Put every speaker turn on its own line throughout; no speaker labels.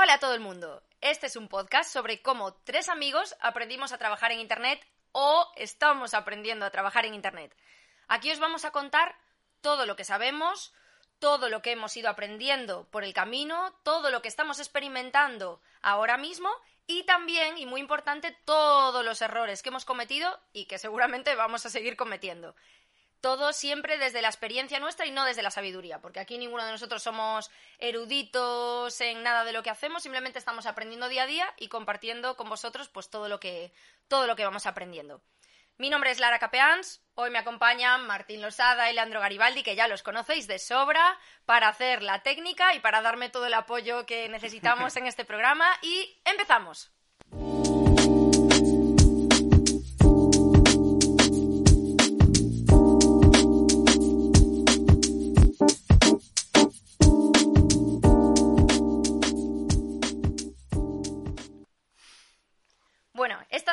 Hola a todo el mundo. Este es un podcast sobre cómo tres amigos aprendimos a trabajar en Internet o estamos aprendiendo a trabajar en Internet. Aquí os vamos a contar todo lo que sabemos, todo lo que hemos ido aprendiendo por el camino, todo lo que estamos experimentando ahora mismo y también, y muy importante, todos los errores que hemos cometido y que seguramente vamos a seguir cometiendo todo siempre desde la experiencia nuestra y no desde la sabiduría, porque aquí ninguno de nosotros somos eruditos en nada de lo que hacemos, simplemente estamos aprendiendo día a día y compartiendo con vosotros pues todo lo que todo lo que vamos aprendiendo. Mi nombre es Lara Capeans, hoy me acompañan Martín Losada y Leandro Garibaldi, que ya los conocéis de sobra, para hacer la técnica y para darme todo el apoyo que necesitamos en este programa y empezamos.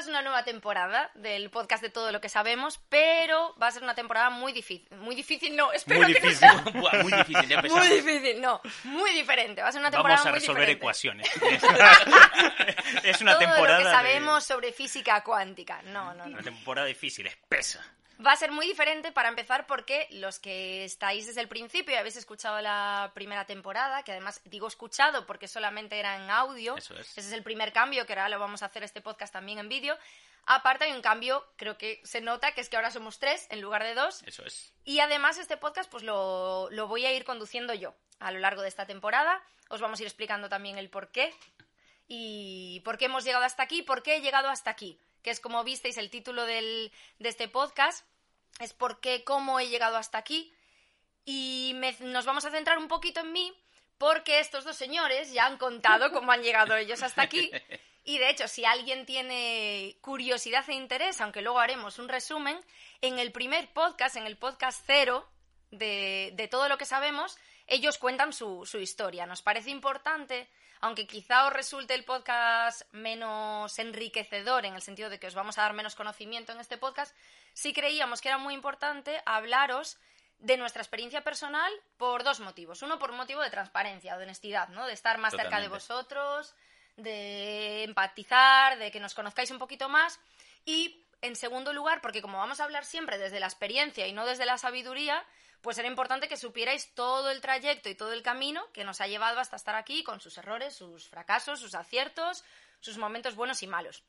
Una nueva temporada del podcast de todo lo que sabemos, pero va a ser una temporada muy difícil. Muy difícil, no, espero
muy difícil. muy difícil, ya
Muy difícil, no, muy diferente. Va a ser una temporada
Vamos a resolver ecuaciones. es una
todo
temporada.
Lo que sabemos sobre física cuántica. No, no, no.
Una temporada difícil, espesa.
Va a ser muy diferente para empezar porque los que estáis desde el principio y habéis escuchado la primera temporada, que además digo escuchado porque solamente era en audio,
Eso es.
ese es el primer cambio, que ahora lo vamos a hacer este podcast también en vídeo. Aparte hay un cambio, creo que se nota, que es que ahora somos tres en lugar de dos.
Eso es.
Y además este podcast pues lo, lo voy a ir conduciendo yo a lo largo de esta temporada. Os vamos a ir explicando también el por qué y por qué hemos llegado hasta aquí, por qué he llegado hasta aquí que es como visteis el título del, de este podcast, es por qué, cómo he llegado hasta aquí. Y nos vamos a centrar un poquito en mí, porque estos dos señores ya han contado cómo han llegado ellos hasta aquí. Y de hecho, si alguien tiene curiosidad e interés, aunque luego haremos un resumen, en el primer podcast, en el podcast cero de, de todo lo que sabemos, ellos cuentan su, su historia. Nos parece importante aunque quizá os resulte el podcast menos enriquecedor en el sentido de que os vamos a dar menos conocimiento en este podcast, sí creíamos que era muy importante hablaros de nuestra experiencia personal por dos motivos. Uno, por motivo de transparencia, de honestidad, ¿no? De estar más cerca de vosotros, de empatizar, de que nos conozcáis un poquito más. Y, en segundo lugar, porque como vamos a hablar siempre desde la experiencia y no desde la sabiduría, pues era importante que supierais todo el trayecto y todo el camino que nos ha llevado hasta estar aquí, con sus errores, sus fracasos, sus aciertos, sus momentos buenos y malos.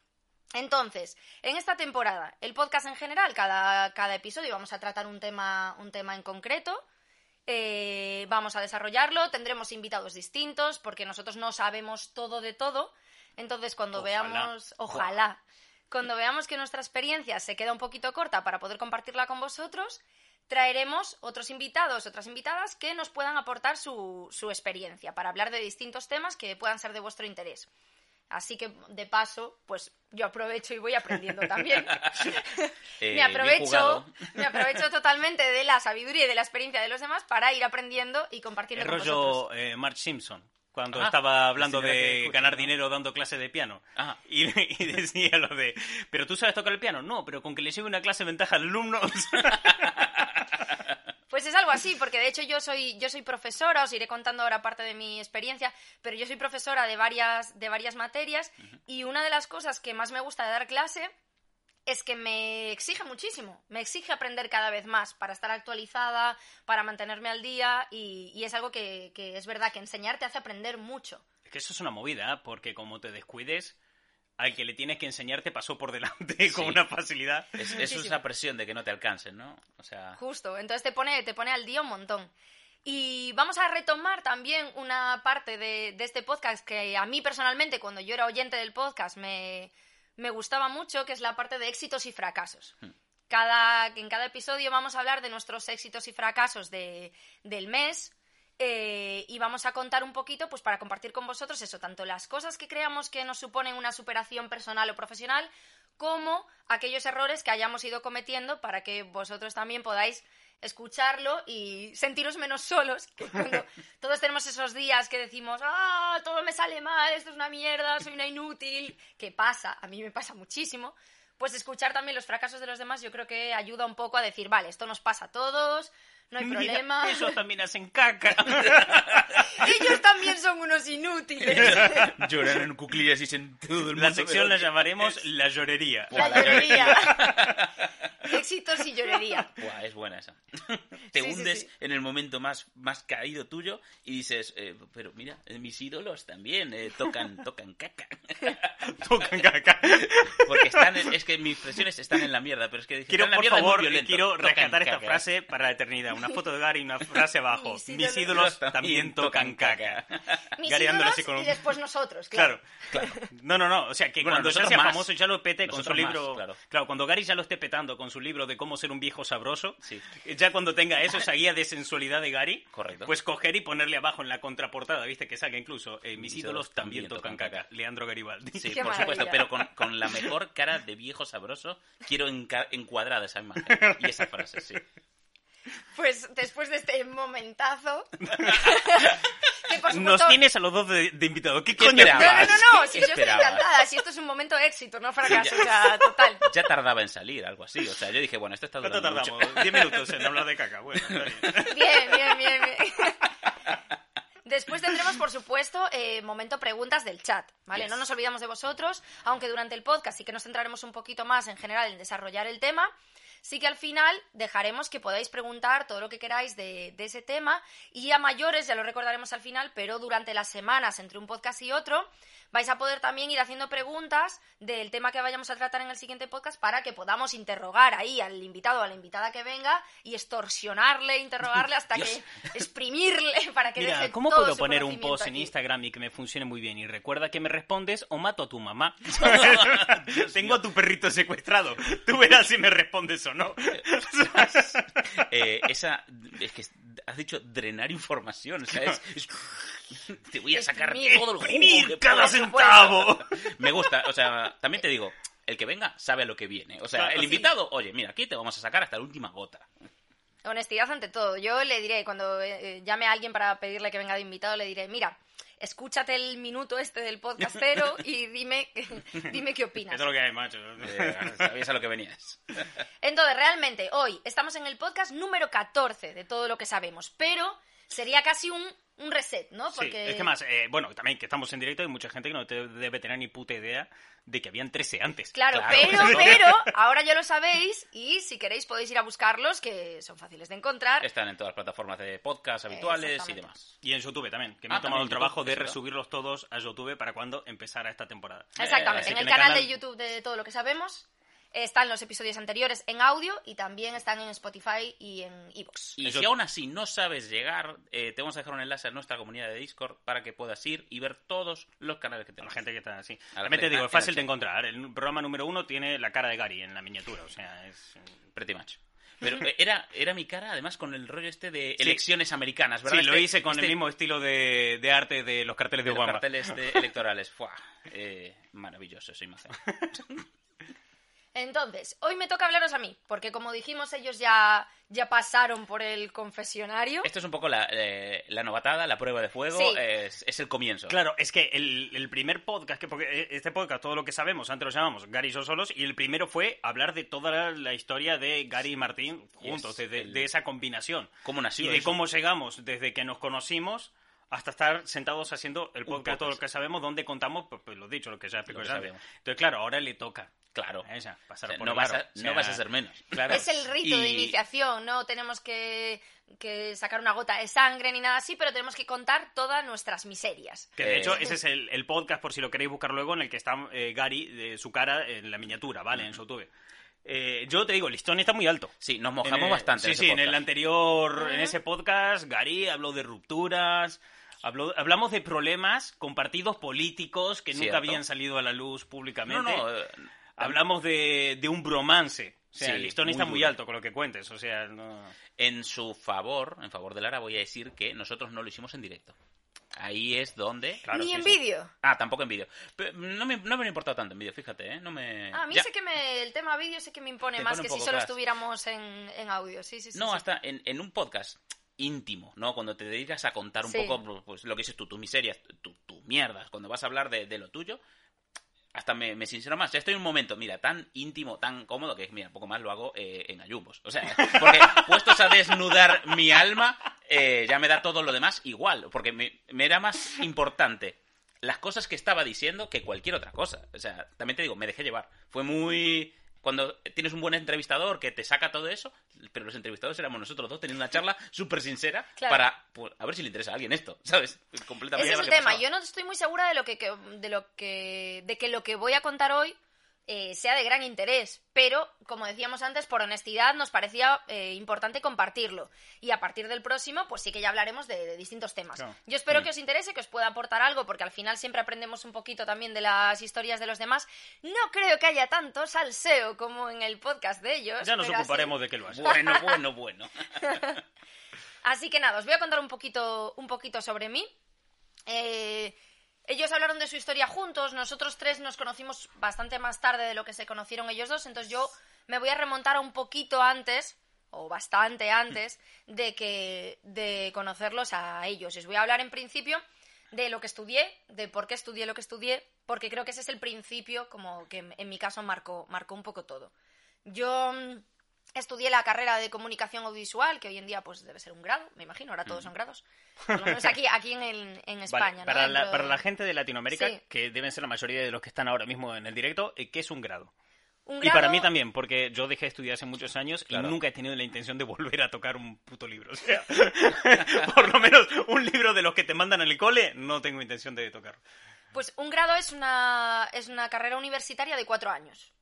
Entonces, en esta temporada, el podcast en general, cada, cada episodio vamos a tratar un tema, un tema en concreto. Eh, vamos a desarrollarlo, tendremos invitados distintos, porque nosotros no sabemos todo de todo. Entonces, cuando veamos, ojalá, cuando veamos que nuestra experiencia se queda un poquito corta para poder compartirla con vosotros, traeremos otros invitados, otras invitadas que nos puedan aportar su, su, experiencia para hablar de distintos temas que puedan ser de vuestro interés. Así que, de paso, pues yo aprovecho y voy aprendiendo también.
eh,
me, aprovecho, me aprovecho totalmente de la sabiduría y de la experiencia de los demás para ir aprendiendo y compartiendo
El
con
rollo
vosotros.
eh, Marge Simpson cuando
Ah,
estaba hablando de
escucha,
ganar
¿no?
dinero dando clases de piano.
Ah.
Y, y decía lo de, ¿pero tú sabes tocar el piano? No, pero con que le lleve una clase de ventaja al alumno...
Pues es algo así, porque de hecho yo soy, yo soy profesora, os iré contando ahora parte de mi experiencia, pero yo soy profesora de varias, de varias materias y una de las cosas que más me gusta de dar clase es que me exige muchísimo, me exige aprender cada vez más para estar actualizada, para mantenerme al día y, y es algo que, que es verdad que enseñar te hace aprender mucho.
Es que eso es una movida, porque como te descuides, al que le tienes que enseñar te pasó por delante con una facilidad.
Es, es
Muchísimo.
esa presión de que no te alcancen, ¿no? O sea,
Justo, entonces te pone, te pone al día un montón. Y vamos a retomar también una parte de, de este podcast que a mí personalmente, cuando yo era oyente del podcast, me, me gustaba mucho, que es la parte de éxitos y fracasos. Cada, en cada episodio vamos a hablar de nuestros éxitos y fracasos de, del mes. eh, y vamos a contar un poquito, pues para compartir con vosotros eso, tanto las cosas que creamos que nos suponen una superación personal o profesional, como aquellos errores que hayamos ido cometiendo para que vosotros también podáis escucharlo y sentiros menos solos. Que cuando todos tenemos esos días que decimos, ah, todo me sale mal, esto es una mierda, soy una inútil, que pasa, a mí me pasa muchísimo. Pues escuchar también los fracasos de los demás yo creo que ayuda un poco a decir, vale, esto nos pasa a todos, no hay
Mira,
problema.
Esos también hacen caca.
Ellos también son unos inútiles.
Lloran en cuclillas y en todo el mundo.
La sección la llamaremos La Llorería.
La llorería. Éxitos y llorería.
Buah, es buena esa. Te
Sí, sí,
hundes
sí.
en el momento más, más caído tuyo y dices, eh, pero mira, eh, mis ídolos también eh, tocan, tocan caca.
Tocan caca.
Porque están, en- es que mis expresiones están en la mierda, pero es que
Quiero, por favor,
violento.
quiero rescatar esta
caca.
frase para la eternidad. Una foto de Gary y una frase abajo.
Mis
Mis
ídolos
ídolos también tocan caca.
Mis
Gary
ídolos
así con
y después nosotros,
Claro.
claro.
No, no, no. O sea, que
Bueno,
cuando ya
nosotros
sea
más.
famoso y ya lo pete con su
Nosotros más,
libro.
claro.
cuando Gary ya lo esté petando con su libro de cómo ser un viejo sabroso.
Sí.
Ya cuando tenga eso, esa guía de sensualidad de Gary.
Correcto.
Pues coger y ponerle abajo en la contraportada, ¿viste? Que saque incluso. eh, mis ídolos también tocan caca. Leandro Garibaldi.
Sí,
Qué
por
maravilla.
supuesto, pero con, con la mejor cara de viejo sabroso, quiero encuadrada esa imagen y esa frase, sí.
Pues después de este momentazo. que por
Nos
supuesto.
tienes a los dos de, de invitados. ¿Qué,
¿Qué
coño?
No, no,
esperabas?
no, no, si yo estoy
Esperabas.
encantada, si esto es un momento de éxito, no fracaso, o sea, total.
Ya tardaba en salir, algo así. O sea, yo dije, bueno, esto está
¿Cuánto
durando
tardamos?
mucho.
Diez minutos en hablar de caca. Bueno, está bien.
Bien, bien, bien, bien. Después tendremos, por supuesto, eh, momento preguntas del chat, ¿vale?
Yes.
No nos olvidamos de vosotros, aunque durante el podcast sí que nos centraremos un poquito más en general en desarrollar el tema. Sí que al final dejaremos que podáis preguntar todo lo que queráis de, ese tema y a mayores, ya lo recordaremos al final, pero durante las semanas entre un podcast y otro vais a poder también ir haciendo preguntas del tema que vayamos a tratar en el siguiente podcast para que podamos interrogar ahí al invitado o a la invitada que venga y extorsionarle, interrogarle hasta
Dios.
que exprimirle para que
Mira,
deje
¿cómo
todo
puedo poner un post en? Instagram y que me funcione muy bien? Y recuerda que me respondes o mato a tu mamá. Tengo a tu perrito secuestrado. Tú verás si me respondes o no.
Eh, esa, es que has dicho drenar información, o sea, es- es- te voy a sacar
Exprimir,
todo el jugo
cada centavo.
Me gusta, o sea, también te digo, el que venga sabe a lo que viene. O sea,
Claro,
el
sí.
invitado, oye, mira, aquí te vamos a sacar hasta la última gota.
Honestidad ante todo. Yo le diré, cuando eh, llame a alguien para pedirle que venga de invitado, le diré, mira, escúchate el minuto este del podcastero y dime, dime qué opinas.
Eso es lo que hay, macho.
Eh, sabías a lo que venías.
Entonces, realmente, hoy estamos en el podcast número 14 de todo lo que sabemos, pero sería casi un, un reset, ¿no?
Sí,
Porque...
es que más, eh, bueno, también que estamos en directo hay mucha gente que no te debe tener ni puta idea de que habían 13 antes.
Claro,
Claro,
pero,
eso.
pero, ahora ya lo sabéis y si queréis podéis ir a buscarlos, que son fáciles de encontrar.
Están en todas las plataformas de podcast habituales y demás.
Y en YouTube también, que me
Ah,
he tomado el trabajo
YouTube,
de resubirlos todos a YouTube para cuando empezara esta temporada.
Exactamente, en el
en el
canal
canal-
de YouTube de todo lo que sabemos están los episodios anteriores en audio y también están en Spotify y en Evox.
Y
Eso-
si aún así no sabes llegar, eh, te vamos a dejar un enlace a nuestra comunidad de Discord para que puedas ir y ver todos los canales que
A la
tenemos.
gente que está así.
A la
Realmente digo, es fácil de encontrar. El programa número uno tiene la cara de Gary en la miniatura, o sea, es...
Pretty much. Pero eh, era, era mi cara, además, con el rollo este de
Sí.
elecciones americanas, ¿verdad?
Sí, lo
Este-
hice con
este-
el mismo estilo de, de arte de los carteles de,
de los carteles de- electorales. Fuah, eh, maravilloso esa imagen.
Entonces, hoy me toca hablaros a mí, porque como dijimos, ellos ya, ya pasaron por el confesionario.
Esto es un poco la, eh, la novatada, la prueba de fuego,
Sí.
es, es el comienzo.
Claro, es que el, el primer podcast, que porque este podcast, todo lo que sabemos, antes lo llamamos Gary y solos, y el primero fue hablar de toda la, la historia de Gary y Martín juntos,
Yes,
de, de-
el-
de esa combinación.
¿Cómo nació
Y de
eso?
cómo llegamos desde que nos conocimos hasta estar sentados haciendo el podcast, todo lo que sabemos, donde contamos, pues, pues lo dicho, lo que ya explicó. Entonces, claro, ahora le toca
Claro.
a ella pasar
O sea,
por
no,
el
vas a,
O sea,
no vas a ser menos.
Claro.
Es el rito de iniciación, no tenemos que, que sacar una gota de sangre ni nada así, pero tenemos que contar todas nuestras miserias.
Que de
Eh,
hecho, ese es el, el podcast, por si lo queréis buscar luego, en el que está eh, Gary, de su cara, en la miniatura, ¿vale? En su YouTube. Eh, yo te digo, el listón está muy alto.
Sí, nos
En
mojamos
el-
bastante.
Sí,
en ese
sí, en el
podcast.
anterior, en ese podcast, Gary habló de rupturas, habló, hablamos de problemas con partidos políticos que nunca
Cierto.
habían salido a la luz públicamente.
No, no, eh,
Hablamos de, de un bromance. O sea,
Sí,
el listón está muy
duro.
alto con lo que cuentes. O sea, no...
En su favor, en favor de Lara, voy a decir que nosotros no lo hicimos en directo. Ahí es donde...
Claro,
ni
sí,
en
sí.
vídeo.
Ah, tampoco en vídeo. No me, no me ha importado tanto en vídeo, fíjate, ¿eh? No me...
Ah, a mí
Ya.
sé que me, el tema vídeo sé que me impone
Te
más que si solo estuviéramos en, en audio. Sí, sí, sí.
No,
sí.
hasta en, en un podcast íntimo, ¿no? Cuando te dedicas a contar un
Sí.
poco pues, lo que dices tú, tus miserias, tu, tu mierdas, cuando vas a hablar de, de lo tuyo, hasta me, me sincero más. Ya estoy en un momento, mira, tan íntimo, tan cómodo, que mira, poco más lo hago eh, en ayumbos. O sea, porque puestos a desnudar mi alma, eh, ya me da todo lo demás igual. Porque me, me era más importante las cosas que estaba diciendo que cualquier otra cosa. O sea, también te digo, me dejé llevar. Fue muy cuando tienes un buen entrevistador que te saca todo eso, pero los entrevistados éramos nosotros dos teniendo una charla súper sincera
Claro.
para pues, a ver si le interesa a alguien esto, ¿sabes? Completamente.
Ese es el tema. Yo no estoy muy segura de lo que- de lo que de que lo que voy a contar hoy eh, sea de gran interés, pero como decíamos antes, por honestidad nos parecía eh, importante compartirlo y a partir del próximo, pues sí que ya hablaremos de, de distintos temas.
Claro.
Yo espero que os interese, que os pueda aportar algo, porque al final siempre aprendemos un poquito también de las historias de los demás. No creo que haya tanto salseo como en el podcast de ellos.
Ya nos
así-
ocuparemos de que lo hagas.
Bueno, bueno, bueno.
Así que nada, os voy a contar un poquito, un poquito sobre mí. Eh, ellos hablaron de su historia juntos, nosotros tres nos conocimos bastante más tarde de lo que se conocieron ellos dos, entonces yo me voy a remontar a un poquito antes, o bastante antes, de que de conocerlos a ellos. Os voy a hablar en principio de lo que estudié, de por qué estudié lo que estudié, porque creo que ese es el principio como que en mi caso marcó, marcó un poco todo. Yo mm, estudié la carrera de comunicación audiovisual, que hoy en día pues debe ser un grado, me imagino, ahora todos son grados. Por lo menos aquí, aquí en, el- en
Vale,
España. ¿no?
para, la, para la gente de Latinoamérica,
Sí.
que deben ser la mayoría de los que están ahora mismo en el directo, eh, ¿qué es un grado?
Un
Y para mí también, porque yo dejé de estudiar hace muchos años
Claro.
y nunca he tenido la intención de volver a tocar un puto libro. O sea, por lo menos un libro de los que te mandan el cole, no tengo intención de tocar.
Pues un grado es una, es una carrera universitaria de cuatro años.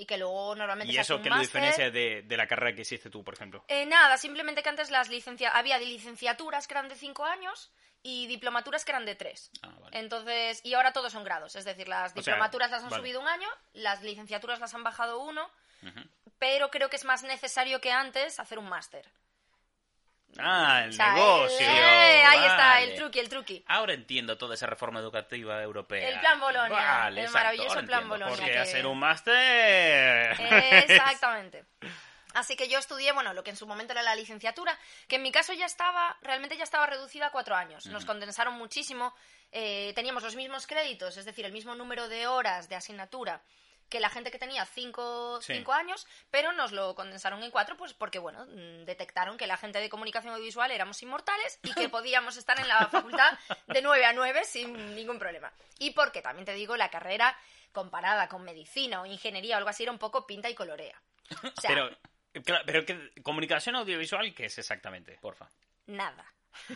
Y que luego normalmente
¿Y eso qué lo diferencia de, de la carrera que hiciste tú, por ejemplo?
Eh, nada, simplemente que antes las licencia... había licenciaturas que eran de cinco años y diplomaturas que eran de tres.
Ah, vale.
Entonces, y ahora todos son grados, es decir, las
O sea,
diplomaturas las han
vale.
subido un año, las licenciaturas las han bajado uno, pero creo que es más necesario que antes hacer un máster.
Ah, el
O sea,
negocio.
el- eh, ahí está, el truqui, el truqui.
Ahora entiendo toda esa reforma educativa europea.
El plan Bolonia,
Vale,
el
exacto,
maravilloso plan. Bolonia.
Porque
que-
hacer un máster...
Exactamente. Así que yo estudié, bueno, lo que en su momento era la licenciatura, que en mi caso ya estaba, realmente ya estaba reducida a cuatro años. Nos condensaron muchísimo, eh, teníamos los mismos créditos, es decir, el mismo número de horas de asignatura que la gente que tenía cinco,
Sí.
cinco años, pero nos lo condensaron en cuatro, pues porque, bueno, mm, detectaron que la gente de comunicación audiovisual éramos inmortales y que podíamos estar en la facultad de nueve a nueve sin ningún problema. Y porque, también te digo, la carrera comparada con medicina o ingeniería o algo así era un poco pinta y colorea. O sea,
Pero, pero ¿qué- comunicación audiovisual, ¿qué es exactamente?
Porfa.
nada.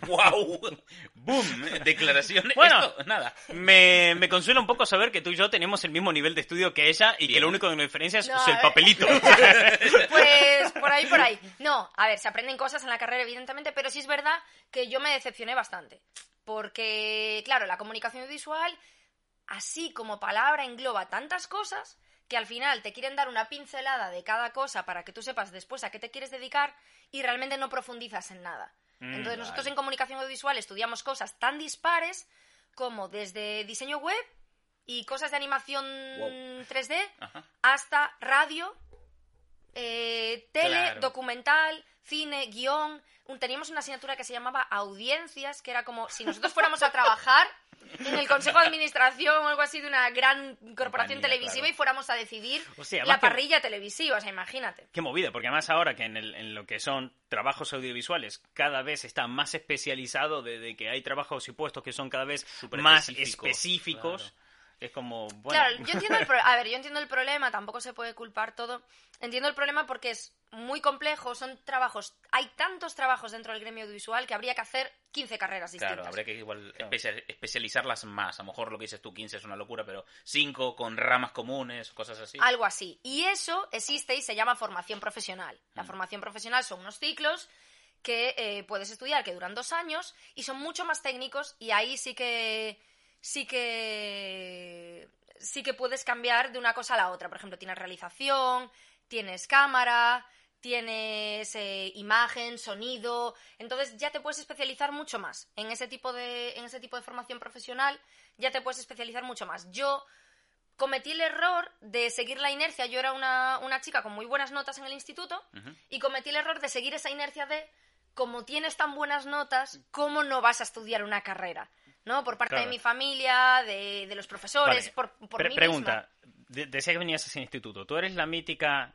¡Wow! ¡Boom! Declaración.
Bueno.
Esto, nada.
Me, me consuela un poco saber que tú y yo tenemos el mismo nivel de estudio que ella y que lo único que nos diferencia es
No,
el papelito.
Pues por ahí, por ahí. No, a ver, se aprenden cosas en la carrera, evidentemente, pero sí es verdad que yo me decepcioné bastante. Porque, claro, la comunicación visual, así como palabra, engloba tantas cosas que al final te quieren dar una pincelada de cada cosa para que tú sepas después a qué te quieres dedicar y realmente no profundizas en nada.
Mm,
Entonces nosotros en comunicación audiovisual estudiamos cosas tan dispares como desde diseño web y cosas de animación
Wow.
3D
Ajá.
hasta radio, eh, tele,
Claro.
documental, cine, guion. Un- teníamos una asignatura que se llamaba audiencias, que era como si nosotros fuéramos a trabajar en el consejo de administración o algo así de una gran corporación
Compañía,
televisiva
claro.
y fuéramos a decidir
O sea,
la
que-
parrilla televisiva, o sea, imagínate.
Qué movida, porque además ahora que en, el- en lo que son trabajos audiovisuales cada vez está más especializado, de, de que hay trabajos y puestos que son cada vez más
específicos,
específicos,
claro.
es como, bueno,
Claro, yo entiendo el pro- a ver, yo entiendo el problema, tampoco se puede culpar todo. Entiendo el problema porque es muy complejo, son trabajos, hay tantos trabajos dentro del gremio audiovisual que habría que hacer 15 carreras distintas.
Claro, habría que igual especia- especializarlas más. A lo mejor lo que dices tú, 15 es una locura, pero 5 con ramas comunes, cosas así.
Algo así. Y eso existe y se llama formación profesional. La
Mm.
formación profesional son unos ciclos que eh, puedes estudiar que duran dos años y son mucho más técnicos y ahí sí que sí que sí que puedes cambiar de una cosa a la otra. Por ejemplo, tienes realización, tienes cámara, tienes eh, imagen, sonido, entonces ya te puedes especializar mucho más en ese tipo de en ese tipo de formación profesional. Ya te puedes especializar mucho más. Yo cometí el error de seguir la inercia. Yo era una, una chica con muy buenas notas en el instituto y cometí el error de seguir esa inercia de como tienes tan buenas notas, ¿cómo no vas a estudiar una carrera? ¿no? Por parte
Claro.
de mi familia, de, de los profesores,
Vale.
por, por
Pre-
mí
pregunta, de- decía que venías a ese instituto. ¿Tú eres la mítica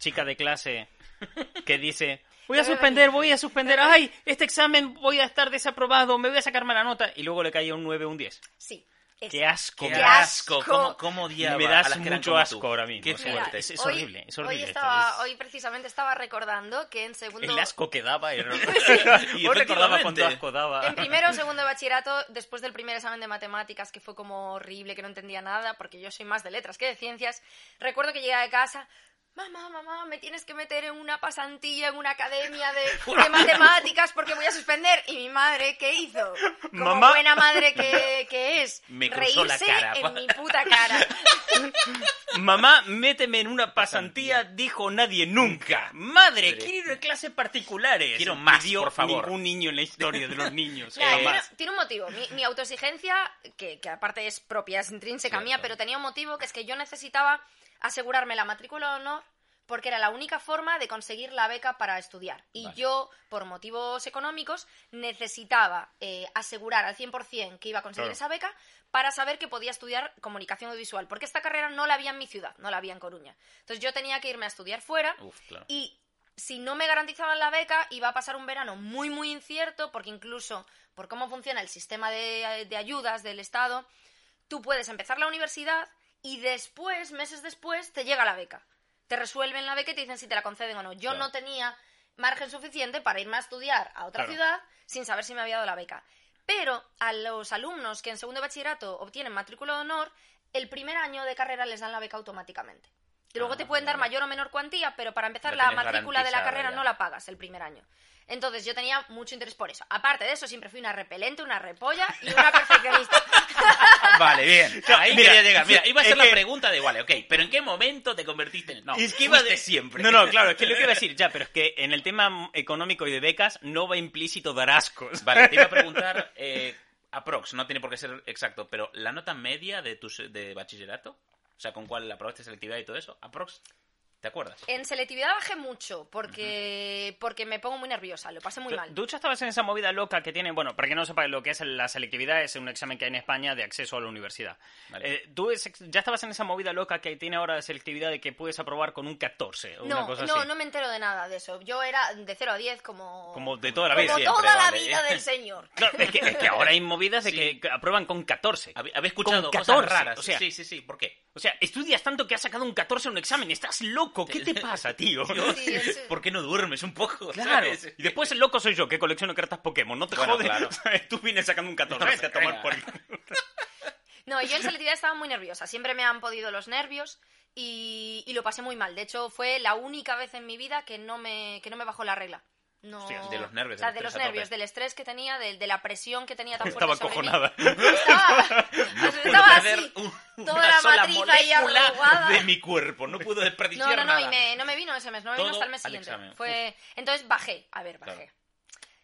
chica de clase que dice, voy a suspender, voy a suspender, ay, este examen voy a estar desaprobado, me voy a sacar mala nota y luego le caía un 9 o un 10?
misma. Sí. esa.
Qué asco.
Qué asco, cómo, cómo odiaba
Me
a
das
las que eran
mucho asco
tú.
ahora mismo,
Qué fuerte.
es- es
hoy-
horrible, es
hoy,
horrible esto,
estaba,
es-
hoy precisamente estaba recordando que en segundo...
El asco que daba era...
Y
Yo recordaba cuánto asco daba.
En primero o segundo de bachillerato, después del primer examen de matemáticas, que fue como horrible, que no entendía nada, porque yo soy más de letras que de ciencias, recuerdo que llegué a casa, mamá, mamá, me tienes que meter en una pasantilla, en una academia de, de matemáticas, porque voy a suspender. Y mi madre, ¿qué hizo? Como
Mamá.
buena madre que, que es,
Me cruzó la
reírse
cara.
en mi puta cara.
Mamá, méteme en una pasantía, dijo nadie nunca. Madre, quiero ir a clases particulares.
Quiero más,
Pidió
por favor.
Ningún niño en la historia de los niños.
Claro,
Eh,
tiene, un motivo. Mi, mi autoexigencia, que, que aparte es propia, es intrínseca mía, pero tenía un motivo que es que yo necesitaba asegurarme la matrícula de honor porque era la única forma de conseguir la beca para estudiar. Y
Vale.
yo, por motivos económicos, necesitaba eh, asegurar al 100% que iba a conseguir
Claro.
esa beca para saber que podía estudiar comunicación audiovisual, porque esta carrera no la había en mi ciudad, no la había en Coruña. Entonces yo tenía que irme a estudiar fuera
Uf, claro.
y si no me garantizaban la beca, iba a pasar un verano muy, muy incierto, porque incluso por cómo funciona el sistema de, de ayudas del Estado, tú puedes empezar la universidad y después, meses después, te llega la beca. Te resuelven la beca y te dicen si te la conceden o no. Yo
Claro.
no tenía margen suficiente para irme a estudiar a otra
Claro.
ciudad sin saber si me había dado la beca. Pero a los alumnos que en segundo de bachillerato obtienen matrícula de honor, el primer año de carrera les dan la beca automáticamente. Y luego
Ah,
te pueden dar mayor o menor cuantía, pero para empezar
La
matrícula de la carrera
ya.
no la pagas el primer año. Entonces yo tenía mucho interés por eso. Aparte de eso, siempre fui una repelente, una repolla y una perfeccionista.
Vale, bien. Ahí
Mira,
quería llegar. Mira, iba a ser la
que-
pregunta de, vale, ok, pero ¿en qué momento te convertiste en...? No,
Es que iba de-
siempre.
No, no, claro, es que lo que iba a decir, ya, pero es que en el tema económico y de becas no va implícito dar ascos.
Vale, te iba a preguntar, eh, aprox, no tiene por qué ser exacto, pero ¿la nota media de tu de bachillerato? O sea, ¿con cuál aprobaste selectividad y todo eso? ¿Aprox? ¿Te acuerdas?
En selectividad bajé mucho porque, porque me pongo muy nerviosa, lo pasé muy mal.
Ducha estabas en esa movida loca que tiene, bueno, para que no sepa lo que es la selectividad, es un examen que hay en España de acceso a la universidad.
Vale.
Eh, ¿Tú es- ya estabas en esa movida loca que tiene ahora de selectividad de que puedes aprobar con un 14 o una
No,
cosa
no,
así?
no me entero de nada de eso. Yo era de 0 a 10 como...
Como de toda la
como
vida.
siempre,
toda la
vale.
vida del señor.
Claro, es que, es que ahora hay movidas de
Sí.
que aprueban con 14.
Habe- Había escuchado
Con
cosas
14,
raras.
o sea-
sí, sí, sí. ¿Por qué?
O sea, estudias tanto que has sacado un 14 en un examen. Estás loco. ¿Qué te pasa, tío?
Sí,
¿Por qué no duermes un poco?
Claro.
¿sabes?
Y después el loco soy yo, que colecciono cartas Pokémon. No te
Bueno,
jodes.
claro.
¿sabes? Tú vienes sacando un 14.
No,
Vete a tomar por el.
No, yo en selectividad estaba muy nerviosa. Siempre me han podido los nervios y, y lo pasé muy mal. De hecho, fue la única vez en mi vida que no me, que no me bajó la regla. No...
Hostia, de los nervios,
O sea, de los nervios, del estrés que tenía, de, de la presión que tenía tan
Estaba
fuerte sobre mí.
acojonada.
Estaba,
puedo
estaba así,
un-
toda la matriz ahí arrugada.
de mi cuerpo. No puedo desperdiciar
No, no, no,
nada.
y me- no me vino ese mes, no me vino
Todo
hasta el mes siguiente. Fue... Entonces bajé, a ver,
Claro.
bajé.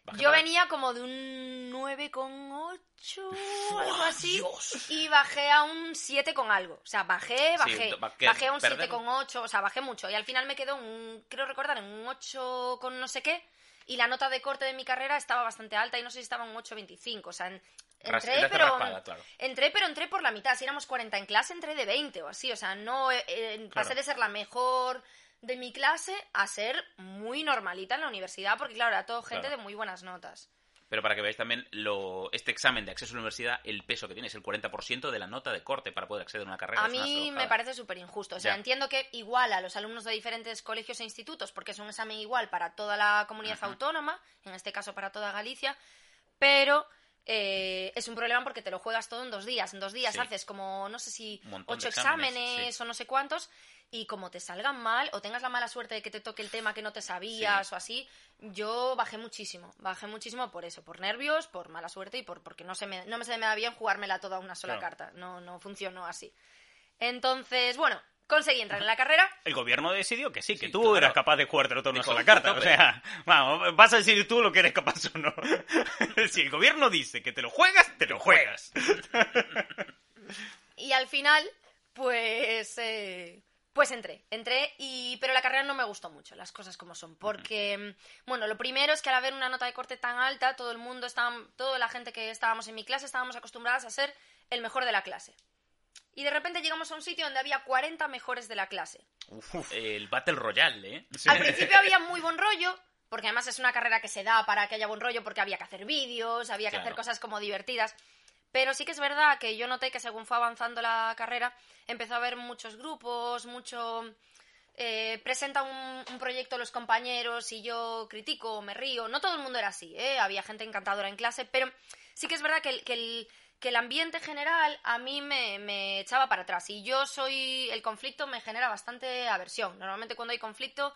Baja
Yo
para-
venía como de un 9,8, algo así,
Dios.
y bajé a un 7 con algo. O sea, bajé, bajé,
va- que
bajé a un
perder-
7 con 8, o sea, bajé mucho. Y al final me quedó un, creo recordar, en un 8 con no sé qué, y la nota de corte de mi carrera estaba bastante alta y no sé si estaba un 8,25. O sea, en- entré, pero...
raspada, claro.
Entré, pero entré por la mitad. Si éramos 40 en clase, entré de 20 o así. O sea, no eh, eh, pasé de ser la mejor de mi clase a ser muy normalita en la universidad, porque claro, era todo gente
Claro.
de muy buenas notas.
Pero para que veáis también lo, este examen de acceso a la universidad, el peso que tiene es el 40% de la nota de corte para poder acceder a una carrera.
A mí me parece súper injusto. O sea,
Ya.
entiendo que igual a los alumnos de diferentes colegios e institutos, porque es un examen igual para toda la comunidad
Ajá.
autónoma, en este caso para toda Galicia, pero eh, es un problema porque te lo juegas todo en dos días. En dos días
Sí.
haces como, no sé si, ocho
exámenes,
exámenes,
sí.
o no sé cuántos, y como te salgan mal o tengas la mala suerte de que te toque el tema que no te sabías
Sí.
o así, yo bajé muchísimo. Bajé muchísimo por eso, por nervios, por mala suerte y por porque no se me, no me se me da bien jugármela toda una sola
Claro.
carta. No, no funcionó así. Entonces, bueno, conseguí entrar en la carrera.
El gobierno decidió que sí, que
Sí,
tú
claro.
eras capaz de jugártelo todo en una sola carta. O sea, vamos, vas a decir tú lo que eres capaz o no. si el gobierno dice que te lo juegas, te lo juegas.
Y al final, pues, eh, Pues entré, entré, y, pero la carrera no me gustó mucho, las cosas como son. Porque, bueno, lo primero es que al haber una nota de corte tan alta, todo el mundo, estaba, toda la gente que estábamos en mi clase, estábamos acostumbradas a ser el mejor de la clase. Y de repente llegamos a un sitio donde había 40 mejores de la clase.
Uf, el Battle Royale, ¿eh?
Al principio había muy buen rollo, porque además es una carrera que se da para que haya buen rollo, porque había que hacer vídeos, había que
Claro.
hacer cosas como divertidas. Pero sí que es verdad que yo noté que según fue avanzando la carrera, empezó a haber muchos grupos, mucho... eh, presenta un, proyecto los compañeros y yo critico, me río. No todo el mundo era así, ¿eh? Había gente encantadora en clase, pero sí que es verdad que el, que el, que el ambiente general a mí me, me echaba para atrás. Y yo soy... El conflicto me genera bastante aversión. Normalmente cuando hay conflicto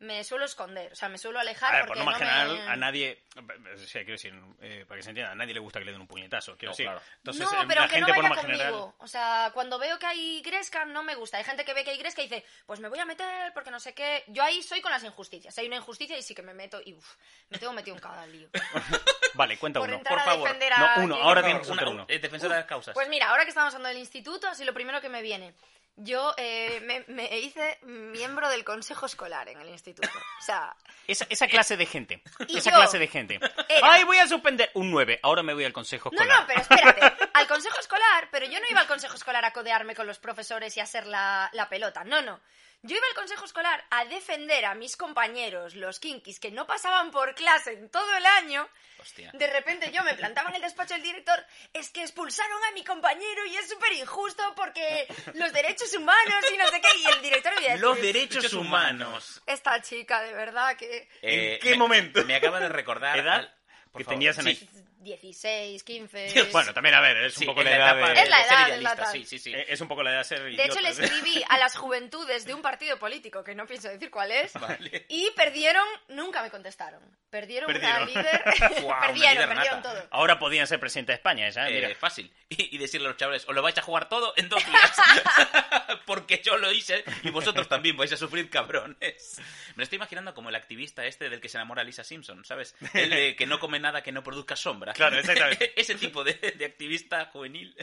me suelo esconder, o sea, me suelo alejar
A ver, por
porque no
general,
me...
a nadie, o sea, quiero decir, eh, para que se entienda, a nadie le gusta que le den un puñetazo, quiero
No,
decir.
claro.
Entonces,
no,
eh,
pero
la
aunque no
gente por
vaya conmigo.
general...
O sea, cuando veo que hay gresca, no me gusta. Hay gente que ve que hay gresca y dice, pues me voy a meter porque no sé qué. Yo ahí soy con las injusticias. Hay una injusticia y sí que me meto y uff, me tengo metido en cada lío.
Vale, cuenta
Por
uno.
por
a
favor.
a
No, uno, ahora tienes que uno.
eh, defensora de las causas.
Pues mira, ahora que estamos hablando del instituto, así lo primero que me viene. Yo eh, me, me hice miembro del consejo escolar en el instituto. O sea,
Esa, esa clase de gente. Esa clase de gente.
era-
Ay, voy a suspender un 9. Ahora me voy al consejo
No,
escolar.
no, pero espérate. Al consejo escolar, pero yo no iba al consejo escolar a codearme con los profesores y a ser la, la pelota. No, no. Yo iba al consejo escolar a defender a mis compañeros, los kinkis, que no pasaban por clase en todo el año.
Hostia.
De repente yo me plantaba en el despacho del director, es que expulsaron a mi compañero y es súper injusto porque los derechos humanos y no sé qué. Y el director me decía,
Los derechos humanos.
esta chica, de verdad, que...
Eh,
¿En qué
me-
momento?
Me acaba de recordar...
¿Edad?
al-
que
favor,
tenías en
sí.
el-
16, 15...
Dios,
Bueno, también, a ver, es
Sí,
un poco la edad de...
Es la
de ser
edad, es la
idealista,
edad.
sí, sí, sí.
eh, Es un poco la edad de ser
De hecho, le
idiota.
escribí a las juventudes de un partido político, que no pienso decir cuál es,
Vale.
y perdieron, nunca me contestaron. Perdieron,
Perdieron.
una líder, perdieron,
líder
perdieron
nata.
todo.
Ahora podían ser presidente de España, esa,
Eh,
mira.
fácil. Y, y decirle a los chavales, os lo vais a jugar todo en dos días. Porque yo lo hice y vosotros también vais a sufrir cabrones. Me lo estoy imaginando como el activista este del que se enamora Lisa Simpson, ¿sabes? El de que no come nada que no produzca sombra.
Claro, exactamente.
Ese tipo de, de activista juvenil.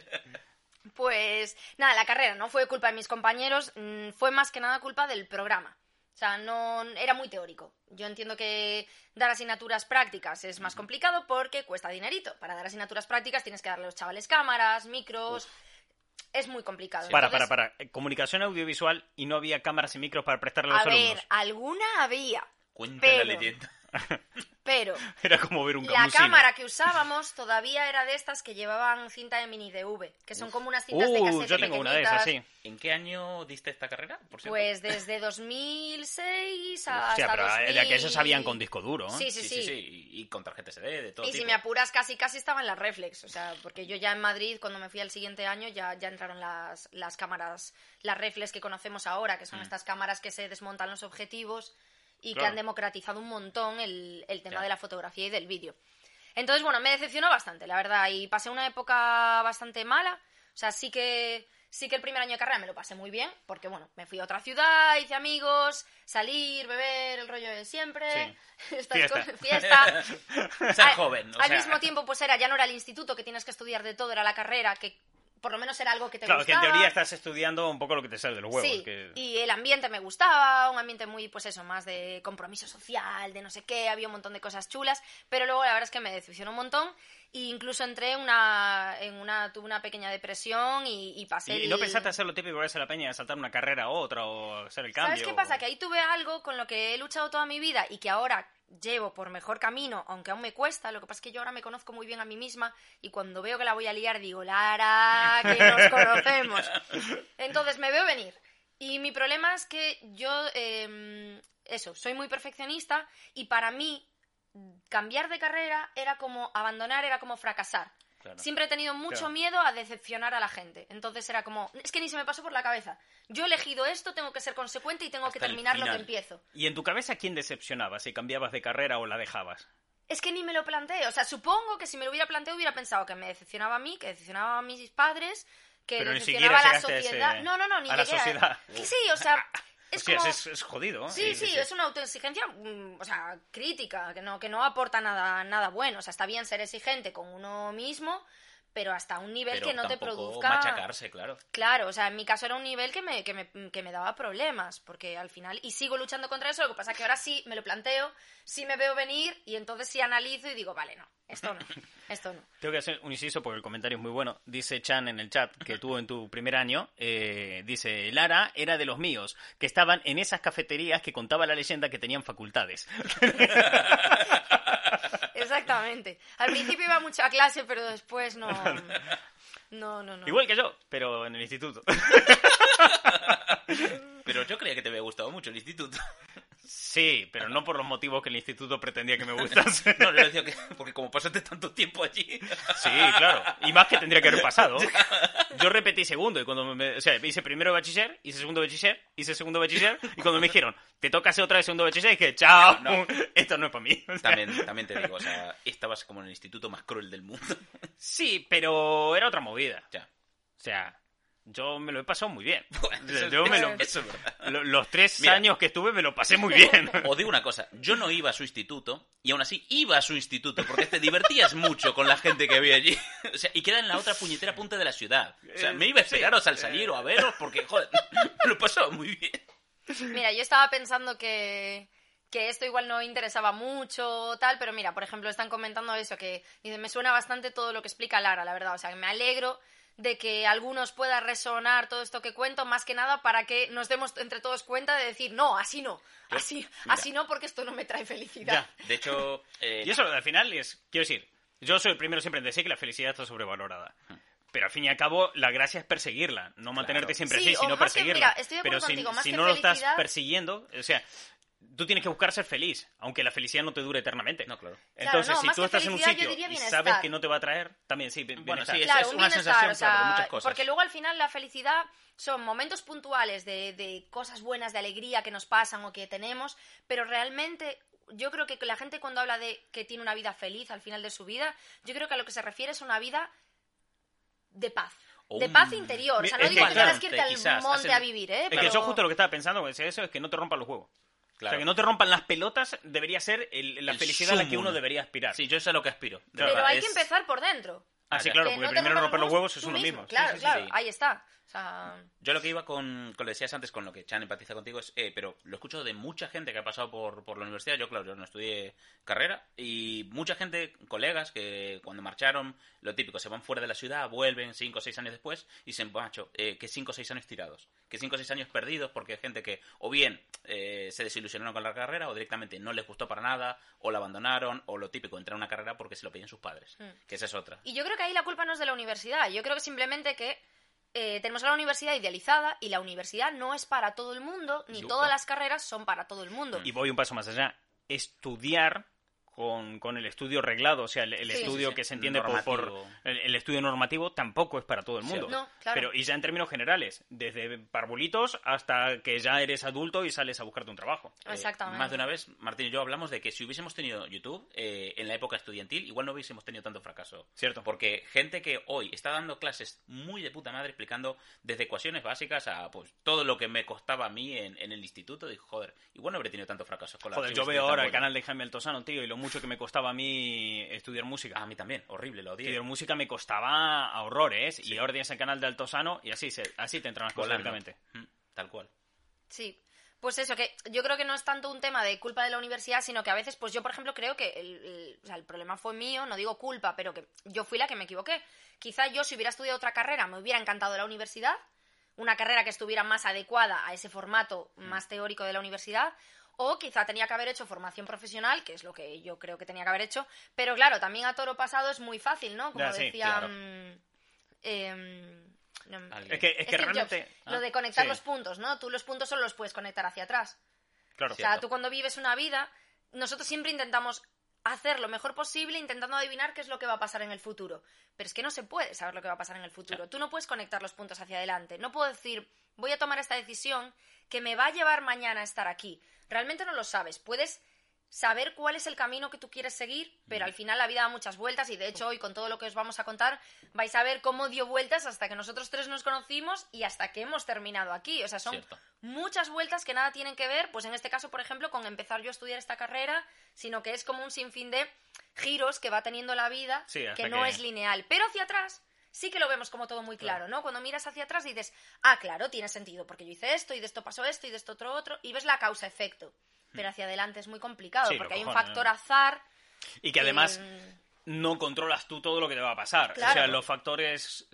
Pues nada, la carrera no fue culpa de mis compañeros, mm, fue más que nada culpa del programa. O sea, no era muy teórico. Yo entiendo que dar asignaturas prácticas es más complicado porque cuesta dinerito. Para dar asignaturas prácticas tienes que darle a los chavales cámaras, micros. Es muy complicado.
Para,
Entonces,
para, para. Eh, Comunicación audiovisual y no había cámaras y micros para prestarle a los
A ver, alguna había.
Cuenta
Pero-
la leyenda.
Pero
Era como ver un
la
camusino.
cámara que usábamos todavía era de estas que llevaban cinta de mini DV, que son como unas cintas de
Uh,
cassette
yo tengo una de esas, sí.
¿En qué año diste esta carrera, por cierto?
Pues desde 2006 hasta
Hostia, pero
2000...
de aquellos sabían con disco duro, ¿eh?
Sí, sí,
sí,
sí.
sí, sí. Y, con tarjeta SD, de todo
Y si
tipo.
me apuras, casi casi estaba en la reflex. O sea, porque yo ya en Madrid, cuando me fui al siguiente año, ya, ya entraron las, las cámaras, las reflex que conocemos ahora, que son estas cámaras que se desmontan los objetivos y que han democratizado un montón el, el tema de la fotografía y del vídeo. Entonces, bueno, me decepcionó bastante, la verdad, y pasé una época bastante mala. O sea, sí que, sí que el primer año de carrera me lo pasé muy bien, porque, bueno, me fui a otra ciudad, hice amigos, salir, beber, el rollo de siempre, estas
Fiesta.
cosas, fiesta.
Ser
Al-
joven, o
al
sea.
mismo tiempo, pues era, ya no era el instituto que tienes que estudiar de todo, era la carrera, que por lo menos era algo que te
Claro, que en
gustaba.
teoría estás estudiando un poco lo que te sale de los huevos.
Sí,
que-
y el ambiente me gustaba, un ambiente muy, pues eso, más de compromiso social, de no sé qué, había un montón de cosas chulas, pero luego la verdad es que me decepcionó un montón e incluso entré en una, en una, tuve una pequeña depresión y, y pasé
¿Y
el-
no pensaste hacer lo típico de la peña, saltar una carrera a otra o hacer el cambio?
¿Sabes qué pasa? Que ahí tuve algo con lo que he luchado toda mi vida y que ahora llevo por mejor camino, aunque aún me cuesta. Lo que pasa es que yo ahora me conozco muy bien a mí misma y cuando veo que la voy a liar digo, Lara, que nos conocemos. Entonces me veo venir. Y mi problema es que yo, eh, eso, soy muy perfeccionista y para mí cambiar de carrera era como abandonar, era como fracasar.
Claro.
Siempre he tenido mucho
Claro.
miedo a decepcionar a la gente. Entonces era como, es que ni se me pasó por la cabeza. Yo he elegido esto, tengo que ser consecuente y tengo que
Hasta
terminar lo que empiezo.
¿Y en tu cabeza quién decepcionaba? ¿Si cambiabas de carrera o la dejabas?
Es que ni me lo planteé. O sea, supongo que si me lo hubiera planteado hubiera pensado que me decepcionaba a mí, que decepcionaba a mis padres, que
Pero
decepcionaba a la
ese-
sociedad. No, no, no, ni
a la
llegué
sociedad.
Sí, sí, o sea, es
Hostia,
como...
es, es jodido.
Sí, sí, es una autoexigencia, mm, o sea, crítica, que no, que no aporta nada, nada bueno. O sea, está bien ser exigente con uno mismo, pero hasta un nivel
Pero
que no te produzca...
machacarse, claro.
Claro, o sea, en mi caso era un nivel que me, que, me, que me daba problemas, porque al final, y sigo luchando contra eso, lo que pasa es que ahora sí me lo planteo, sí me veo venir, y entonces sí analizo y digo, vale, no, esto no, esto no.
Tengo que hacer un inciso porque el comentario es muy bueno. Dice Chan en el chat que tuvo en tu primer año, eh, dice, Lara era de los míos, que estaban en esas cafeterías que contaba la leyenda que tenían facultades.
Exactamente. Al principio iba mucho a clase, pero después no... No, no, no.
Igual que yo, pero en el instituto.
Pero yo creía que te había gustado mucho el instituto.
Sí, pero no por los motivos que el instituto pretendía que me gustase.
No, le decía que. Porque como pasaste tanto tiempo allí.
Sí, claro. Y más que tendría que haber pasado. Yo repetí segundo y cuando me, o sea, hice primero bachiller, hice segundo bachiller, hice segundo bachiller y cuando me dijeron, te toca hacer otra vez segundo bachiller, dije, chao,
No, no.
esto no es para mí. O sea,
También, también te digo, o sea, estabas como en el instituto más cruel del mundo.
Sí, pero era otra movida.
Ya.
O sea, yo me lo he pasado muy bien.
Bueno,
Yo me lo-
eso es verdad.
Lo- Los tres
Mira.
años que estuve me lo pasé muy bien.
O digo una cosa, yo no iba a su instituto y aún así iba a su instituto porque te divertías mucho con la gente que había allí. O sea, y queda en la otra puñetera punta de la ciudad. O sea, me iba a esperaros al salir o a veros porque, joder, me lo pasaba muy bien.
Mira, yo estaba pensando que, que esto igual no interesaba mucho, tal, pero mira, por ejemplo, están comentando eso, que dice, me suena bastante todo lo que explica Lara, la verdad. O sea, que me alegro de que a algunos pueda resonar todo esto que cuento, más que nada para que nos demos entre todos cuenta de decir, no, así no,
Yo-
así,
mira.
así no, porque esto no me trae felicidad.
De hecho, eh,
Y eso al final es, quiero decir, yo soy el primero siempre en decir que la felicidad está sobrevalorada. Pero al fin y al cabo, la gracia es perseguirla, no mantenerte siempre
Sí,
así, sino
que,
perseguirla.
mira, estoy de
Pero
acuerdo
si,
contigo, más
si
que
no lo estás persiguiendo, o sea, tú tienes que buscar ser feliz, aunque la felicidad no te dure eternamente.
No, claro.
Entonces,
no,
si tú
que
estás en un sitio
diría
y sabes que no te va a traer, también sí, bien-
Bueno, sí, es-
un
una sensación,
o sea,
claro, de muchas cosas.
porque luego al final la felicidad son momentos puntuales de, de cosas buenas, de alegría que nos pasan o que tenemos, pero realmente yo creo que la gente cuando habla de que tiene una vida feliz al final de su vida, yo creo que a lo que se refiere es una vida de paz. De
un-
paz interior. O sea, no
Es
digo
que,
que tengas que irte al monte
hacer-
a vivir, ¿eh?
Es
Pero...
que yo justo lo que estaba pensando con eso es que no te rompan los huevos. O sea, que no te rompan las pelotas debería ser el- la
El
felicidad a la que uno debería aspirar.
Sí, yo sé a lo que aspiro.
Pero
verdad,
hay
es-
que empezar por dentro.
Ah, sí, claro,
Que
porque
no
primero romper los huevos es uno mismo.
Claro,
sí, sí,
claro,
sí.
ahí está. O sea,
Yo lo que iba con, con lo que decías antes, con lo que Chan empatiza contigo, es, eh, pero lo escucho de mucha gente que ha pasado por, por la universidad. Yo, claro, yo no estudié carrera. Y mucha gente, colegas, que cuando marcharon, lo típico, se van fuera de la ciudad, vuelven cinco o seis años después y dicen, macho, eh, que cinco o seis años tirados. Que cinco o seis años perdidos porque hay gente que o bien eh, se desilusionaron con la carrera o directamente no les gustó para nada, o la abandonaron, o lo típico, entrar a una carrera porque se lo pedían sus padres.
Hmm.
Que esa es otra.
Y yo creo que ahí la culpa no es de la universidad. Yo creo que simplemente que eh, tenemos a la universidad idealizada y la universidad no es para todo el mundo, ni
Yuca.
todas las carreras son para todo el mundo.
Y voy un paso más allá. Estudiar con, con el estudio reglado, o sea, el, el
Sí,
estudio
sí, sí.
que se entiende por, el, el estudio normativo tampoco es para todo el mundo.
No, claro.
Pero, y ya en términos generales, desde parvulitos hasta que ya eres adulto y sales a buscarte un trabajo.
Eh,
Exactamente.
más de una vez, Martín y yo hablamos de que si hubiésemos tenido YouTube eh, en la época estudiantil, igual no hubiésemos tenido tanto fracaso.
Cierto.
Porque gente que hoy está dando clases muy de puta madre explicando desde ecuaciones básicas a pues todo lo que me costaba a mí en, en el instituto, dijo, joder, igual no habría tenido tanto fracaso con la
Joder, yo veo ahora el canal de Jaime Altosano, tío, y lo mucho que me costaba a mí estudiar música.
Ah, a mí también, horrible, lo odié.
Estudiar música me costaba a horrores, y ahora tienes el canal de Altosano y así, se, así te entran las cosas directamente.
Mm, Tal cual.
Sí. Pues eso, que yo creo que no es tanto un tema de culpa de la universidad, sino que a veces, pues yo, por ejemplo, creo que el, el- o sea, el problema fue mío, no digo culpa, pero que yo fui la que me equivoqué. Quizá yo, si hubiera estudiado otra carrera, me hubiera encantado la universidad, una carrera que estuviera más adecuada a ese formato más teórico de la universidad, o quizá tenía que haber hecho formación profesional, que es lo que yo creo que tenía que haber hecho, pero claro, también a toro pasado es muy fácil, ¿no? Como
Ya, sí,
decía...
claro.
mm, em, no.
Es que, es que
Steve
realmente...
Jobs, lo de conectar
sí.
los puntos, ¿no? Tú los puntos solo los puedes conectar hacia atrás.
Claro.
O sea,
Cierto.
tú cuando vives una vida, nosotros siempre intentamos hacer lo mejor posible intentando adivinar qué es lo que va a pasar en el futuro. Pero es que no se puede saber lo que va a pasar en el futuro. Tú no puedes conectar los puntos hacia adelante. No puedo decir, voy a tomar esta decisión que me va a llevar mañana a estar aquí. Realmente no lo sabes. Puedes saber cuál es el camino que tú quieres seguir, pero al final la vida da muchas vueltas y de hecho hoy con todo lo que os vamos a contar vais a ver cómo dio vueltas hasta que nosotros tres nos conocimos y hasta que hemos terminado aquí. O sea, son
Cierto.
muchas vueltas que nada tienen que ver, pues en este caso, por ejemplo, con empezar yo a estudiar esta carrera, sino que es como un sinfín de giros que va teniendo la vida,
Sí,
que no
que-
es lineal. Pero hacia atrás sí que lo vemos como todo muy claro, ¿no? Cuando miras hacia atrás dices, ah, claro, tiene sentido, porque yo hice esto y de esto pasó esto y de esto otro otro, y ves la causa-efecto. Pero hacia adelante es muy complicado,
Sí,
porque hay un factor
¿no?
azar.
Y que además
eh,
no controlas tú todo lo que te va a pasar.
Claro.
O sea, los factores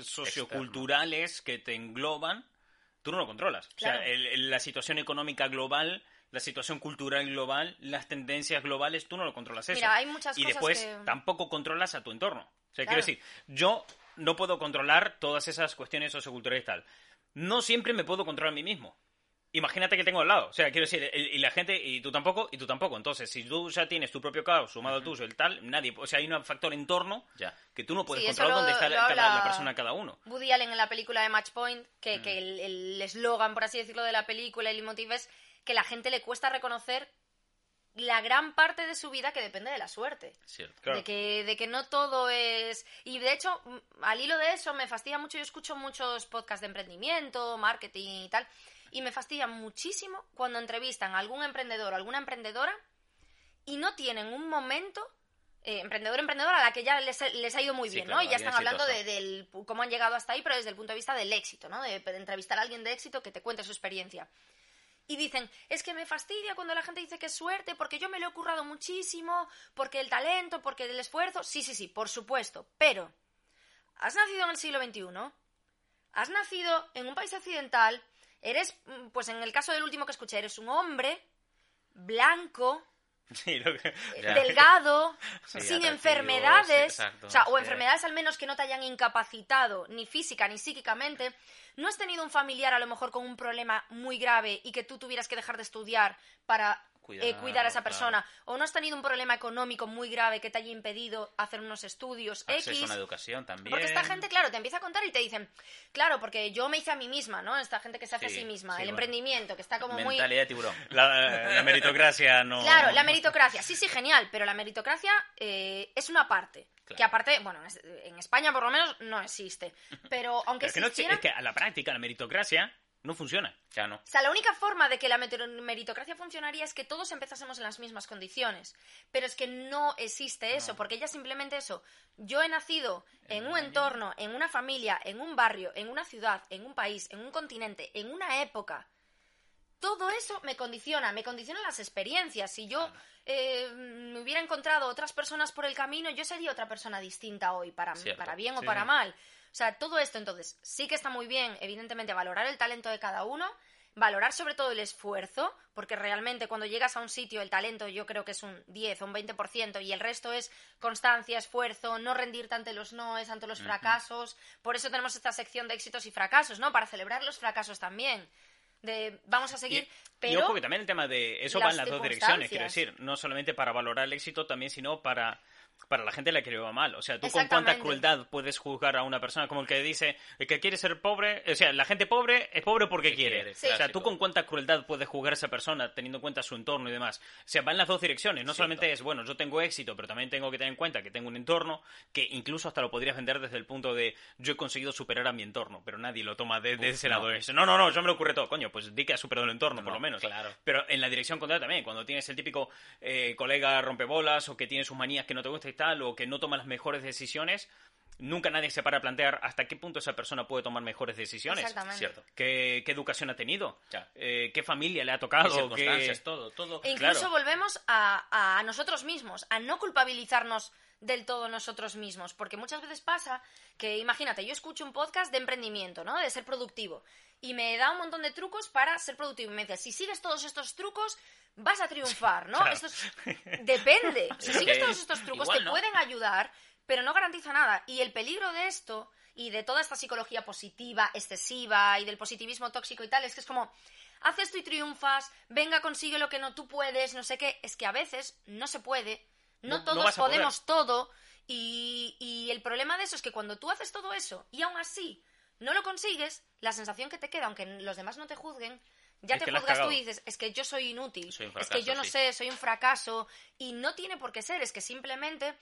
socioculturales que te engloban, tú no lo controlas.
Claro.
O sea, el- el- la situación económica global, la situación cultural global, las tendencias globales, tú no lo controlas eso.
Mira, hay muchas
y
cosas
después
que-
tampoco controlas a tu entorno. O sea,
Claro.
quiero decir, yo no puedo controlar todas esas cuestiones socioculturales y tal. No siempre me puedo controlar a mí mismo. Imagínate que tengo al lado. O sea, quiero decir, y la gente, y tú tampoco, y tú tampoco. Entonces, si tú ya tienes tu propio caos sumado al tuyo, el tal, nadie. O sea, hay un factor entorno
Ya.
que tú no puedes
Sí,
controlar
lo-
dónde está la, cada- la persona cada uno.
Woody Allen en la película de Match Point, que,
Mm.
que el- el eslogan, por así decirlo, de la película, el motivo es que la gente le cuesta reconocer la gran parte de su vida que depende de la suerte.
Cierto.
Claro.
De, que, de que no todo es... Y de hecho, mm, al hilo de eso, me fastidia mucho, yo escucho muchos podcasts de emprendimiento, marketing y tal, y me fastidia muchísimo cuando entrevistan a algún emprendedor o alguna emprendedora y no tienen un momento... eh, emprendedor emprendedora a la que ya les, les ha ido muy
Sí,
bien,
claro,
¿no? Y ya están hablando de, del cómo han llegado hasta ahí, pero desde el punto de vista del éxito, ¿no? De, de entrevistar a alguien de éxito que te cuente su experiencia. Y dicen, es que me fastidia cuando la gente dice que es suerte, porque yo me lo he currado muchísimo, porque el talento, porque el esfuerzo. Sí, sí, sí, por supuesto. Pero, has nacido en el siglo XXI, has nacido en un país occidental, eres, mm, pues en el caso del último que escuché, eres un hombre blanco,
Sí, lo que-
eh, delgado,
Sí,
sin enfermedades,
sí, exacto,
o sea, o enfermedades al menos que no te hayan incapacitado ni física ni psíquicamente, no has tenido un familiar a lo mejor con un problema muy grave y que tú tuvieras que dejar de estudiar para eh,
Cuidarlo,
cuidar a esa
claro.
persona, o no has tenido un problema económico muy grave que te haya impedido hacer unos estudios
Acceso
X.
a una educación también.
Porque esta gente, claro, te empieza a contar y te dicen, claro, porque yo me hice a mí misma, ¿no? Esta gente que se hace
Sí,
a sí misma,
sí,
el
bueno.
emprendimiento, que está como muy...
Mentalidad de tiburón.
la, la meritocracia no.
Claro, la meritocracia, sí, sí, genial, pero la meritocracia eh, es una parte.
Claro.
Que aparte, bueno, en es- en España por lo menos no existe. Pero aunque
Pero es que, no, es que a la práctica la meritocracia no funciona.
Ya no.
O sea, la única forma de que la meritocracia funcionaría es que todos empezásemos en las mismas condiciones. Pero es que no existe eso, porque ya simplemente eso. Yo he nacido en un entorno, en una familia, en un barrio, en una ciudad, en un país, en un continente, en una época. Todo eso me condiciona, me condicionan las experiencias. Si yo eh, me hubiera encontrado otras personas por el camino, yo sería otra persona distinta hoy, para,
Cierto,
para bien o para mal. O sea, todo esto, entonces, sí que está muy bien, evidentemente, valorar el talento de cada uno, valorar sobre todo el esfuerzo, porque realmente cuando llegas a un sitio el talento yo creo que es un 10 o un 20% y el resto es constancia, esfuerzo, no rendirte ante los noes, ante los fracasos. Por eso tenemos esta sección de éxitos y fracasos, ¿no? Para celebrar los fracasos también. De vamos a seguir,
Y,
pero...
y ojo que también el tema de eso
las
va en las dos direcciones, quiero decir, no solamente para valorar el éxito, también sino para para la gente a la que le va mal. O sea, tú con cuánta crueldad puedes juzgar a una persona como el que dice el que quiere ser pobre, o sea, la gente pobre es pobre porque
Que
quiere.
quiere,
Sí.
O sea, tú con cuánta crueldad puedes juzgar a esa persona teniendo en cuenta su entorno y demás. O sea, va en las dos direcciones. No
Cierto.
solamente es, bueno, yo tengo éxito, pero también tengo que tener en cuenta que tengo un entorno que incluso hasta lo podrías vender desde el punto de yo he conseguido superar a mi entorno, pero nadie lo toma de, de
Uf,
ese
no.
lado. Es, no, no, no, yo me lo ocurre todo. Coño, pues di que has superado el entorno, por lo menos.
claro.
Pero en la dirección contraria también, cuando tienes el típico eh, colega rompebolas o que tiene sus manías que no te gusta y tal, o que no toma las mejores decisiones, nunca nadie se para a plantear hasta qué punto esa persona puede tomar mejores decisiones.
Exactamente.
Cierto.
¿Qué, qué educación ha tenido?
Ya.
Eh, ¿Qué familia le ha tocado?
circunstancias,
¿Qué-
todo, todo.
E incluso
Claro.
volvemos a, a nosotros mismos, a no culpabilizarnos del todo nosotros mismos, porque muchas veces pasa que, imagínate, yo escucho un podcast de emprendimiento, ¿no? De ser productivo, y me da un montón de trucos para ser productivo. Y me dice, si sigues todos estos trucos, vas a triunfar, ¿no?
Claro.
Esto es- Depende. Si
Es
sigues todos estos trucos,
igual
te
no.
pueden ayudar, pero no garantiza nada. Y el peligro de esto y de toda esta psicología positiva, excesiva y del positivismo tóxico y tal, es que es como, haz esto y triunfas, venga, consigue lo que no tú puedes, no sé qué. Es que a veces no se puede, no, todos
poder.
podemos todo. Y, y el problema de eso es que cuando tú haces todo eso y aún así no lo consigues, la sensación que te queda, aunque los demás no te juzguen, ya
Es
te juzgas tú y dices, es que yo soy inútil,
Soy
es que yo no
sí.
sé, soy un fracaso. Y no tiene por qué ser, es que simplemente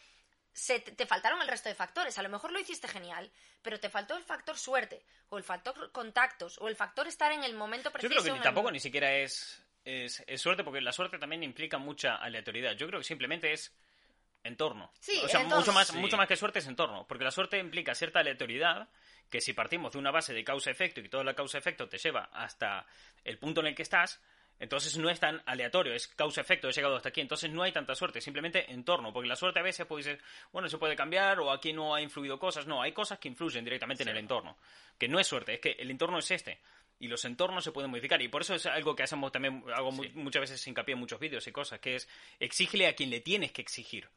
se te, te faltaron el resto de factores. A lo mejor lo hiciste genial, pero te faltó el factor suerte, o el factor contactos, o el factor estar en el momento
Yo
preciso.
creo que
el-
tampoco ni siquiera es, es, es suerte, porque la suerte también implica mucha aleatoriedad. Yo creo que simplemente es entorno.
Sí,
o sea,
entorno.
mucho más,
Sí.
mucho más que suerte es entorno, porque la suerte implica cierta aleatoriedad que si partimos de una base de causa-efecto y que toda la causa-efecto te lleva hasta el punto en el que estás, entonces no es tan aleatorio, es causa-efecto, he llegado hasta aquí, entonces no hay tanta suerte, simplemente entorno, porque la suerte a veces puede ser, bueno, se puede cambiar o aquí no ha influido cosas, no, hay cosas que influyen directamente en el entorno, que no es suerte, es que el entorno es este. Y los entornos se pueden modificar. Y por eso es algo que hacemos también, hago mu- muchas veces hincapié en muchos vídeos y cosas, que es exígele a quien le tienes que exigir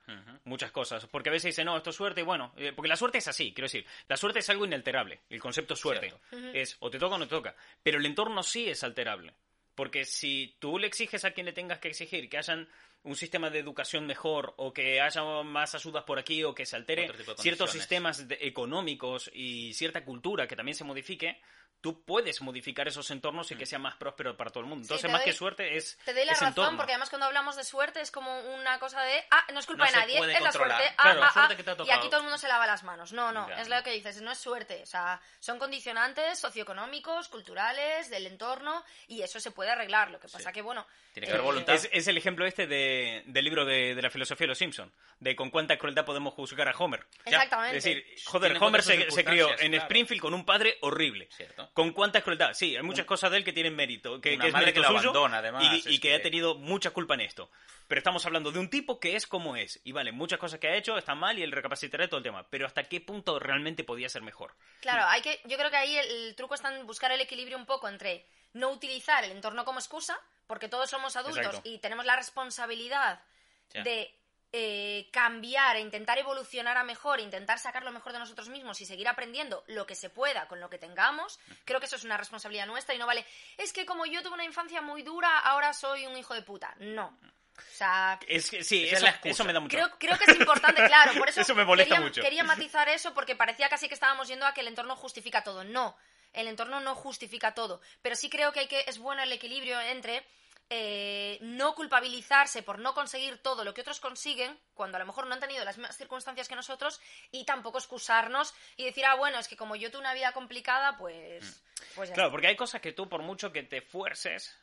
muchas cosas. Porque a veces dicen, no, esto es suerte, y bueno, eh, porque la suerte es así, quiero decir, la suerte es algo inalterable. El concepto suerte es o te toca o no te toca. Pero el entorno sí es alterable. Porque si tú le exiges a quien le tengas que exigir que hayan un sistema de educación mejor o que haya más ayudas por aquí o que se altere ciertos sistemas de- económicos y cierta cultura que también se modifique, tú puedes modificar esos entornos y que sea más próspero para todo el mundo.
Sí,
Entonces,
te
más
doy-
que suerte es
Te doy la razón,
entorno.
porque además cuando hablamos de suerte es como una cosa de, ah, no es culpa
No
de nadie, es la suerte, ah,
Claro,
ah,
la suerte
ah,
que te ha
y aquí todo el mundo se lava las manos. No, no,
Ya,
es lo que dices, no es suerte, o sea, son condicionantes socioeconómicos, culturales, del entorno, y eso se puede arreglar. Lo que pasa
Sí.
que, bueno...
Tiene que haber
eh,
voluntad.
Es, es el ejemplo este de- del libro de, de la filosofía de los Simpson, de con cuánta crueldad podemos juzgar a Homer.
Exactamente.
Es decir, joder,
Tiene
Homer se, se crió en
claro.
Springfield con un padre horrible.
Cierto.
Con cuánta crueldad. Sí, hay muchas cosas de él que tienen mérito, que,
Una
que es
madre
mérito
que lo
suyo
abandona, además,
y, y que,
que-
ha tenido mucha culpa en esto. Pero estamos hablando de un tipo que es como es. Y vale, muchas cosas que ha hecho están mal y él recapacitará todo el tema. Pero ¿hasta qué punto realmente podía ser mejor?
Claro, hay que, yo creo que ahí el, el truco está en buscar el equilibrio un poco entre no utilizar el entorno como excusa, porque todos somos adultos
Exacto.
y tenemos la responsabilidad de eh, cambiar, e intentar evolucionar a mejor, intentar sacar lo mejor de nosotros mismos y seguir aprendiendo lo que se pueda con lo que tengamos. Creo que eso es una responsabilidad nuestra y no vale, es que como yo tuve una infancia muy dura, ahora soy un hijo de puta. No. O sea,
Es que, sí,
es
eso, me da mucho.
Creo, creo que es importante, claro, por eso,
Eso me molesta
quería,
mucho.
quería matizar eso porque parecía casi que estábamos yendo a que el entorno justifica todo. No, el entorno no justifica todo, pero sí creo que, hay que es bueno el equilibrio entre eh, no culpabilizarse por no conseguir todo lo que otros consiguen, cuando a lo mejor no han tenido las mismas circunstancias que nosotros, y tampoco excusarnos y decir, ah, bueno, es que como yo tuve una vida complicada, pues... pues ya
Claro, porque hay cosas que tú, por mucho que te fuerces,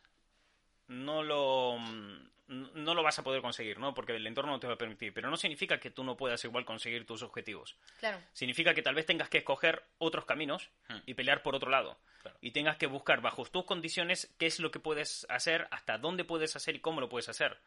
no lo, no lo vas a poder conseguir, ¿no? Porque el entorno no te va a permitir. Pero no significa que tú no puedas igual conseguir tus objetivos.
Claro.
Significa que tal vez tengas que escoger otros caminos
Hmm.
y pelear por otro lado.
Claro.
Y tengas que buscar bajo tus condiciones qué es lo que puedes hacer, hasta dónde puedes hacer y cómo lo puedes hacer.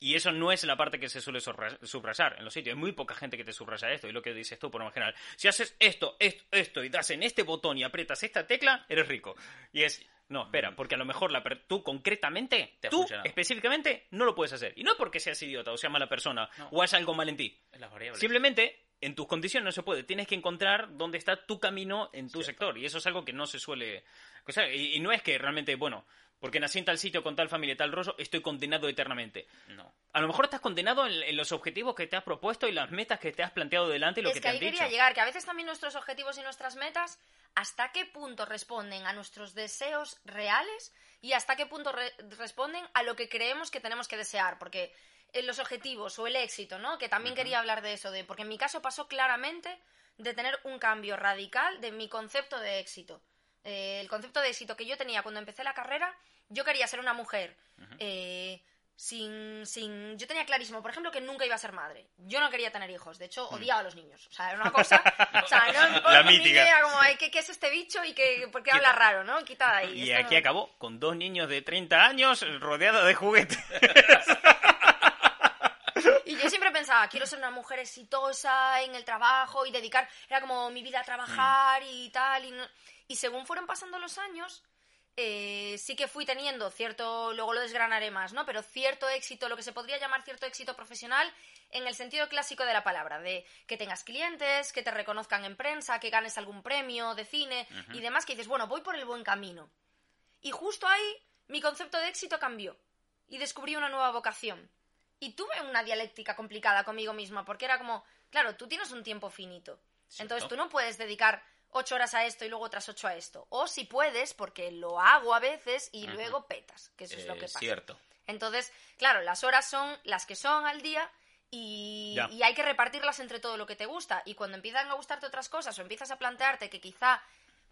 Y eso no es la parte que se suele subrayar en los sitios. Hay muy poca gente que te subraya esto. Y lo que dices tú, por lo general. Si haces esto, esto, esto, y das en este botón y aprietas esta tecla, eres rico. Y es, no, espera, porque a lo mejor la per- tú concretamente.
Te
tú específicamente, no lo puedes hacer. Y no porque seas idiota o seas mala persona
No.
o haya algo mal en ti.
Las variables.
Simplemente, en tus condiciones no se puede. Tienes que encontrar dónde está tu camino en tu
Cierto.
sector. Y eso es algo que no se suele... o sea, y, y no es que realmente, bueno, porque nací en tal sitio con tal familia y tal rollo, estoy condenado eternamente.
No.
A lo mejor estás condenado en, en los objetivos que te has propuesto y las metas que te has planteado delante y lo
es
que
que
te han
ahí quería
dicho.
llegar, que a veces también nuestros objetivos y nuestras metas, hasta qué punto responden a nuestros deseos reales y hasta qué punto re- responden a lo que creemos que tenemos que desear, porque en los objetivos o el éxito, ¿no? Que también quería hablar de eso, de porque en mi caso pasó claramente de tener un cambio radical de mi concepto de éxito. Eh, el concepto de éxito que yo tenía cuando empecé la carrera, yo quería ser una mujer eh, sin, sin... Yo tenía clarísimo, por ejemplo, que nunca iba a ser madre. Yo no quería tener hijos, de hecho, odiaba a los niños. O sea, era una cosa... O sea, no,
La mítica.
idea, como, ¿qué, qué es este bicho y qué, por qué habla raro, no? Quita de ahí.
Y
esto
aquí
no-
acabó con dos niños de 30 años rodeados de juguetes.
Y yo siempre pensaba, quiero ser una mujer exitosa en el trabajo y dedicar, era como mi vida a trabajar y tal. Y, no- y según fueron pasando los años, eh, sí que fui teniendo cierto, luego lo desgranaré más, ¿no? Pero cierto éxito, lo que se podría llamar cierto éxito profesional en el sentido clásico de la palabra, de que tengas clientes, que te reconozcan en prensa, que ganes algún premio de cine y demás, que dices, bueno, voy por el buen camino. Y justo ahí mi concepto de éxito cambió y descubrí una nueva vocación. Y tuve una dialéctica complicada conmigo misma, porque era como, claro, tú tienes un tiempo finito. Entonces tú no puedes dedicar ocho horas a esto y luego otras ocho a esto. O si puedes, porque lo hago a veces y luego petas, que eso es lo que pasa.
Cierto.
Entonces, claro, las horas son las que son al día y, y hay que repartirlas entre todo lo que te gusta. Y cuando empiezan a gustarte otras cosas o empiezas a plantearte que quizá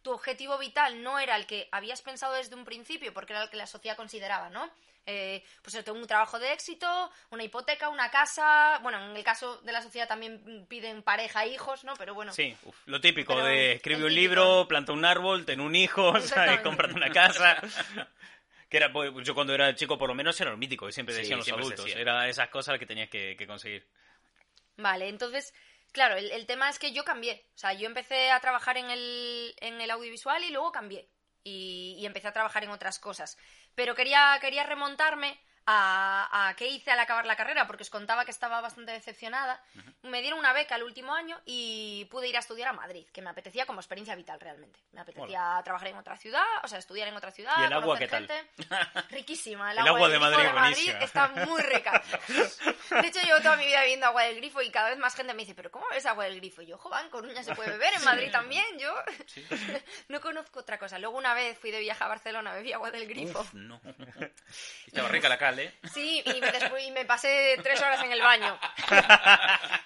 tu objetivo vital no era el que habías pensado desde un principio, porque era el que la sociedad consideraba, ¿no? Eh, pues yo tengo un trabajo de éxito, una hipoteca, una casa. Bueno, en el caso de la sociedad también piden pareja, hijos, ¿no? Pero bueno.
Sí, lo típico
Pero
de escribe un libro, planta un árbol, ten un hijo, ¿sabes? Cómprate una casa. Que era, pues, yo cuando era chico, por lo menos era lo mítico, que siempre
Sí,
decían los
siempre
adultos.
decía.
Era esas cosas que tenías que, que conseguir.
Vale, entonces, claro, el, el tema es que yo cambié. O sea, yo empecé a trabajar en el, en el audiovisual y luego cambié. Y, y empecé a trabajar en otras cosas. Pero quería, quería remontarme a, a qué hice al acabar la carrera, porque os contaba que estaba bastante decepcionada. Me dieron una beca el último año y pude ir a estudiar a Madrid, que me apetecía como experiencia vital realmente. Me apetecía trabajar en otra ciudad, o sea, estudiar en otra ciudad.
¿Y el agua qué tal?
gente. Riquísima. El,
El
agua,
de Madrid,
de Madrid está muy rica. De hecho, llevo toda mi vida bebiendo agua del grifo y cada vez más gente me dice, ¿pero cómo ves agua del grifo? Y yo, joder, en Coruña se puede beber, en Madrid también, yo no conozco otra cosa. Luego una vez fui de viaje a Barcelona, bebí agua del grifo.
Uf, no. Estaba rica la cal, ¿eh?
Sí, y después y me pasé tres horas en el baño.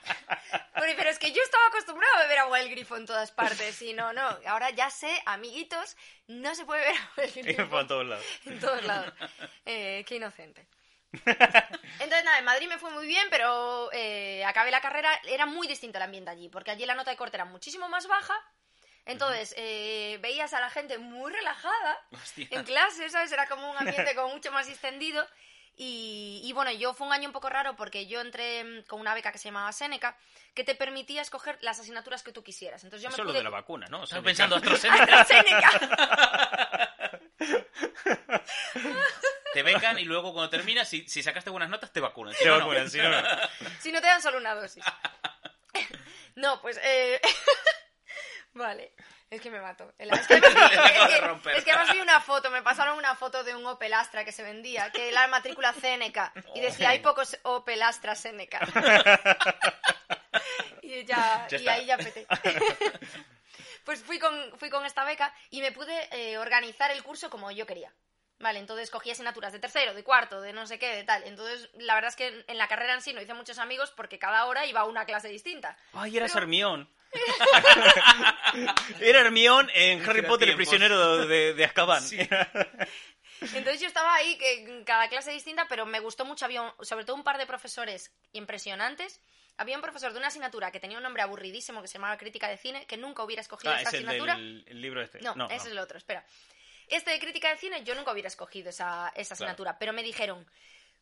Bueno, pero es que yo estaba acostumbrada a beber agua del grifo en todas partes y no, no. Ahora ya sé, amiguitos, no se puede beber agua del grifo
por todos lados.
en todos lados. Eh, qué inocente. Entonces, nada, en Madrid me fue muy bien, pero eh, acabé la carrera, era muy distinto el ambiente allí, porque allí la nota de corte era muchísimo más baja. Entonces, eh, veías a la gente muy relajada
Hostia.
en clase, ¿sabes? Era como un ambiente como mucho más distendido. Y, y bueno, yo fue un año un poco raro porque yo entré mm, con una beca que se llamaba Seneca, que te permitía escoger las asignaturas que tú quisieras. Entonces yo me
Eso es lo
pude...
de la vacuna, ¿no? O sea,
pensando AstraZeneca.
AstraZeneca.
Te becan y luego cuando terminas, si, si sacaste buenas notas, te vacunan.
Si no, no.
Si no te dan solo una dosis. No, pues... Eh... vale. Es que me mato. El- Es que, es que-
romper.
es que además vi una foto, me pasaron una foto de un Opel Astra que se vendía, que era la matrícula Seneca, y decía, hay pocos Opel Astra Seneca. y ya,
Ya
y ahí ya peté. Pues fui con, fui con esta beca y me pude eh, organizar el curso como yo quería. Vale, entonces cogí asignaturas de tercero, de cuarto, de no sé qué, de tal. Entonces, la verdad es que en la carrera en sí no hice muchos amigos porque cada hora iba a una clase distinta.
Ay, eras
Pero-
Hermión. Era Hermión en Harry
Era
Potter, el prisionero de, de Azkaban.
Entonces yo estaba ahí, que en cada clase distinta, pero me gustó mucho. Había un- sobre todo un par de profesores impresionantes. Había un profesor de una asignatura que tenía un nombre aburridísimo que se llamaba Crítica de Cine, que nunca hubiera escogido
Ah,
esta
es el
asignatura.
del el libro este.
No, ese es el otro, espera. Este de crítica de cine yo nunca hubiera escogido esa, esa asignatura, pero me dijeron,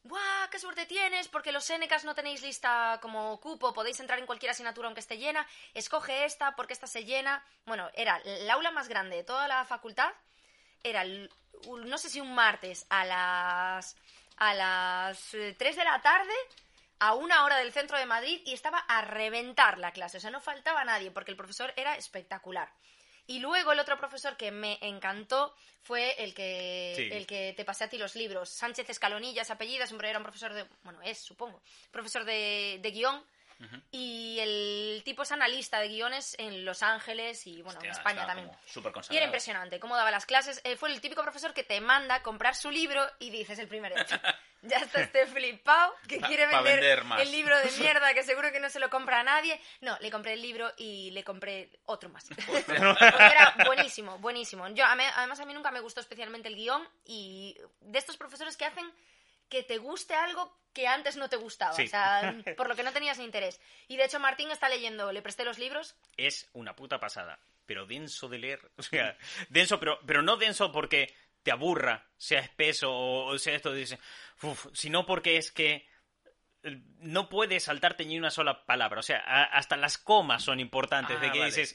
¡guau! ¡Qué suerte tienes! Porque los Senecas no tenéis lista como cupo, podéis entrar en cualquier asignatura aunque esté llena, escoge esta porque esta se llena. Bueno, era el aula más grande de toda la facultad, era, no sé si un martes a las, a las eh, 3 de la tarde a una hora del centro de Madrid y estaba a reventar la clase. O sea, no faltaba nadie porque el profesor era espectacular. Y luego el otro profesor que me encantó fue el que,
Sí.
el que te pasé a ti los libros. Sánchez Escalonilla, ese apellido, siempre era un profesor de... Bueno, es, supongo. Profesor de, de guion. Y el tipo es analista de guiones en Los Ángeles y, bueno,
Hostia,
en España también.
súper
Y era impresionante cómo daba las clases. Eh, fue el típico profesor que te manda a comprar su libro y dices el primer hecho. Ya está este flipado que
Pa-
quiere vender,
vender más.
el libro de mierda que seguro que no se lo compra a nadie. No, le compré el libro y le compré otro más. Porque era buenísimo, buenísimo. Yo, además, a mí nunca me gustó especialmente el guion y de estos profesores que hacen que te guste algo que antes no te gustaba,
Sí.
o sea, por lo que no tenías ni interés. Y de hecho Martín está leyendo, le presté los libros
Es una puta pasada. Pero denso de leer. O sea, denso, pero, pero no denso porque te aburra, sea espeso o, sea esto, dice, uf, sino porque es que eh, no puedes saltarte ni una sola palabra. O sea, a- hasta las comas son importantes.
Ah,
de que
vale.
dices,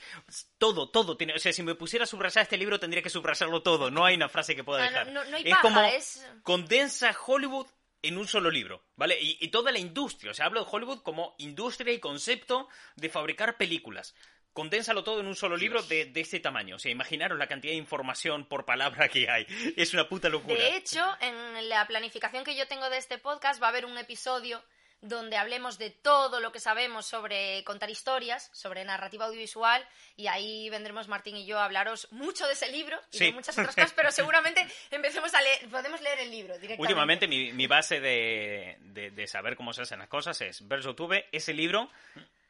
todo, todo tiene. O sea, si me pusiera a subrayar este libro, tendría que subrayarlo todo. No hay una frase que pueda
Ah, no-
dejar.
no- no hay
es
paja,
como
es-
condensa Hollywood en un solo libro, ¿vale? Y, y toda la industria. O sea, hablo de Hollywood como industria y concepto de fabricar películas. Condénsalo todo en un solo libro de, de este tamaño. O sea, imaginaros la cantidad de información por palabra que hay. Es una puta locura.
De hecho, en la planificación que yo tengo de este podcast va a haber un episodio donde hablemos de todo lo que sabemos sobre contar historias, sobre narrativa audiovisual, y ahí vendremos Martín y yo a hablaros mucho de ese libro y
Sí.
de muchas otras cosas, pero seguramente empecemos a leer, podemos leer el libro directamente.
Últimamente mi, mi base de, de- de saber cómo se hacen las cosas es ver YouTube, ese libro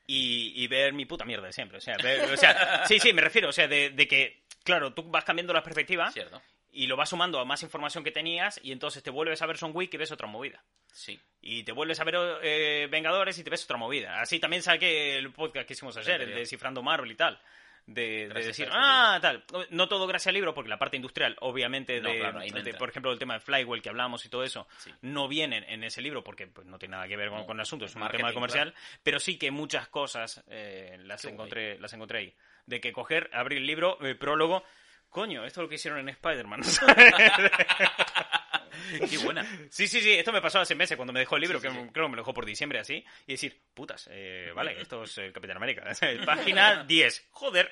y, y ver mi puta mierda de siempre. O sea, ver- o sea, sí, sí, me refiero. O sea, de, de que, claro, tú vas cambiando la perspectiva
Cierto.
y lo vas sumando a más información que tenías y entonces te vuelves a ver Son Week y ves otra movida.
Sí.
Y te vuelves a ver eh, Vengadores y te ves otra movida. Así también saqué el podcast que hicimos ayer, el de Cifrando Marvel y tal. De, decir, ah, tal. No todo gracias al libro, porque la parte industrial, obviamente,
No,
de,
claro, ahí no
de,
entra.
por ejemplo, el tema de Flywell que hablamos y todo eso,
Sí.
no vienen en ese libro porque pues, no tiene nada que ver con,
No,
con el asunto, es un tema comercial, pero sí que muchas cosas eh, las,
Qué guay.
encontré, las encontré ahí. De que coger, abrir el libro, el prólogo, coño, esto es lo que hicieron en Spider-Man.
Qué buena.
Sí, sí, sí, esto me pasó hace meses cuando me dejó el libro, que creo que me lo dejó por diciembre así, y decir, putas, eh, vale, esto es el Capitán América. Página 10, joder,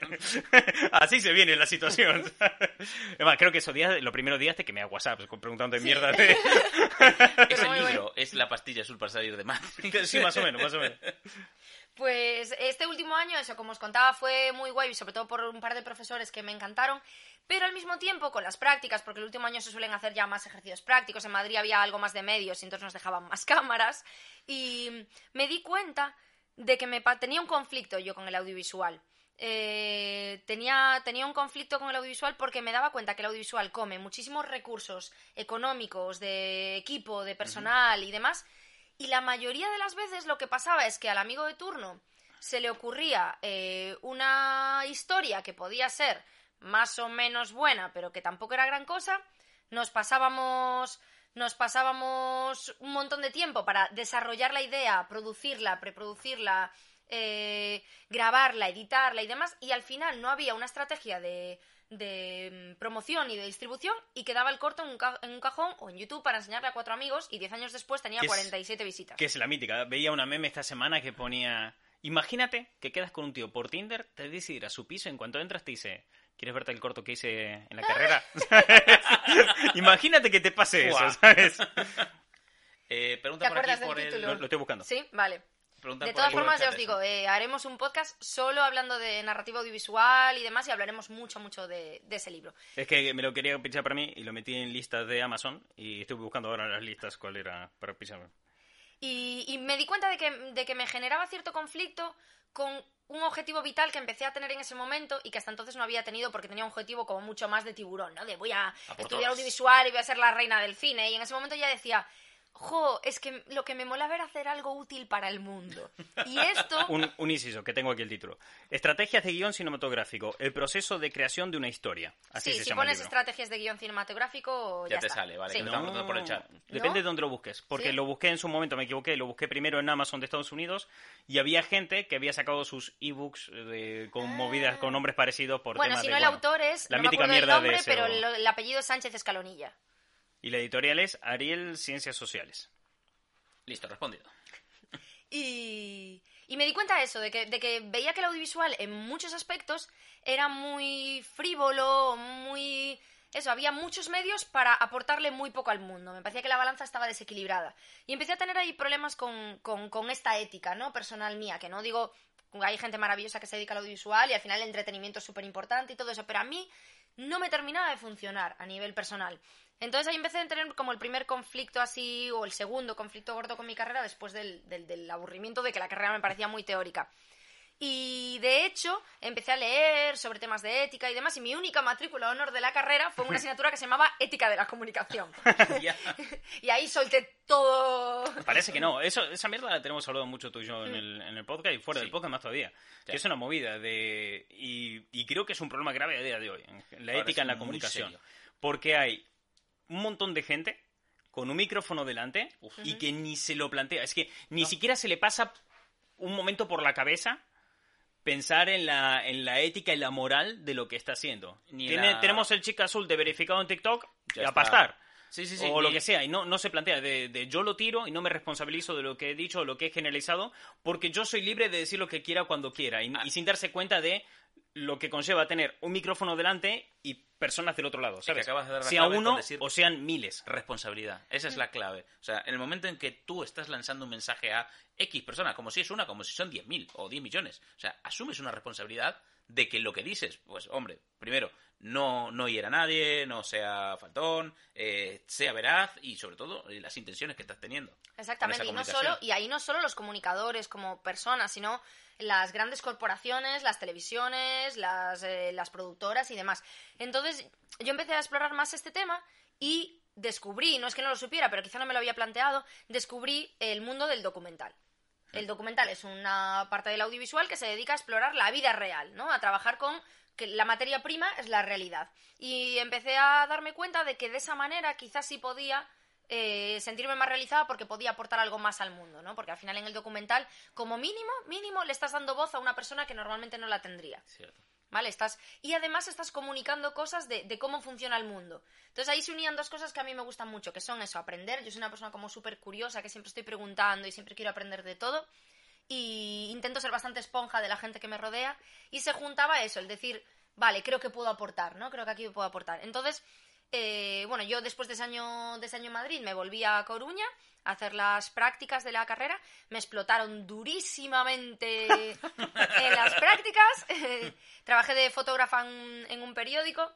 así se viene la situación. Además, creo que esos días, los primeros días te quemé a WhatsApp preguntando de mierda. De...
Libro es la pastilla azul para salir de más.
sí, más o menos, más o menos.
Pues este último año, eso, como os contaba, fue muy guay, sobre todo por un par de profesores que me encantaron, pero al mismo tiempo con las prácticas, porque el último año se suelen hacer ya más ejercicios prácticos, en Madrid había algo más de medios y entonces nos dejaban más cámaras, y me di cuenta de que me tenía un conflicto yo con el audiovisual. Eh, tenía, tenía un conflicto con el audiovisual porque me daba cuenta que el audiovisual come muchísimos recursos económicos, de equipo, de personal y demás, y la mayoría de las veces lo que pasaba es que al amigo de turno se le ocurría eh, una historia que podía ser más o menos buena, pero que tampoco era gran cosa. Nos pasábamos, nos pasábamos un montón de tiempo para desarrollar la idea, producirla, preproducirla, eh, grabarla, editarla y demás, y al final no había una estrategia de, de mm, promoción y de distribución y quedaba el corto en un, ca- en un cajón o en YouTube para enseñarle a cuatro amigos y diez años después tenía
¿Qué es-
47 visitas.
Que es la mítica. Veía una meme esta semana que ponía... Imagínate que quedas con un tío por Tinder, te dice ir a su piso y en cuanto entras te dice... ¿Quieres verte el corto que hice en la carrera? Imagínate que te pase eso. ¿sabes?
Eh,
¿Te
pregunta por aquí
del
por el...
lo estoy buscando.
Sí, vale. De todas
por
formas, ya os digo, eh, haremos un podcast solo hablando de narrativa audiovisual y demás y hablaremos mucho, mucho de, de ese libro.
Es que me lo quería pinchar para mí y lo metí en listas de Amazon y estoy buscando ahora las listas cuál era para pincharme.
Y, y me di cuenta de que, de que me generaba cierto conflicto con un objetivo vital que empecé a tener en ese momento y que hasta entonces no había tenido porque tenía un objetivo como mucho más de tiburón, ¿no? De voy a,
por
estudiar audiovisual y voy a ser la reina del cine. Y en ese momento ya decía, jo, es que lo que me molaba era hacer algo útil para el mundo. Y esto...
Un, un inciso, que tengo aquí el título. Estrategias de guion cinematográfico. El proceso de creación de una historia. Así
sí,
se
si
llama el
pones
libro.
estrategias de guion cinematográfico, ya,
Ya te
está.
sale, vale,
Sí.
que por el chat.
Depende
¿No?
de dónde lo busques. Porque
¿Sí?
lo busqué en su momento, me equivoqué. Lo busqué primero en Amazon de Estados Unidos y había gente que había sacado sus ebooks de- con movidas, con nombres parecidos por
Ah. Bueno, si
de,
no el
bueno,
autor es,
la
no me
mítica
del
mierda de
nombre,
ese,
pero
o-
el, el apellido es Sánchez Escalonilla.
Y la editorial es Ariel Ciencias Sociales.
Listo, respondido.
Y, y me di cuenta de eso, de que, de que veía que el audiovisual en muchos aspectos era muy frívolo, muy... Eso, había muchos medios para aportarle muy poco al mundo. Me parecía que la balanza estaba desequilibrada. Y empecé a tener ahí problemas con, con, con esta ética, ¿no? Personal mía, que no digo... Hay gente maravillosa que se dedica al audiovisual y al final el entretenimiento es súper importante y todo eso, pero a mí no me terminaba de funcionar a nivel personal. Entonces ahí empecé a tener como el primer conflicto así, o el segundo conflicto gordo con mi carrera después del, del, del aburrimiento de que la carrera me parecía muy teórica. Y de hecho empecé a leer sobre temas de ética y demás, y mi única matrícula de honor de la carrera fue una asignatura que se llamaba Ética de la Comunicación. Y ahí solté todo...
Parece que no. Eso, esa mierda la tenemos hablado mucho tú y yo en el, en el podcast y fuera
Sí.
del podcast más todavía.
Ya.
Que es una movida de... Y, y creo que es un problema grave a día de hoy. La
Ahora
ética en la comunicación.
serio.
Porque hay un montón de gente con un micrófono delante
Uf.
y que ni se lo plantea. Es que ni siquiera se le pasa un momento por la cabeza pensar en la, en la ética y la moral de lo que está haciendo.
Ni
Tiene-
la-
Tenemos el chica azul de verificado en TikTok
Ya
y a pastar.
Sí, sí, sí.
o lo que sea, y no, no se plantea de, de yo lo tiro y no me responsabilizo de lo que he dicho o lo que he generalizado, porque yo soy libre de decir lo que quiera cuando quiera, y,
Ah.
y sin darse cuenta de lo que conlleva tener un micrófono delante y personas del otro lado,
que
¿sabes?
acabas de dar la
sea uno
decir-
o sean miles.
Responsabilidad. Esa es la clave. O sea, en el momento en que tú estás lanzando un mensaje a X personas, como si es una, como si son 10.000 o 10 millones. O sea, asumes una responsabilidad de que lo que dices, pues hombre, primero, no, no hiera a nadie, no sea faltón, eh, sea veraz y sobre todo eh, las intenciones que estás teniendo.
Exactamente, y no solo, y ahí no solo los comunicadores como personas, sino las grandes corporaciones, las televisiones, las, eh, las productoras y demás. Entonces, yo empecé a explorar más este tema y descubrí, no es que no lo supiera, pero quizá no me lo había planteado, descubrí el mundo del documental. El documental es una parte del audiovisual que se dedica a explorar la vida real, ¿no? A trabajar con que la materia prima es la realidad. Y empecé a darme cuenta de que de esa manera quizás sí podía eh, sentirme más realizada porque podía aportar algo más al mundo, ¿no? Porque al final en el documental, como mínimo, mínimo, le estás dando voz a una persona que normalmente no la tendría. ¿Vale? Estás, y además estás comunicando cosas de, cómo funciona el mundo. Entonces ahí se unían dos cosas que a mí me gustan mucho, que son eso, aprender. Yo soy una persona como súper curiosa, que siempre estoy preguntando y siempre quiero aprender de todo. Y intento ser bastante esponja de la gente que me rodea. Y se juntaba eso, el decir, vale, creo que puedo aportar, ¿no? Creo que aquí puedo aportar. Entonces, eh, bueno, yo después de ese, año, de ese año en Madrid me volví a Coruña hacer las prácticas de la carrera. Me explotaron durísimamente en las prácticas. Trabajé de fotógrafa en, en un periódico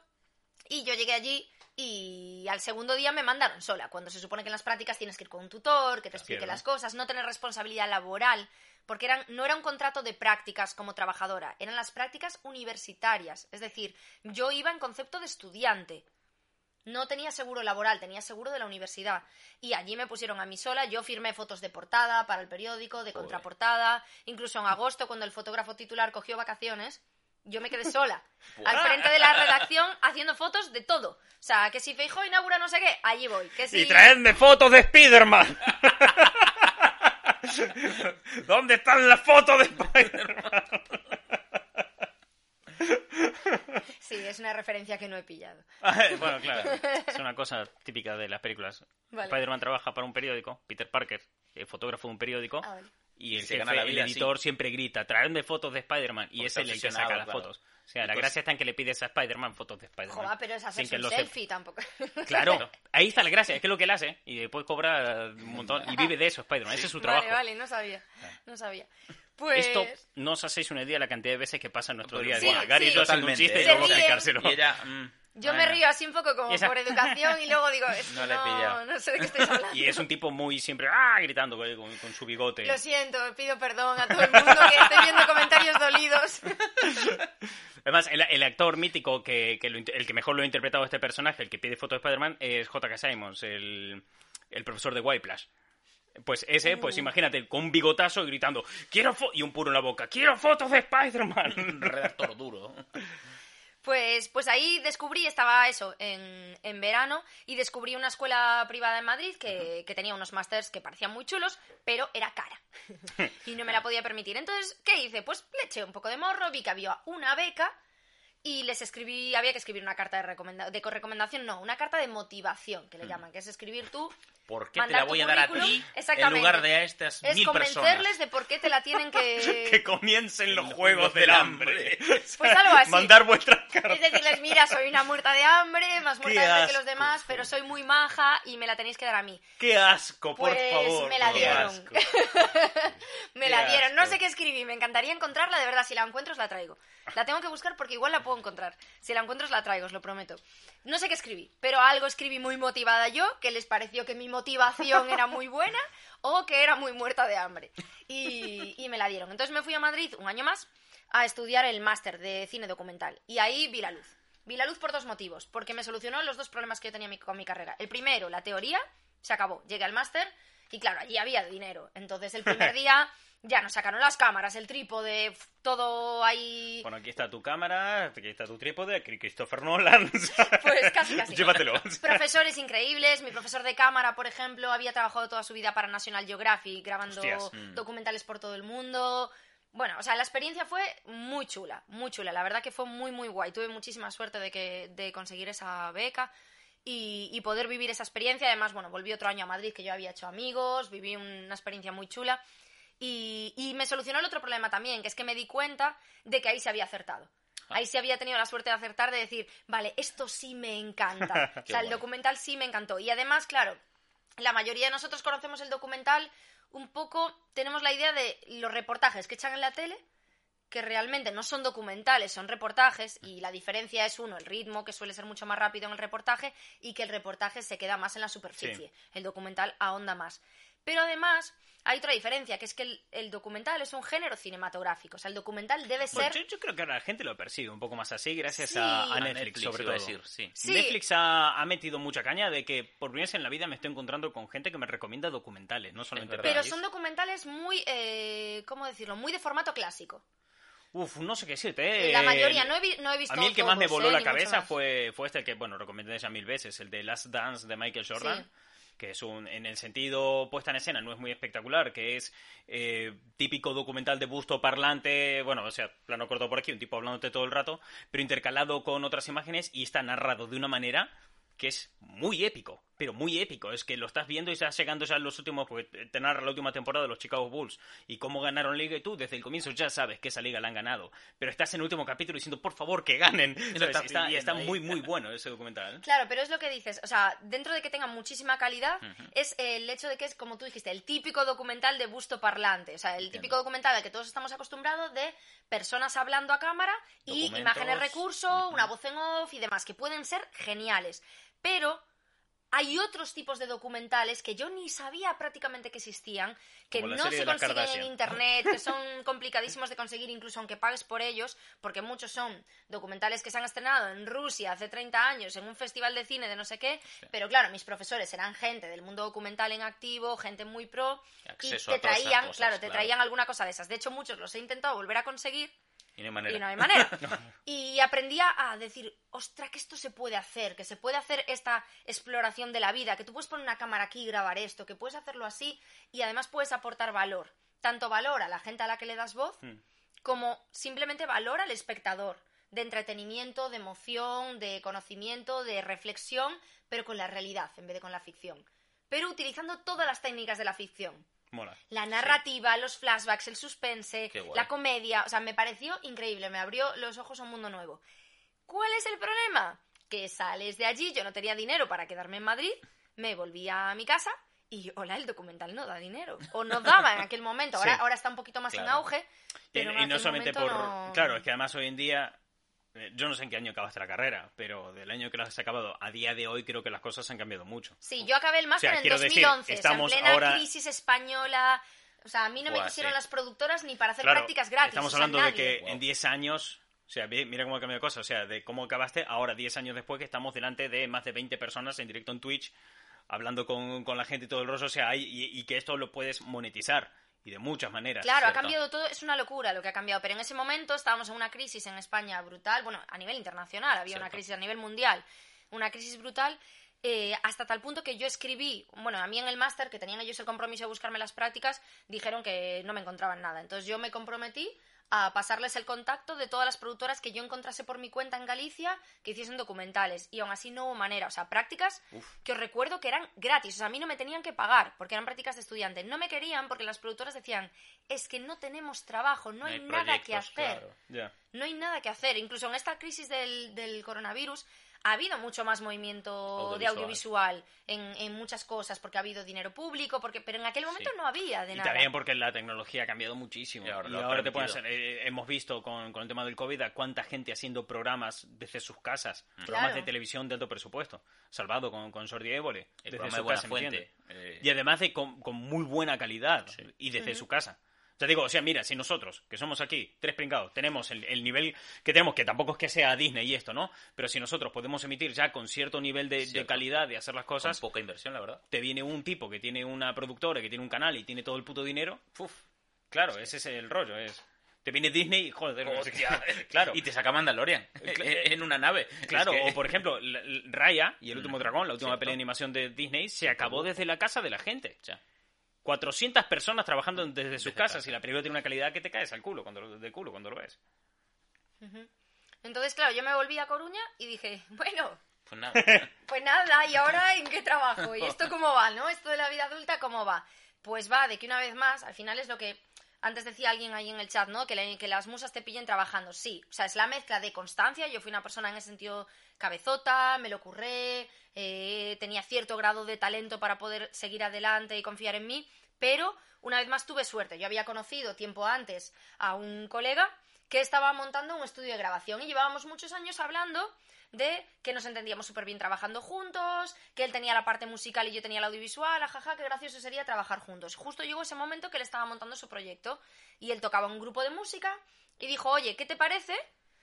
y yo llegué allí y al segundo día me mandaron sola, cuando se supone que en las prácticas tienes que ir con un tutor, que te explique las cosas, no tener responsabilidad laboral, porque eran, no era un contrato de prácticas como trabajadora, eran las prácticas universitarias. Es decir, yo iba en concepto de estudiante. No tenía seguro laboral, tenía seguro de la universidad. Y allí me pusieron a mí sola. Yo firmé fotos de portada para el periódico, de
Joder.
contraportada. Incluso en agosto, cuando el fotógrafo titular cogió vacaciones, yo me quedé sola. Al frente de la redacción haciendo fotos de todo. O sea, que si Feijó inaugura no sé qué, allí voy. Que si...
Y traedme fotos de Spider-Man. ¿Dónde están las fotos de Spider-Man?
Sí, es una referencia que no he pillado.
bueno, claro. Es una cosa típica de las películas.
Vale.
Spider-Man trabaja para un periódico, Peter Parker, eh, fotógrafo de un periódico,
Ah, vale.
y el
Se
jefe,
gana la
el editor
así.
siempre grita, traedme fotos de Spider-Man, y es el el que saca las
claro.
fotos. O sea,
Y
la
pues-
gracia está en que le pides a Spider-Man fotos de Spider-Man.
Joder, pero es
que
un selfie tampoco.
Claro, ahí está la gracia, es que es lo que él hace, y después cobra un montón, y vive de eso Spider-Man, ese es su trabajo.
Vale, vale, no sabía. No sabía. Pues...
Esto no os hacéis una idea de la cantidad de veces que pasa en nuestro
Pues
día a
sí,
día. Gary haciendo un
Totalmente,
chiste y
¿eh?
luego
ella... mm,
Yo me río así un poco como por educación y luego digo,
No le he
no,
pillado.
no sé de qué estáis hablando.
Y es un tipo muy siempre ah, gritando con, con- su bigote.
Lo siento, pido perdón a todo el mundo que esté viendo comentarios dolidos.
Además, el, el actor mítico que, lo el que mejor lo ha interpretado a este personaje, el que pide foto de Spider-Man, es J.K. Simons, el, el profesor de Whiplash. Pues ese, pues imagínate, con un bigotazo y gritando, quiero fo-", y un puro en la boca, quiero fotos de Spider-Man.
Un redactor duro.
Pues, pues ahí descubrí, estaba eso, en, en verano, y descubrí una escuela privada en Madrid que, que tenía unos másters que parecían muy chulos, pero era cara. y no me la podía permitir. Entonces, ¿qué hice? Pues le eché un poco de morro, vi que había una beca y les escribí, había que escribir una carta de, recomenda de recomendación, no, una carta de motivación, que le llaman, que es escribir tú
¿Por qué te la voy a dar a ti en
exactamente.
lugar de a estas
es
mil
convencerles
personas?
de por qué te la tienen que...
que comiencen los
Los
juegos del hambre.
Pues algo así.
Mandar vuestras cartas.
Es decirles, mira, soy una muerta de hambre, más muerta
Qué
de hambre que los demás, pero soy muy maja y me la tenéis que dar a mí.
qué asco, por
Pues
favor.
me la dieron. Me
Qué
la dieron. No sé qué escribí, me encantaría encontrarla, de verdad, si la encuentro os la traigo. La tengo que buscar porque igual la puedo encontrar. Si la encuentro os la traigo, os lo prometo. No sé qué escribí, pero algo escribí muy motivada yo, que les pareció que mi motivación era muy buena o que era muy muerta de hambre. Y, y me la dieron. Entonces me fui a Madrid un año más a estudiar el máster de cine documental. Y ahí vi la luz. Vi la luz por dos motivos. Porque me solucionó los dos problemas que yo tenía mi- con mi carrera. El primero, la teoría, se acabó. Llegué al máster y claro, allí había dinero. Entonces el primer día ya nos sacaron las cámaras, el trípode, todo ahí...
Bueno, aquí está tu cámara, aquí está tu trípode, aquí Christopher Nolan.
Pues casi, casi.
Llévatelo.
Profesores increíbles. Mi profesor de cámara, por ejemplo, había trabajado toda su vida para National Geographic, grabando
Hostias.
Mm.
documentales por todo el mundo. Bueno, o sea, la experiencia fue muy chula, muy chula. La verdad que fue muy, muy guay. Tuve muchísima suerte de, que, de conseguir esa beca y, y poder vivir esa experiencia. Además, bueno, volví otro año a Madrid que yo había hecho amigos, viví una experiencia muy chula. Y, y me solucionó el otro problema también, que es que me di cuenta de que ahí se había acertado. Ahí sí había tenido la suerte de acertar, de decir, vale, esto sí me encanta. o sea, el
guay.
documental sí me encantó. Y además, claro, la mayoría de nosotros conocemos el documental un poco, tenemos la idea de los reportajes que echan en la tele, que realmente no son documentales, son reportajes, y la diferencia es uno, el ritmo, que suele ser mucho más rápido en el reportaje, y que el reportaje se queda más en la superficie.
Sí.
El documental ahonda más. Pero además, hay otra diferencia, que es que el, el documental es un género cinematográfico. O sea, el documental debe
Bueno,
ser.
yo, yo creo que ahora la gente lo percibe un poco más así gracias
Sí.
a, a
A
Netflix, sobre todo.
a decir, sí.
Sí.
Netflix ha, ha metido mucha caña de que por primera vez en la vida me estoy encontrando con gente que me recomienda documentales, no solamente.
Pero son documentales muy. Eh, ¿Cómo decirlo? Muy de formato clásico.
Uf, no sé qué decirte. eh.
La mayoría, no he, vi- no he visto.
A mí el que más me voló
eh,
la
mucho
cabeza fue, fue este que, bueno, recomendé ya mil veces, el de Last Dance de Michael Jordan.
Sí.
Que es un, en el sentido puesta en escena, no es muy espectacular, que es eh, típico documental de busto parlante, bueno, o sea, plano corto por aquí, un tipo hablándote todo el rato, pero intercalado con otras imágenes y está narrado de una manera que es muy épico, pero muy épico. Es que lo estás viendo y estás llegando ya a los últimos, porque te narra la última temporada de los Chicago Bulls y cómo ganaron liga y tú desde el comienzo ya sabes que esa liga la han ganado. Pero estás en el último capítulo diciendo, por favor, que ganen. Y está, y está
viviendo
muy, muy bueno ese documental.
Claro, pero es lo que dices. O sea, dentro de que tenga muchísima calidad, es el hecho de que es, como tú dijiste, el típico documental de busto parlante. O sea, el típico documental al que todos estamos acostumbrados de personas hablando a cámara y
Documentos.
imágenes recurso, una voz en off y demás, que pueden ser geniales. Pero hay otros tipos de documentales que yo ni sabía prácticamente que existían, que no se consiguen en internet, que son complicadísimos de conseguir incluso aunque pagues por ellos, porque muchos son documentales que se han estrenado en Rusia hace 30 años en un festival de cine de no sé qué, pero claro, mis profesores eran gente del mundo documental en activo, gente muy pro, y te traían,
cosas,
claro, te
claro.
traían alguna cosa de esas. De hecho, muchos los he intentado volver a conseguir
Y no hay manera.
y no hay manera. Y aprendía a decir, ostra, que esto se puede hacer, que se puede hacer esta exploración de la vida, que tú puedes poner una cámara aquí y grabar esto, que puedes hacerlo así y además puedes aportar valor. Tanto valor a la gente a la que le das voz, como simplemente valor al espectador, de entretenimiento, de emoción, de conocimiento, de reflexión, pero con la realidad en vez de con la ficción. Pero utilizando todas las técnicas de la ficción
Mola.
la narrativa, los flashbacks, el suspense, la comedia, o sea, me pareció increíble, me abrió los ojos a un mundo nuevo. ¿Cuál es el problema? Que sales de allí, yo no tenía dinero para quedarme en Madrid, me volví a mi casa y, hola, el documental no da dinero. O no daba en aquel momento, ahora,
Sí.
ahora está un poquito más en auge,
Y,
pero en
y no solamente por...
no-
Claro, es que además hoy en día... eh, Yo no sé en qué año acabaste la carrera, pero del año que la has acabado a día de hoy creo que las cosas han cambiado mucho.
Sí, yo acabé el máster
O sea,
en
quiero decir,
2011, o sea, en
estamos
plena
ahora-
crisis española... O sea, a mí no me quisieron
sí.
las productoras ni para hacer
Claro,
prácticas gratis.
Estamos
o sea,
hablando de que
Wow.
en 10 años, o sea, mira cómo ha cambiado la cosa, o sea, de cómo acabaste ahora 10 años después que estamos delante de más de 20 personas en directo en Twitch, hablando con, con la gente y todo el rollo, o sea, hay, y, y que esto lo puedes monetizar y de muchas maneras.
Claro, ha cambiado todo, es una locura lo que ha cambiado, pero en ese momento estábamos en una crisis en España brutal, bueno, a nivel internacional, había una crisis a nivel mundial, una crisis brutal, eh, hasta tal punto que yo escribí, bueno, a mí en el máster, que tenían ellos el compromiso de buscarme las prácticas, dijeron que no me encontraban nada, entonces yo me comprometí a pasarles el contacto de todas las productoras que yo encontrase por mi cuenta en Galicia que hiciesen documentales. Y aún así no hubo manera, o sea, prácticas
Uf.
que os recuerdo que eran gratis, o sea, a mí no me tenían que pagar porque eran prácticas de estudiante, no me querían porque las productoras decían, es que no tenemos trabajo, no, hay, nada que hacer,
claro.
No hay nada que hacer, incluso en esta crisis del, del coronavirus ha habido mucho más movimiento de
Audiovisual.
en, en muchas cosas, porque ha habido dinero público, porque pero en aquel momento
Sí.
no había de
Y
nada.
también porque la tecnología ha cambiado muchísimo.
Y
Y
ahora
te puedes eh, hemos visto con, con el tema del COVID a cuánta gente haciendo programas desde sus casas, programas
Claro.
de televisión de alto presupuesto. Salvado con, con Jordi Évole,
El
desde
programa
su
de Buena
casa,
eh,
Y además de con, con muy buena calidad y desde su casa. O sea, digo, o sea, mira, si nosotros, que somos aquí, tres pringados, tenemos el, el nivel que tenemos, que tampoco es que sea Disney y esto, ¿no? Pero si nosotros podemos emitir ya con cierto nivel de, de calidad de hacer las
con
cosas,
poca inversión, la verdad.
te viene un tipo que tiene una productora, que tiene un canal y tiene todo el puto dinero, uf, claro, ese es el rollo, es... Te viene Disney y joder, claro.
Y te saca Mandalorian en en una nave.
Claro,
Es que-
o por ejemplo, Raya y el último
Mm,
dragón, la última
cierto.
pelea de animación de Disney, se acabó desde la casa de la gente.
O sea,
400 personas trabajando desde sus
Desde
casas
casa.
y la película tiene una calidad que te caes al culo cuando, lo- de culo cuando lo ves.
Entonces, claro, yo me volví a Coruña y dije, bueno,
pues nada.
Pues nada, ¿y ahora en qué trabajo? ¿Y esto cómo va, no? Esto de la vida adulta, ¿cómo va? Pues va de que una vez más, al final es lo que antes decía alguien ahí en el chat, ¿no? Que, le- que las musas te pillen trabajando. Sí, o sea, es la mezcla de constancia. Yo fui una persona en ese sentido cabezota, me lo curré, eh, tenía cierto grado de talento para poder seguir adelante y confiar en mí, pero una vez más tuve suerte. Yo había conocido tiempo antes a un colega que estaba montando un estudio de grabación y llevábamos muchos años hablando de que nos entendíamos súper bien trabajando juntos, que él tenía la parte musical y yo tenía la audiovisual, ajaja, qué gracioso sería trabajar juntos. Justo llegó ese momento que él estaba montando su proyecto y él tocaba un grupo de música y dijo, oye, ¿qué te parece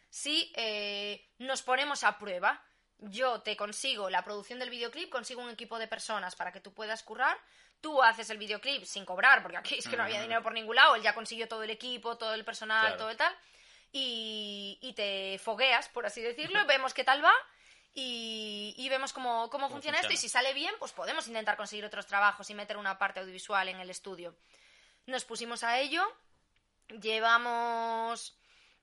si eh, nos ponemos a prueba? Yo te consigo la producción del videoclip, consigo un equipo de personas para que tú puedas currar, tú haces el videoclip sin cobrar, porque aquí es que no había dinero por ningún lado, él ya consiguió todo el equipo, todo el personal,
Claro.
todo el tal, y, y te fogueas, por así decirlo, vemos qué tal va. Y, y vemos cómo, cómo funciona esto y
funciona.
si sale bien, pues podemos intentar conseguir otros trabajos y meter una parte audiovisual en el estudio. Nos pusimos a ello, llevamos...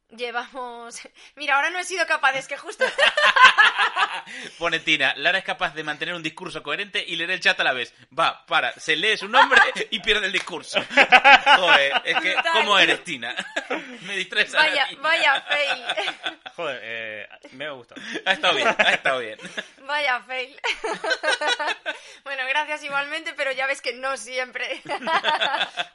Llevamos... Mira, ahora no he sido capaz, es que justo...
Pone Tina, Lara es capaz de mantener un discurso coherente y leer el chat a la vez. Va, para, se lee su nombre y pierde el discurso. Joder, es que. ¿cómo eres, Tina? Me distraes
Vaya,
Tina.
vaya fail.
Joder, eh, me ha gustado.
Ha estado bien, ha estado bien.
Vaya fail. bueno, gracias igualmente, pero ya ves que no siempre.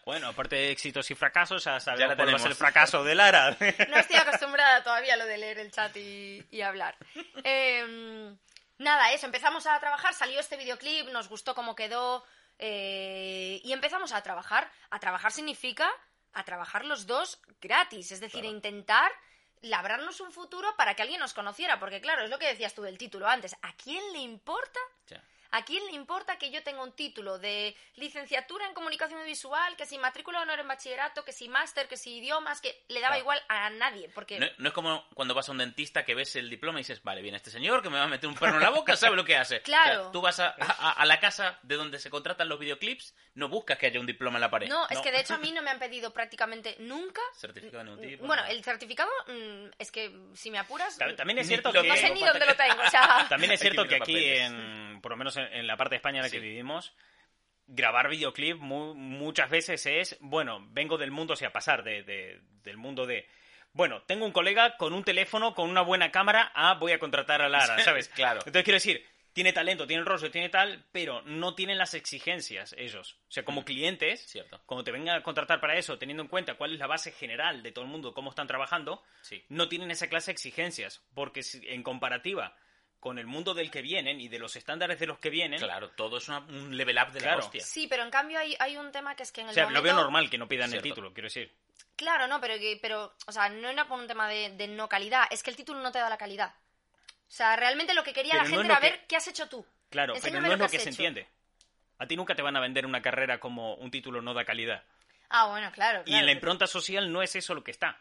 Bueno, aparte de éxitos y fracasos, ya sabemos cuál el fracaso de Lara.
No estoy acostumbrada todavía a lo de leer el chat y, y hablar. Em, nada, eso, empezamos a trabajar, salió este videoclip, nos gustó cómo quedó eh, y empezamos a trabajar. A trabajar significa a trabajar los dos gratis, es decir, a intentar labrarnos un futuro para que alguien nos conociera, porque claro, es lo que decías tú del título antes, ¿a quién le importa. ¿A quién le importa que yo tenga un título de licenciatura en comunicación visual, que si matrícula de honor en bachillerato, que si máster, que si idiomas, que le daba
Claro.
igual a nadie? Porque
No, no es como cuando vas a un dentista que ves el diploma y dices, vale, viene este señor que me va a meter un perno en la boca, sabe lo que hace.
Claro.
O sea, tú vas a, a- a la casa de donde se contratan los videoclips, no buscas que haya un diploma en la pared.
no, es que de hecho a mí no me han pedido prácticamente nunca.
Certificado de ningún tipo.
Bueno, el certificado mm, es que si me apuras,
Ta- También es cierto
lo
que...
no sé
tengo,
ni dónde lo tengo. O sea,
También es cierto que aquí, en, por lo menos en, en la parte de España en la que vivimos, grabar videoclip mu- muchas veces es, bueno, vengo del mundo, o sea, pasar de, de- del mundo de, bueno, tengo un colega con un teléfono, con una buena cámara, ah, voy a contratar a Lara, ¿sabes?
Claro.
Entonces quiero decir, tiene talento, tiene rostro, tiene tal, pero no tienen las exigencias ellos. O sea, como
Mm.
clientes,
Cierto.
cuando te vengan a contratar para eso, teniendo en cuenta cuál es la base general de todo el mundo, cómo están trabajando,
Sí.
no tienen esa clase de exigencias, porque en comparativa con el mundo del que vienen y de los estándares de los que vienen,
Claro, todo es una- un level up de la
Claro.
hostia.
sí, pero en cambio hay, hay un tema que es que en el
o sea, lo
momento...
veo normal que no pidan el título, quiero decir.
Claro, no, pero, que- pero o sea, no era por un tema de, de no calidad, es que el título no te da la calidad. O sea, realmente lo que quería
Pero
la
no
gente
lo
era
que-
ver qué has hecho tú.
Claro,
Enséñame
pero no es lo que se
hecho.
entiende. A ti nunca te van a vender una carrera como un título no da calidad.
Ah, bueno, claro.
Y en la
claro.
impronta social no es eso lo que está.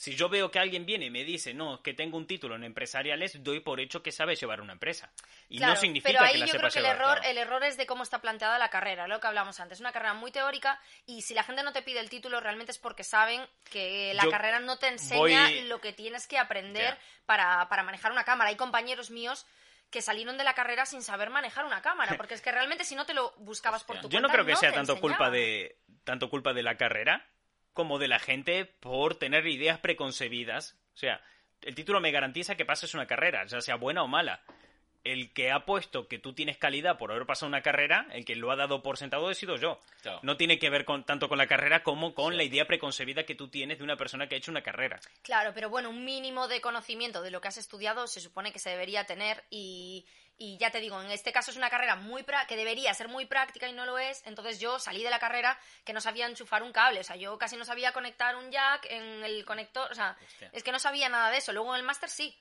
Si yo veo que alguien viene y me dice, no, que tengo un título en empresariales, doy por hecho que sabe llevar una empresa. Y
Claro,
no significa
pero ahí
que la
yo creo que el
llevar.
error,
claro.
el error es de cómo está planteada la carrera, lo que hablamos antes. Es una carrera muy teórica y si la gente no te pide el título realmente es porque saben que la
Yo
carrera no te enseña
voy-
lo que tienes que aprender para, para manejar una cámara. Hay compañeros míos que salieron de la carrera sin saber manejar una cámara, porque es que realmente si no te lo buscabas por tu
Yo no
cuenta,
creo que sea tanto culpa de tanto culpa de la carrera como de la gente por tener ideas preconcebidas. O sea, el título me garantiza que pases una carrera, ya sea buena o mala. El que ha puesto que tú tienes calidad por haber pasado una carrera, el que lo ha dado por sentado he sido yo.
Claro.
No tiene que ver con, tanto con la carrera como con
Sí.
la idea preconcebida que tú tienes de una persona que ha hecho una carrera.
Claro, pero bueno, un mínimo de conocimiento de lo que has estudiado se supone que se debería tener y, y ya te digo, en este caso es una carrera muy pra- que debería ser muy práctica y no lo es, entonces yo salí de la carrera que no sabía enchufar un cable, o sea, yo casi no sabía conectar un jack en el conector, o sea,
Hostia.
es que no sabía nada de eso. Luego en el máster sí,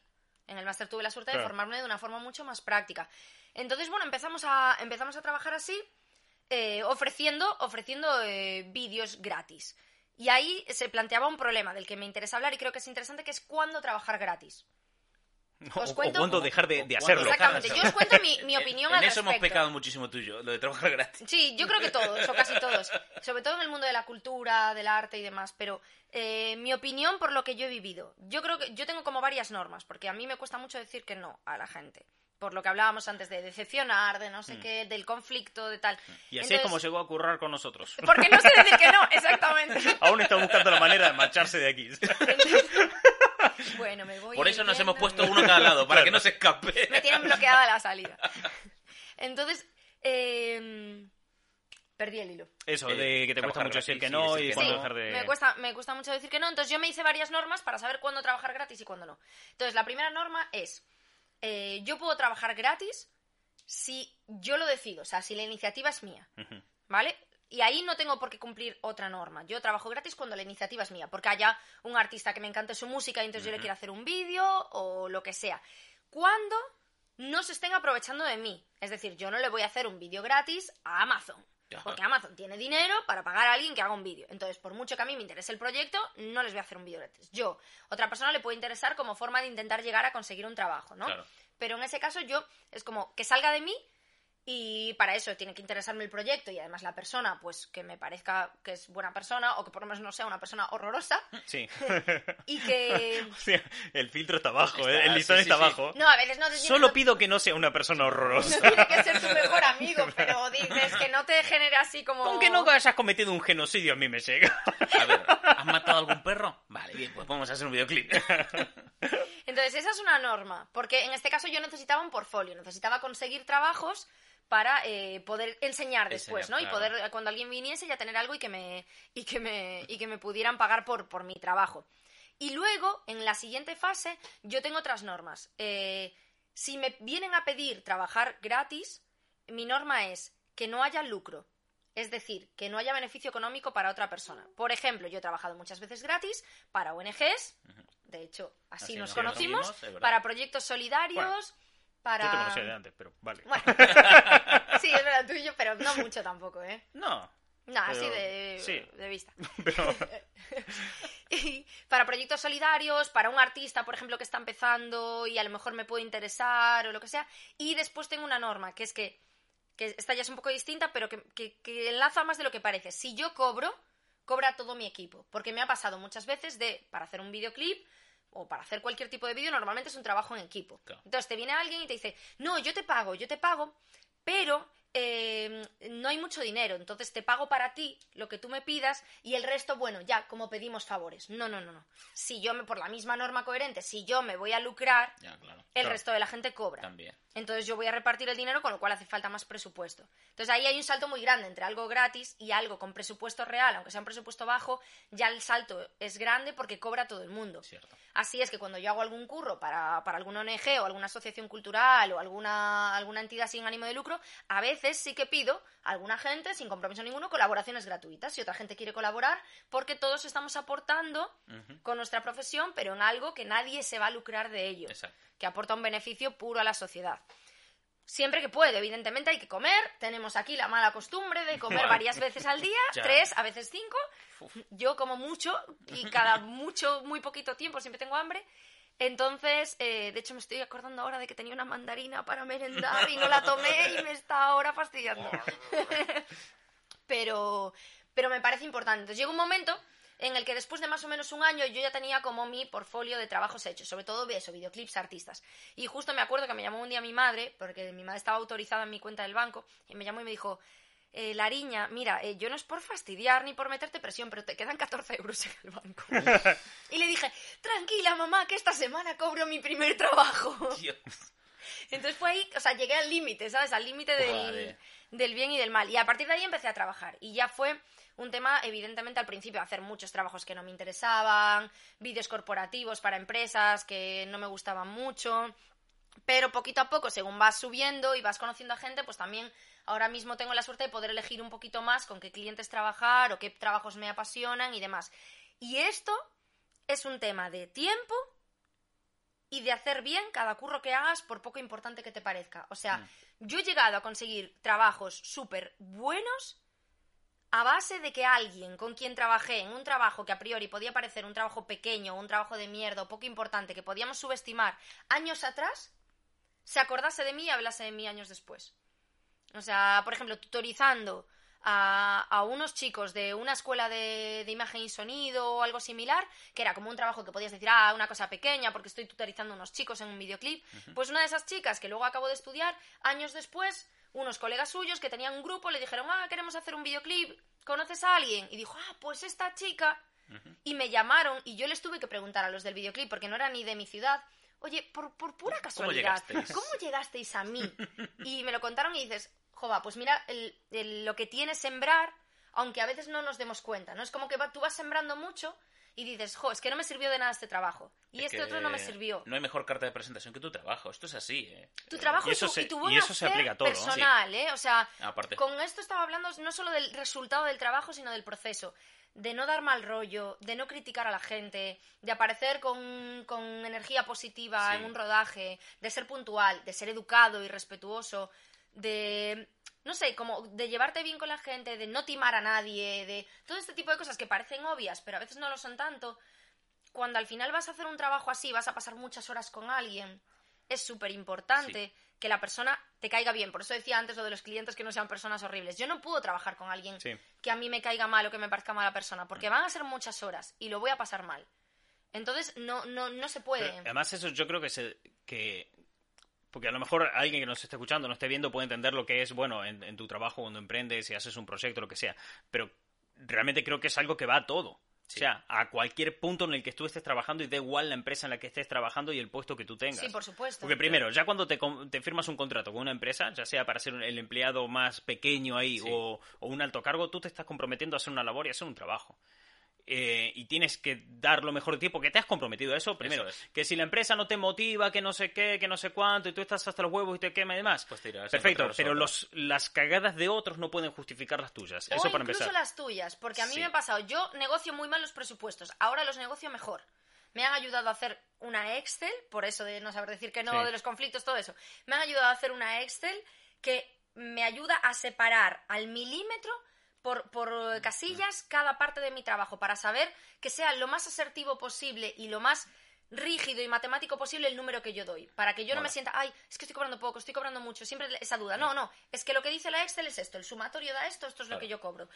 en el máster tuve la suerte de formarme de una forma mucho más práctica. Entonces, bueno, empezamos a, empezamos a trabajar así, eh, ofreciendo, ofreciendo eh, vídeos gratis. Y ahí se planteaba un problema del que me interesa hablar y creo que es interesante, que es cuándo trabajar gratis. Os cuento-
o cuándo dejar de, hacerlo.
Exactamente, yo os cuento mi, mi opinión
en
al
eso hemos pecado muchísimo tú y yo, lo de trabajar gratis.
Sí, yo creo que todos, o casi todos. Sobre todo en el mundo de la cultura, del arte y demás. Pero eh, mi opinión por lo que yo he vivido. Yo creo que yo tengo como varias normas, porque a mí me cuesta mucho decir que no a la gente. Por lo que hablábamos antes de decepcionar, de no sé
Mm.
qué, del conflicto, de tal.
Y así es como llegó a currar con nosotros.
Porque no sé decir que no, exactamente.
Aún está buscando la manera de marcharse de aquí.
Bueno, me voy.
Por eso nos hemos puesto uno a cada lado, para que no se escape.
Me tienen bloqueada la salida. Entonces, eh, Perdí el hilo.
Eso,
Eh,
de que te cuesta mucho decir que no y cuándo dejar de...
Me cuesta, me cuesta mucho decir que no, entonces yo me hice varias normas para saber cuándo trabajar gratis y cuándo no. Entonces, la primera norma es, eh, yo puedo trabajar gratis si yo lo decido, o sea, si la iniciativa es mía. ¿vale? Y ahí no tengo por qué cumplir otra norma. Yo trabajo gratis cuando la iniciativa es mía, porque haya un artista que me encante su música y entonces yo le quiero hacer un vídeo o lo que sea. Cuando no se estén aprovechando de mí. Es decir, yo no le voy a hacer un vídeo gratis a Amazon. Porque Amazon tiene dinero para pagar a alguien que haga un vídeo. Entonces, por mucho que a mí me interese el proyecto, no les voy a hacer un vídeo gratis. Yo, otra persona le puede interesar como forma de intentar llegar a conseguir un trabajo, ¿no?
Claro.
Pero en ese caso yo es como que salga de mí y para eso tiene que interesarme el proyecto y además la persona, pues que me parezca que es buena persona o que por lo menos no sea una persona horrorosa
Sí.
y que...
Hostia, el filtro está abajo,
Está,
¿eh? el listón
sí, sí,
está
sí.
abajo.
No, a veces no te
Solo
no-
pido que no sea una persona
no
horrorosa.
tiene que ser tu mejor amigo, pero dices que no te genere así como...
Con que no hayas cometido un genocidio a mí me llega.
A ver, ¿has matado algún perro? Vale, bien, pues vamos a hacer un videoclip.
Entonces, esa es una norma, porque en este caso yo necesitaba un portfolio, necesitaba conseguir trabajos para eh, poder enseñar después,
Enseñar,
¿no? Y poder, eh, cuando alguien viniese, ya tener algo y que me, y que me, y que me pudieran pagar por, por mi trabajo. Y luego, en la siguiente fase, yo tengo otras normas. Eh, si me vienen a pedir trabajar gratis, mi norma es que no haya lucro. Es decir, que no haya beneficio económico para otra persona. Por ejemplo, yo he trabajado muchas veces gratis para ONGs, de hecho, así,
Así
nos
nos
conocimos, para proyectos solidarios,
Bueno,
para...
Yo te conocía de antes, pero vale.
Bueno, sí, es verdad, tú y yo, pero no mucho tampoco, ¿eh?
No,
No, así de,
sí.
de vista.
pero...
Y para proyectos solidarios, para un artista, por ejemplo, que está empezando y a lo mejor me puede interesar o lo que sea. Y después tengo una norma, que es que, que esta ya es un poco distinta, pero que, que- que enlaza más de lo que parece. Si yo cobro, cobra todo mi equipo. Porque me ha pasado muchas veces de, para hacer un videoclip o para hacer cualquier tipo de vídeo, normalmente es un trabajo en equipo.
Claro.
Entonces te viene alguien y te dice, no, yo te pago, yo te pago, pero eh, no hay mucho dinero, entonces te pago para ti lo que tú me pidas y el resto, bueno, ya, como pedimos favores. No, no, no, no. Si yo, me, por la misma norma coherente, si yo me voy a lucrar,
ya, claro.
el
Claro.
resto de la gente cobra.
También.
Entonces yo voy a repartir el dinero, con lo cual hace falta más presupuesto. Entonces ahí hay un salto muy grande entre algo gratis y algo con presupuesto real, aunque sea un presupuesto bajo, ya el salto es grande porque cobra todo el mundo.
Cierto.
Así es que cuando yo hago algún curro para, para alguna ONG o alguna asociación cultural o alguna, alguna entidad sin ánimo de lucro, a veces sí que pido a alguna gente, sin compromiso ninguno, colaboraciones gratuitas. Si otra gente quiere colaborar, porque todos estamos aportando con nuestra profesión, pero en algo que nadie se va a lucrar de ello,
Exacto.
que aporta un beneficio puro a la sociedad. Siempre que puede, evidentemente hay que comer. Tenemos aquí la mala costumbre de comer varias veces al día, tres, a veces cinco. Yo como mucho y cada mucho, muy poquito tiempo siempre tengo hambre. Entonces, eh, de hecho me estoy acordando ahora de que tenía una mandarina para merendar y no la tomé y me está ahora fastidiando. pero, pero me parece importante. Entonces llega un momento en el que después de más o menos un año yo ya tenía como mi portfolio de trabajos hechos, sobre todo eso, videoclips, artistas. Y justo me acuerdo que me llamó un día mi madre, porque mi madre estaba autorizada en mi cuenta del banco, y me llamó y me dijo, eh, Lariña, mira, eh, yo no es por fastidiar ni por meterte presión, pero te quedan 14 euros en el banco. y le dije, tranquila mamá, que esta semana cobro mi primer trabajo.
Dios.
Entonces fue ahí, o sea, llegué al límite, ¿sabes? Al límite del, del bien y del mal. Y a partir de ahí empecé a trabajar. Y ya fue un tema, evidentemente, al principio, hacer muchos trabajos que no me interesaban, vídeos corporativos para empresas que no me gustaban mucho. Pero poquito a poco, según vas subiendo y vas conociendo a gente, pues también ahora mismo tengo la suerte de poder elegir un poquito más con qué clientes trabajar o qué trabajos me apasionan y demás. Y esto es un tema de tiempo y de hacer bien cada curro que hagas, por poco importante que te parezca. O sea, yo he llegado a conseguir trabajos súper buenos a base de que alguien con quien trabajé en un trabajo que a priori podía parecer un trabajo pequeño, un trabajo de mierda o poco importante que podíamos subestimar años atrás, se acordase de mí y hablase de mí años después. O sea, por ejemplo, tutorizando a, a unos chicos de una escuela de, de imagen y sonido o algo similar, que era como un trabajo que podías decir, ah, una cosa pequeña porque estoy tutorizando a unos chicos en un videoclip. Pues una de esas chicas que luego acabó de estudiar, años después, unos colegas suyos que tenían un grupo le dijeron, ah, queremos hacer un videoclip, ¿conoces a alguien? Y dijo, ah, pues esta chica. Y me llamaron y yo les tuve que preguntar a los del videoclip, porque no era ni de mi ciudad, oye, por, por pura casualidad,
llegasteis?
¿cómo llegasteis a mí? Y me lo contaron y dices, jova, pues mira el- el- lo que tiene sembrar, aunque a veces no nos demos cuenta, ¿no? Es como que va- tú vas sembrando mucho y dices, jo, es que no me sirvió de nada este trabajo. Y
Es
este otro no me sirvió.
No hay mejor carta de presentación que tu trabajo. Esto es así, ¿eh?
Tu trabajo
y
y,
eso
tu,
se-
y tu
y eso se aplica a todo, ¿no?
personal, ¿eh? O sea,
Aparte.
con esto estaba hablando no solo del resultado del trabajo, sino del proceso. De no dar mal rollo, de no criticar a la gente, de aparecer con, con energía positiva
Sí.
en un rodaje, de ser puntual, de ser educado y respetuoso, de, no sé, como de llevarte bien con la gente, de no timar a nadie, de todo este tipo de cosas que parecen obvias, pero a veces no lo son tanto. Cuando al final vas a hacer un trabajo así, vas a pasar muchas horas con alguien, es súper importante que la persona te caiga bien. Por eso decía antes lo de los clientes que no sean personas horribles. Yo no puedo trabajar con alguien
Sí.
que a mí me caiga mal o que me parezca mala persona, porque van a ser muchas horas y lo voy a pasar mal. Entonces, no, no, no se puede.
Pero, además, eso yo creo que se. Que, porque a lo mejor alguien que nos esté escuchando, no esté viendo, puede entender lo que es, bueno, en, en tu trabajo, cuando emprendes, si haces un proyecto, lo que sea. Pero realmente creo que es algo que va a todo.
Sí.
O sea, a cualquier punto en el que tú estés trabajando y da igual la empresa en la que estés trabajando y el puesto que tú tengas.
Sí, por supuesto.
Porque primero, ya cuando te, te firmas un contrato con una empresa, ya sea para ser el empleado más pequeño ahí
Sí.
o, o un alto cargo, tú te estás comprometiendo a hacer una labor y a hacer un trabajo. Eh, y tienes que dar lo mejor de ti porque te has comprometido a eso. Primero,
Eso es.
que si la empresa no te motiva, que no sé qué, que no sé cuánto, y tú estás hasta los huevos y te quema y demás.
Pues te irás a
Perfecto, pero los, las cagadas de otros no pueden justificar las tuyas.
o
eso para
incluso
empezar.
las tuyas, porque a mí
Sí.
me ha pasado, yo negocio muy mal los presupuestos, ahora los negocio mejor. Me han ayudado a hacer una Excel, por eso de no saber decir que no,
Sí.
de los conflictos, todo eso. Me han ayudado a hacer una Excel que me ayuda a separar al milímetro por, por casillas cada parte de mi trabajo para saber que sea lo más asertivo posible y lo más rígido y matemático posible el número que yo doy. Para que yo no me sienta, ay, es que estoy cobrando poco, estoy cobrando mucho. Siempre esa duda. No, no, es que lo que dice la Excel es esto, el sumatorio da esto, esto es lo que yo cobro.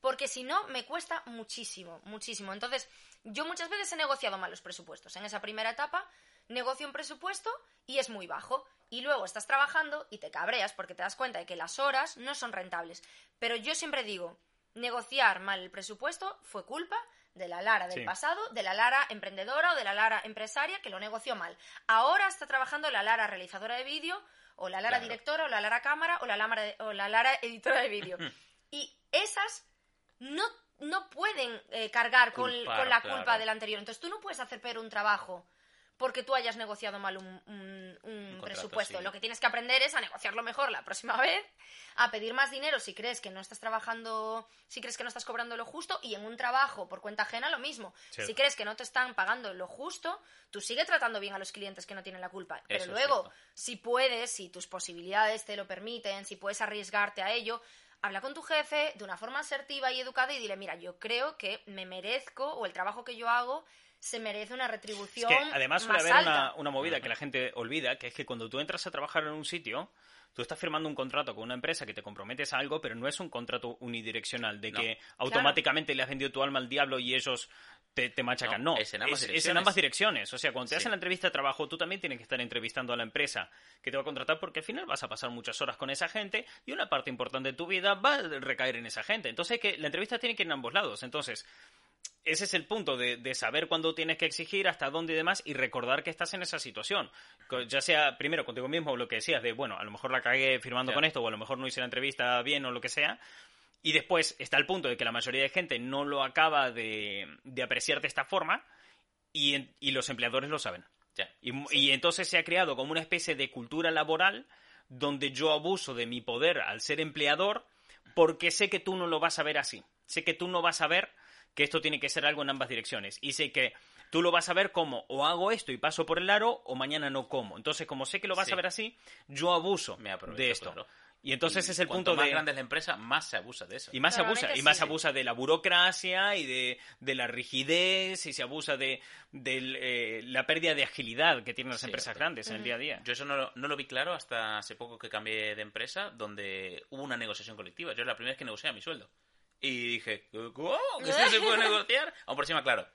Porque si no, me cuesta muchísimo, muchísimo. Entonces, yo muchas veces he negociado mal los presupuestos. En esa primera etapa, negocio un presupuesto y es muy bajo. Y luego estás trabajando y te cabreas porque te das cuenta de que las horas no son rentables. Pero yo siempre digo, negociar mal el presupuesto fue culpa de la Lara del
Sí.
pasado, de la Lara emprendedora o de la Lara empresaria que lo negoció mal. Ahora está trabajando la Lara realizadora de vídeo, o la Lara
Claro.
directora, o la Lara cámara, o la, Lara- o la Lara editora de vídeo. y esas no, no pueden eh, cargar con, la
claro.
culpa del anterior. Entonces tú no puedes hacer peor un trabajo porque tú hayas negociado mal un, un- un
contrato,
presupuesto.
sí.
Lo que tienes que aprender es a negociarlo mejor la próxima vez, a pedir más dinero si crees que no estás trabajando, si crees que no estás cobrando lo justo, y en un trabajo por cuenta ajena lo mismo.
Sí.
Si crees que no te están pagando lo justo, tú sigue tratando bien a los clientes que no tienen la culpa. Pero
Eso
luego, si puedes, si tus posibilidades te lo permiten, si puedes arriesgarte a ello, habla con tu jefe de una forma asertiva y educada y dile, mira, yo creo que me merezco o el trabajo que yo hago se merece una
Es
retribución
que además suele
más
haber
alta.
una, una movida que la gente olvida, que es que cuando tú entras a trabajar en un sitio, tú estás firmando un contrato con una empresa que te comprometes a algo, pero no es un contrato unidireccional, de
No.
que automáticamente le has vendido tu alma al diablo y ellos te, te machacan.
No,
No,
es en ambas
es, en
direcciones.
ambas direcciones. O sea, cuando te
Sí.
hacen la entrevista de trabajo, tú también tienes que estar entrevistando a la empresa que te va a contratar porque al final vas a pasar muchas horas con esa gente y una parte importante de tu vida va a recaer en esa gente. Entonces, que la entrevista tiene que ir en ambos lados. Entonces, ese es el punto de, de saber cuándo tienes que exigir, hasta dónde y demás, y recordar que estás en esa situación. Ya sea, primero, contigo mismo, lo que decías de, bueno, a lo mejor la cagué firmando con esto, o a lo mejor no hice la entrevista bien, o lo que sea. Y después está el punto de que la mayoría de gente no lo acaba de, de apreciar de esta forma, y, en- y los empleadores lo saben. Y entonces se ha creado como una especie de cultura laboral donde yo abuso de mi poder al ser empleador porque sé que tú no lo vas a ver así. Sé que tú no vas a ver que esto tiene que ser algo en ambas direcciones. Y sé que tú lo vas a ver como o hago esto y paso por el aro o mañana no como. Entonces, como sé que lo vas
Sí.
a ver así, yo abuso
Me aprovecho,
de esto.
claro.
Y entonces
Y
es el
cuanto
punto
más
de...
grande es la empresa, más se abusa de eso.
Y más se abusa, y más
sí.
se abusa de la burocracia y de, de la rigidez y se abusa de, de, eh, la pérdida de agilidad que tienen las
Sí,
empresas grandes en el día a día.
Yo eso no, lo- no lo vi claro hasta hace poco que cambié de empresa, donde hubo una negociación colectiva. Yo es la primera vez que negocié mi sueldo. Y dije, ¿cómo? ¿Que esto se puede negociar? Aún por encima, claro,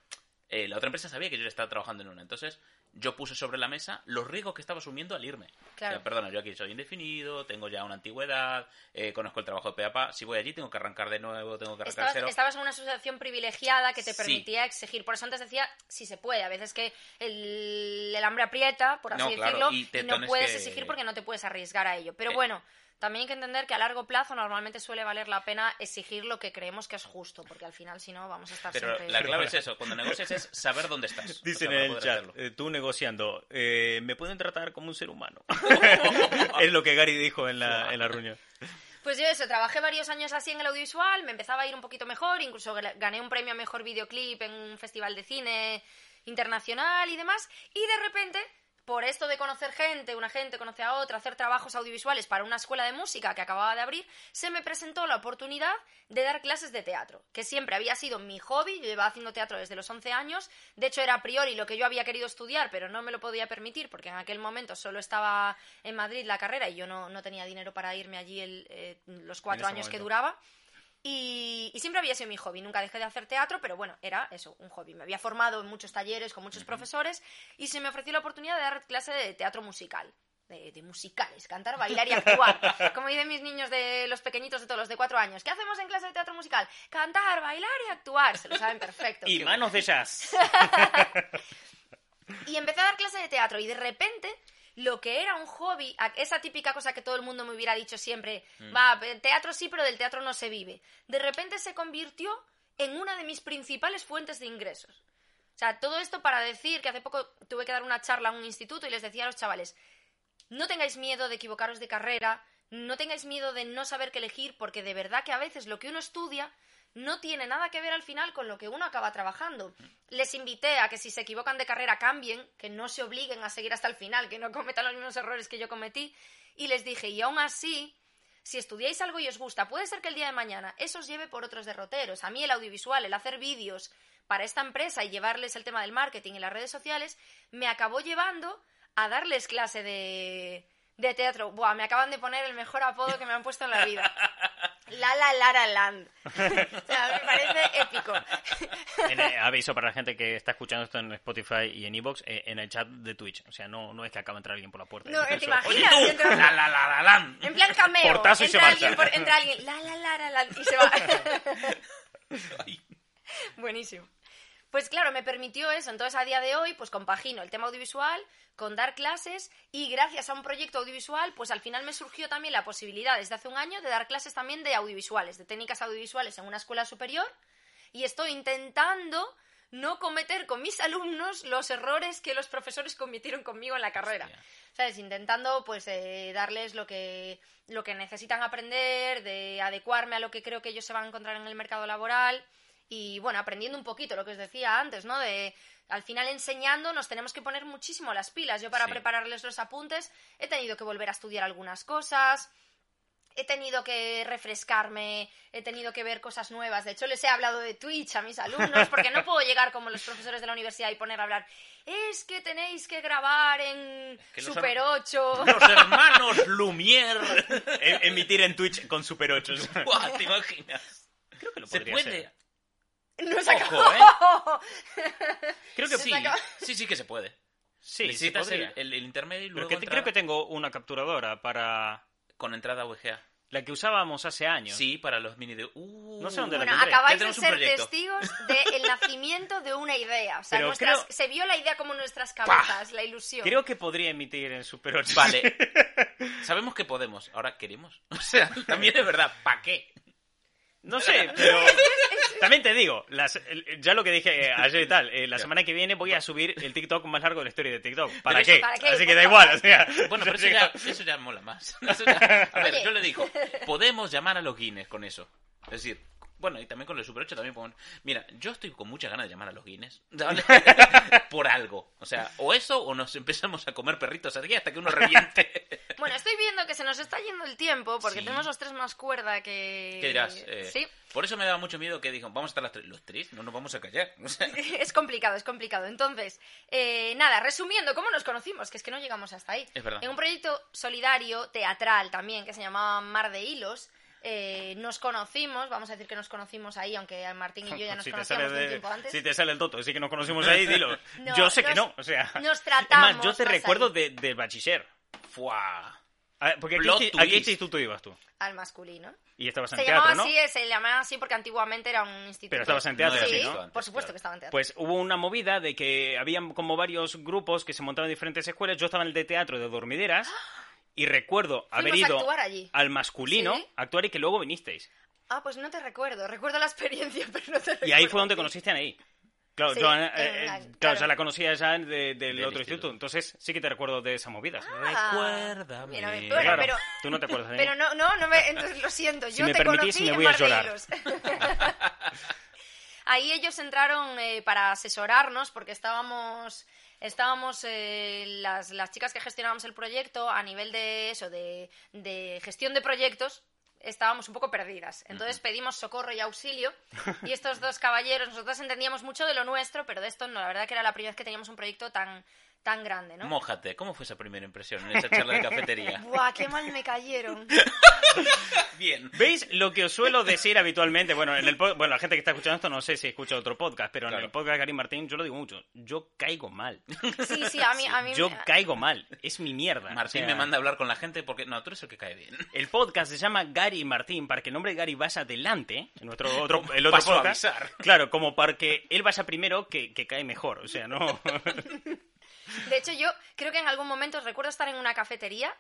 eh, la otra empresa sabía que yo estaba trabajando en una. Entonces, yo puse sobre la mesa los riesgos que estaba asumiendo al irme.
Claro.
O sea, perdona, yo aquí soy indefinido, tengo ya una antigüedad, eh, conozco el trabajo de Peapa. Si voy allí, tengo que arrancar de nuevo, tengo que arrancar
Estabas,
cero.
estabas en una asociación privilegiada que te
Sí.
permitía exigir. Por eso antes decía, si se puede. A veces que el, el hambre aprieta, por así
No, claro,
decirlo,
y
no puedes
que-
exigir porque no te puedes arriesgar a ello. Pero
Eh.
bueno, también hay que entender que a largo plazo normalmente suele valer la pena exigir lo que creemos que es justo, porque al final, si no, vamos a estar
Pero
siempre...
la clave es eso, cuando negocias es saber dónde estás. o
Dicen
sea, para
en el chat, eh, tú negociando, eh, me pueden tratar como un ser humano. es lo que Gary dijo en la, en la reunión.
Pues yo eso, trabajé varios años así en el audiovisual, me empezaba a ir un poquito mejor, incluso gané un premio a mejor videoclip en un festival de cine internacional y demás, y de repente, por esto de conocer gente, una gente conoce a otra, hacer trabajos audiovisuales para una escuela de música que acababa de abrir, se me presentó la oportunidad de dar clases de teatro, que siempre había sido mi hobby, yo llevaba haciendo teatro desde los 11 años, de hecho era a priori lo que yo había querido estudiar, pero no me lo podía permitir porque en aquel momento solo estaba en Madrid la carrera y yo no, no tenía dinero para irme allí el, eh, los cuatro años que duraba. Y, y siempre había sido mi hobby, nunca dejé de hacer teatro, pero bueno, era eso, un hobby. Me había formado en muchos talleres con muchos profesores y se me ofreció la oportunidad de dar clase de teatro musical. De, de musicales, cantar, bailar y actuar. Como dicen mis niños de los pequeñitos de todos los de cuatro años. ¿Qué hacemos en clase de teatro musical? Cantar, bailar y actuar. Se lo saben perfecto.
Y manos de jazz.
Y empecé a dar clase de teatro y de repente lo que era un hobby, esa típica cosa que todo el mundo me hubiera dicho siempre, va, pe- teatro sí, pero del teatro no se vive, de repente se convirtió en una de mis principales fuentes de ingresos. O sea, todo esto para decir que hace poco tuve que dar una charla a un instituto y les decía a los chavales, no tengáis miedo de equivocaros de carrera, no tengáis miedo de no saber qué elegir, porque de verdad que a veces lo que uno estudia no tiene nada que ver al final con lo que uno acaba trabajando. Les invité a que si se equivocan de carrera cambien, que no se obliguen a seguir hasta el final, que no cometan los mismos errores que yo cometí, y les dije, y aún así, si estudiáis algo y os gusta, puede ser que el día de mañana eso os lleve por otros derroteros. A mí el audiovisual, el hacer vídeos para esta empresa y llevarles el tema del marketing y las redes sociales, me acabó llevando a darles clase de, de teatro. Buah, me acaban de poner el mejor apodo que me han puesto en la vida. Lala Lara Land. o sea, me parece épico.
En, eh, aviso para la gente que está escuchando esto en Spotify y en Evox, eh, en el chat de Twitch. O sea, no, no es que acaba de entrar alguien por la puerta.
No,
Eso-
¿te imaginas?
Oye, tú, la la la la.
En plan cameo.
Portazo y se
entra, alguien por- entra alguien, la la la la la, y se va. Buenísimo. Pues claro, me permitió eso. Entonces, a día de hoy, pues compagino el tema audiovisual con dar clases y gracias a un proyecto audiovisual, pues al final me surgió también la posibilidad desde hace un año de dar clases también de audiovisuales, de técnicas audiovisuales en una escuela superior y estoy intentando no cometer con mis alumnos los errores que los profesores cometieron conmigo en la carrera.
Hostia.
¿Sabes? Intentando pues eh, darles lo que, lo que necesitan aprender, de adecuarme a lo que creo que ellos se van a encontrar en el mercado laboral y bueno, aprendiendo un poquito lo que os decía antes, ¿no? De al final enseñando nos tenemos que poner muchísimo las pilas. Yo para
Sí.
prepararles los apuntes he tenido que volver a estudiar algunas cosas, he tenido que refrescarme, he tenido que ver cosas nuevas. De hecho, les he hablado de Twitch a mis alumnos porque no puedo llegar como los profesores de la universidad y poner a hablar. Es que tenéis que grabar en
Que los
Super
her-
8.
Los hermanos Lumière.
Em- emitir en Twitch con Super 8.
Buah, ¿Te imaginas?
Creo que lo
Se
podría
puede.
ser.
No se
Ojo,
acabó.
Creo que
Se
sí. Sí, sí que se puede.
Sí, sí
Necesitas el, el- intermedio y
Pero
luego
que te-
entrada
creo que tengo una capturadora para...
con entrada VGA.
La que usábamos hace años.
Sí, para los mini de... Uh,
No sé dónde la
Bueno,
tendré.
acabáis de ser
proyecto.
testigos del nacimiento de una idea. O sea, nuestras-
creo-
se vio la idea como nuestras cabezas, la ilusión.
Creo que podría emitir en Super 8.
Vale. Sabemos que podemos. Ahora queremos. O sea, también es verdad. ¿Para qué?
No sé, pero también te digo, las- ya lo que dije eh, ayer y tal, eh, la semana que viene voy a subir el TikTok más largo de la historia de TikTok. ¿Para
eso-
qué?
¿Para qué?
Así que da igual, o sea.
Bueno, pero eso ya, eso ya mola más. Eso ya- A ver, yo le digo, podemos llamar a los Guinness con eso. Es decir, bueno, y también con el Super 8 también podemos... Mira, yo estoy con muchas ganas de llamar a los Guinness. Por algo. O sea, o eso o nos empezamos a comer perritos aquí hasta que uno reviente.
Bueno, estoy viendo que se nos está yendo el tiempo porque
Sí.
tenemos los tres más cuerda que...
¿Qué dirás? Eh,
Sí.
Por eso me daba mucho miedo que dijo, vamos a estar las tres. ¿Los tres? No nos vamos a callar. O sea,
Es complicado, es complicado. Entonces, eh, nada, resumiendo, ¿cómo nos conocimos? Que es que no llegamos hasta ahí.
Es verdad.
En un proyecto solidario, teatral también, que se llamaba Mar de Hilos, eh, nos conocimos, vamos a decir que nos conocimos ahí, aunque Martín y yo ya nos
si,
conocíamos de un tiempo antes.
si te sale el toto, sí que nos conocimos ahí, dilo.
No,
yo sé que
nos-
no, o sea.
nos
Es
tratamos
más, yo te recuerdo de, de bachiller.
¡fua!
Ah, Porque aquí, ¿a qué instituto ibas tú?
Al masculino.
Y estabas en
Se
teatro,
llamaba
¿no?
así, eh, se llamaba así porque antiguamente era un instituto.
Pero estabas en teatro,
No
sí,
así, ¿no?
por supuesto que estaba en teatro.
Pues hubo una movida de que habían como varios grupos que se montaban en diferentes escuelas. Yo estaba en el de teatro de dormideras y recuerdo haber
Fuimos a
ido
actuar allí.
al masculino
Sí.
a actuar y que luego vinisteis.
Ah, pues no te recuerdo. Recuerdo la experiencia, pero no te recuerdo.
Y ahí fue donde conociste a Anaí. Claro,
Sí,
yo, eh, eh,
la-
claro,
claro.
o sea, la conocía ya de- del
Del
otro
instituto.
instituto. Entonces sí que te recuerdo de esas movidas.
Ah,
Recuérdame.
mira, bueno,
claro,
pero,
tú no te acuerdas de mí.
pero no, no, no me, entonces lo siento.
Si
Yo
me
te
permitís,
conocí
me
en
voy a
Mar de
llorar.
Ahí ellos entraron eh, para asesorarnos porque estábamos estábamos eh, las, las chicas que gestionábamos el proyecto a nivel de eso de, de gestión de proyectos estábamos un poco perdidas. Entonces pedimos socorro y auxilio y estos dos caballeros nosotros entendíamos mucho de lo nuestro pero de esto no la verdad que era la primera vez que teníamos un proyecto tan tan grande no
Mójate, ¿cómo fue esa primera impresión en esa charla de cafetería?
Buah, qué mal me cayeron.
Bien.
¿Veis lo que os suelo decir habitualmente? Bueno, en el bueno, la gente que está escuchando esto no sé si escucha otro podcast, pero en el podcast de Gary Martín yo lo digo mucho. Yo caigo mal.
Sí, sí, a mí, a mí
Yo
me-
caigo mal. Es mi mierda.
Martín
O sea,
me manda a hablar con la gente porque... No, tú eres el que cae bien.
El podcast se llama Gary y Martín para que el nombre de Gary vaya adelante. En nuestro otro, el otro
Pa'
podcast.
suavizar.
Claro, como para que él vaya primero que, que cae mejor. O sea, no.
De hecho, yo creo que en algún momento recuerdo estar en una cafetería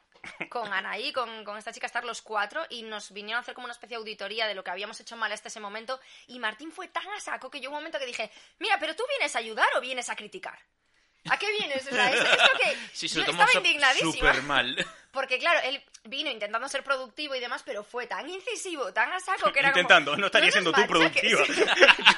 con Anaí, con, con esta chica, estar los cuatro, y nos vinieron a hacer como una especie de auditoría de lo que habíamos hecho mal hasta ese momento. Y Martín fue tan a saco que yo un momento que dije, mira, pero tú vienes a ayudar o vienes a criticar. ¿A qué vienes? O sea, es- esto que
Sí, se
yo
lo tomó
estaba indignadísima.
súper mal.
Porque claro, él vino intentando ser productivo y demás, pero fue tan incisivo, tan a saco que era como,
intentando, no estaría siendo tú
machaques".
productiva.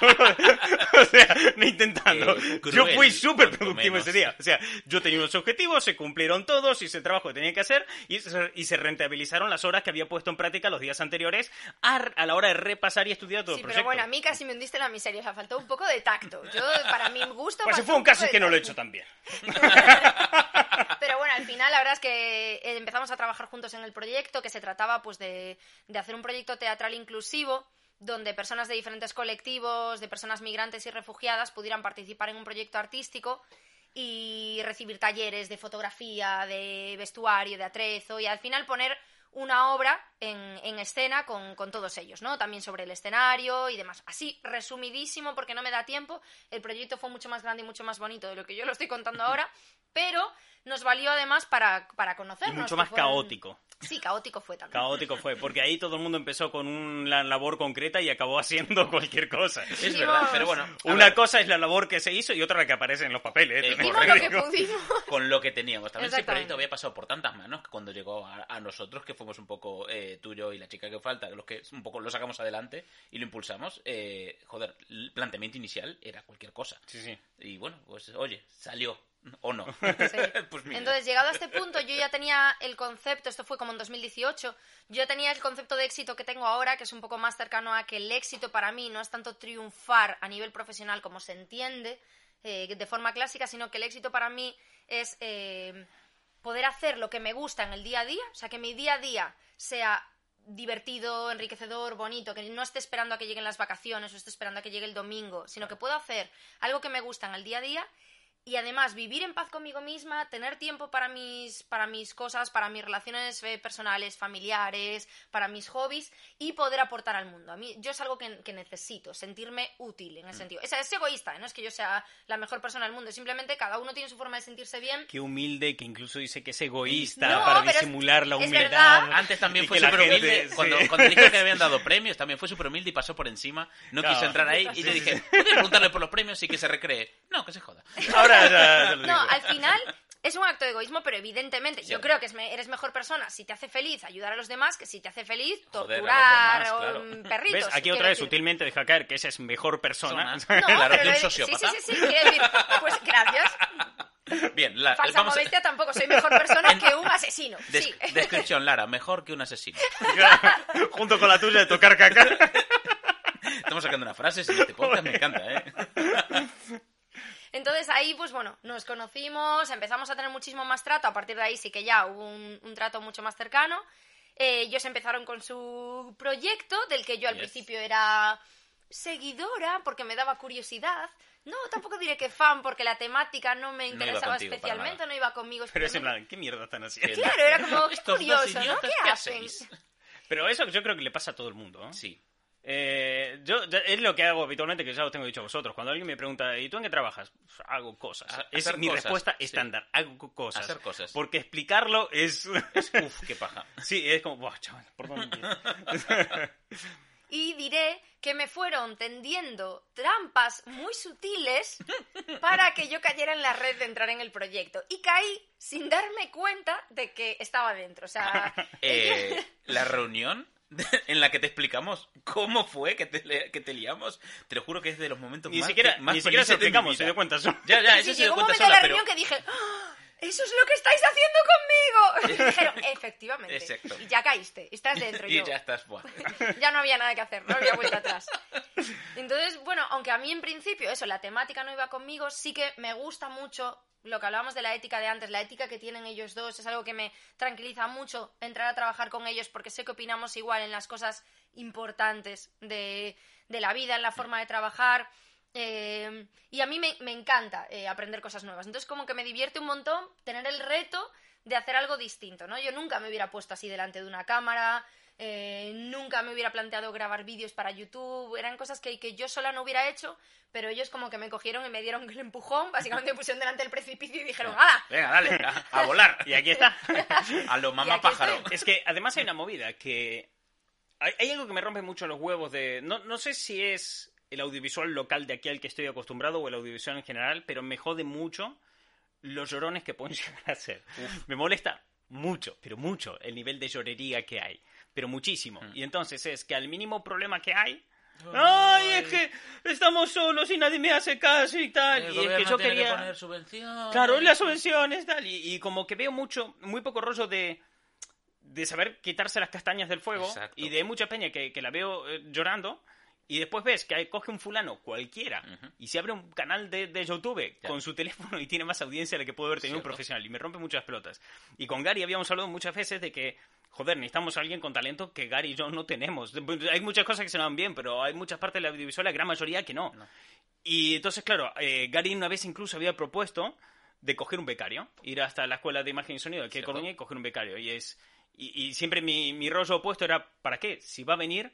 Yo no- o sea, no intentando. Yo
cruel,
fui súper productivo ese día. O sea, yo tenía unos objetivos, se cumplieron todos, hice el trabajo que tenía que hacer y se, y se rentabilizaron las horas que había puesto en práctica los días anteriores a, a la hora de repasar y estudiar todo
Sí,
el
pero
proyecto.
bueno, a mí casi me hundiste en la miseria, o sea, faltó un poco de tacto. Yo, para mi gusto...
pues si fue un caso es que no lo he hecho tan bien.
Pero bueno, al final la verdad es que eh, empezamos a trabajar juntos en el proyecto, que se trataba pues de, de hacer un proyecto teatral inclusivo donde personas de diferentes colectivos, de personas migrantes y refugiadas pudieran participar en un proyecto artístico y recibir talleres de fotografía, de vestuario, de atrezo y al final poner una obra en, en escena con, con todos ellos, ¿no? También sobre el escenario y demás. Así, resumidísimo, porque no me da tiempo, el proyecto fue mucho más grande y mucho más bonito de lo que yo lo estoy contando ahora, pero nos valió además para, para
Y
conocernos.
mucho más
fueron-
caótico.
Sí, caótico fue también.
Caótico fue, porque ahí todo el mundo empezó con una labor concreta y acabó haciendo cualquier cosa.
Es verdad, pero bueno.
Una
ver,
cosa es la labor que se hizo y otra la que aparece en los papeles.
Eh,
¿eh?
Lo que pudimos.
con lo que teníamos. También ese proyecto había pasado por tantas manos que cuando llegó a, a nosotros, que fuimos un poco eh, tú, yo y la chica que falta, los que un poco lo sacamos adelante y lo impulsamos, eh, joder, el planteamiento inicial era cualquier cosa.
Sí, sí.
Y bueno, pues oye, salió. O no.
Sí.
pues mira.
Entonces, llegado a este punto, yo ya tenía el concepto, esto fue como en 2018, yo ya tenía el concepto de éxito que tengo ahora, que es un poco más cercano a que el éxito para mí no es tanto triunfar a nivel profesional como se entiende eh, de forma clásica, sino que el éxito para mí es eh, poder hacer lo que me gusta en el día a día, o sea, que mi día a día sea divertido, enriquecedor, bonito, que no esté esperando a que lleguen las vacaciones o esté esperando a que llegue el domingo, sino que puedo hacer algo que me gusta en el día a día y además vivir en paz conmigo misma, tener tiempo para mis, para mis cosas, para mis relaciones eh, personales, familiares, para mis hobbies y poder aportar al mundo. A mí, yo es algo que, que necesito, sentirme útil en ese sentido. Es, es egoísta, ¿eh? no es que yo sea la mejor persona del mundo, simplemente cada uno tiene su forma de sentirse bien.
Qué humilde, que incluso dice que es egoísta
No,
para
es-
disimular la humildad.
Antes también fue súper
gente-
humilde.
sí.
Cuando, cuando dijo que le habían dado premios, también fue súper humilde y pasó por encima. No
Claro.
quiso entrar ahí. Y le dije, ¿puedes preguntarle por los premios y que se recree? No, que se joda.
Ahora ya, ya.
No, al final es un acto de egoísmo, pero evidentemente
Sí.
yo creo que es me- eres mejor persona si te hace feliz ayudar a los demás que si te hace feliz
Joder, a
torturar
demás, claro.
perritos.
¿Ves? Aquí otra vez
decir.
sutilmente deja caer que esa es mejor persona.
No,
Claro, de un sociópata.
Sí, sí, sí, sí, quiero decir, pues gracias.
Bien, la,
Falsa
vamos a-
modestia tampoco, soy mejor persona que un asesino.
Des-
Sí.
Descripción, Lara, mejor que un asesino.
Junto con la tuya de tocar caca.
Estamos sacando una frase en este podcast, me encanta, ¿eh?
Entonces ahí, pues bueno, nos conocimos, empezamos a tener muchísimo más trato. A partir de ahí sí que ya hubo un, un trato mucho más cercano. Eh, ellos empezaron con su proyecto, del que yo al
Yes.
principio era seguidora, porque me daba curiosidad. No, tampoco diré que fan, porque la temática no me interesaba
contigo
especialmente, no iba conmigo
Pero es en plan, ¿qué mierda están haciendo?
Claro, era como, curioso, ¿no? ¿Qué
¿qué
hacen?
Pero eso yo creo que le pasa a todo el mundo. ¿eh?
Sí.
Eh, yo es lo que hago habitualmente, que ya os tengo dicho a vosotros. Cuando alguien me pregunta, ¿y tú en qué trabajas? Pues, hago cosas.
A-
es mi
cosas,
respuesta
sí.
estándar. Hago co- cosas.
Hacer cosas.
Porque explicarlo es...
Uf, qué paja.
sí, es como, Buah, chaval, ¿por dónde empiezo?".
Y diré que me fueron tendiendo trampas muy sutiles para que yo cayera en la red de entrar en el proyecto. Y caí sin darme cuenta de que estaba dentro. O sea,
Eh, la reunión en la que te explicamos cómo fue que te, que te liamos, te lo juro que es de los momentos
Ni
más,
siquiera,
que- más
ni siquiera se explicamos, se dio cuenta solo.
Ya, ya,
sí,
eso se
llegó
dio cuenta sola,
la
pero...
reunión que dije, "¡Ah! Eso es lo que estáis haciendo conmigo. Y dijeron, efectivamente.
Exacto.
Y ya caíste, estás dentro.
Y
yo.
ya estás, buah.
ya no había nada que hacer, no había vuelta atrás. Entonces, bueno, aunque a mí en principio eso, la temática no iba conmigo, sí que me gusta mucho lo que hablábamos de la ética de antes, la ética que tienen ellos dos, es algo que me tranquiliza mucho entrar a trabajar con ellos porque sé que opinamos igual en las cosas importantes de, de la vida, en la forma de trabajar. Eh, y a mí me, me encanta eh, aprender cosas nuevas. Entonces, como que me divierte un montón tener el reto de hacer algo distinto, ¿no? Yo nunca me hubiera puesto así delante de una cámara, eh, nunca me hubiera planteado grabar vídeos para YouTube, eran cosas que, que yo sola no hubiera hecho, pero ellos como que me cogieron y me dieron el empujón, básicamente me pusieron delante del precipicio y dijeron, ¡hala!
Venga, dale, a, a volar.
Y aquí está.
A lo mamá pájaro.
estoy.
Es que además hay una movida que. Hay, hay algo que me rompe mucho los huevos de. No, no sé si es el audiovisual local de aquí al que estoy acostumbrado o el audiovisual en general, pero me jode mucho los llorones que pueden llegar a ser. Me molesta mucho, pero mucho, el nivel de llorería que hay. Pero muchísimo.
Mm.
Y entonces es que al mínimo problema que hay. ¡Ay, es que estamos solos y nadie me hace caso y tal!
El
y es que yo
tiene
quería.
que poner subvenciones.
Claro, las subvenciones, tal. Y, y como que veo mucho, muy poco rollo de, de saber quitarse las castañas del fuego.
Exacto.
Y de mucha peña que, que la veo eh, llorando. Y después ves que coge un fulano cualquiera
Ujú.
y se abre un canal de, de YouTube
Ya.
con su teléfono y tiene más audiencia de la que puede haber tenido un
Cierto.
profesional. Y me rompe muchas pelotas. Y con Gary habíamos hablado muchas veces de que, joder, necesitamos a alguien con talento que Gary y yo no tenemos. Hay muchas cosas que se nos van bien, pero hay muchas partes del audiovisual, la gran mayoría que no.
No.
Y entonces, claro, eh, Gary una vez incluso había propuesto de coger un becario, ir hasta la escuela de imagen y sonido de aquí de. Coruña y coger un becario. Y es y, y siempre mi, mi rollo opuesto era, ¿para qué? Si va a venir,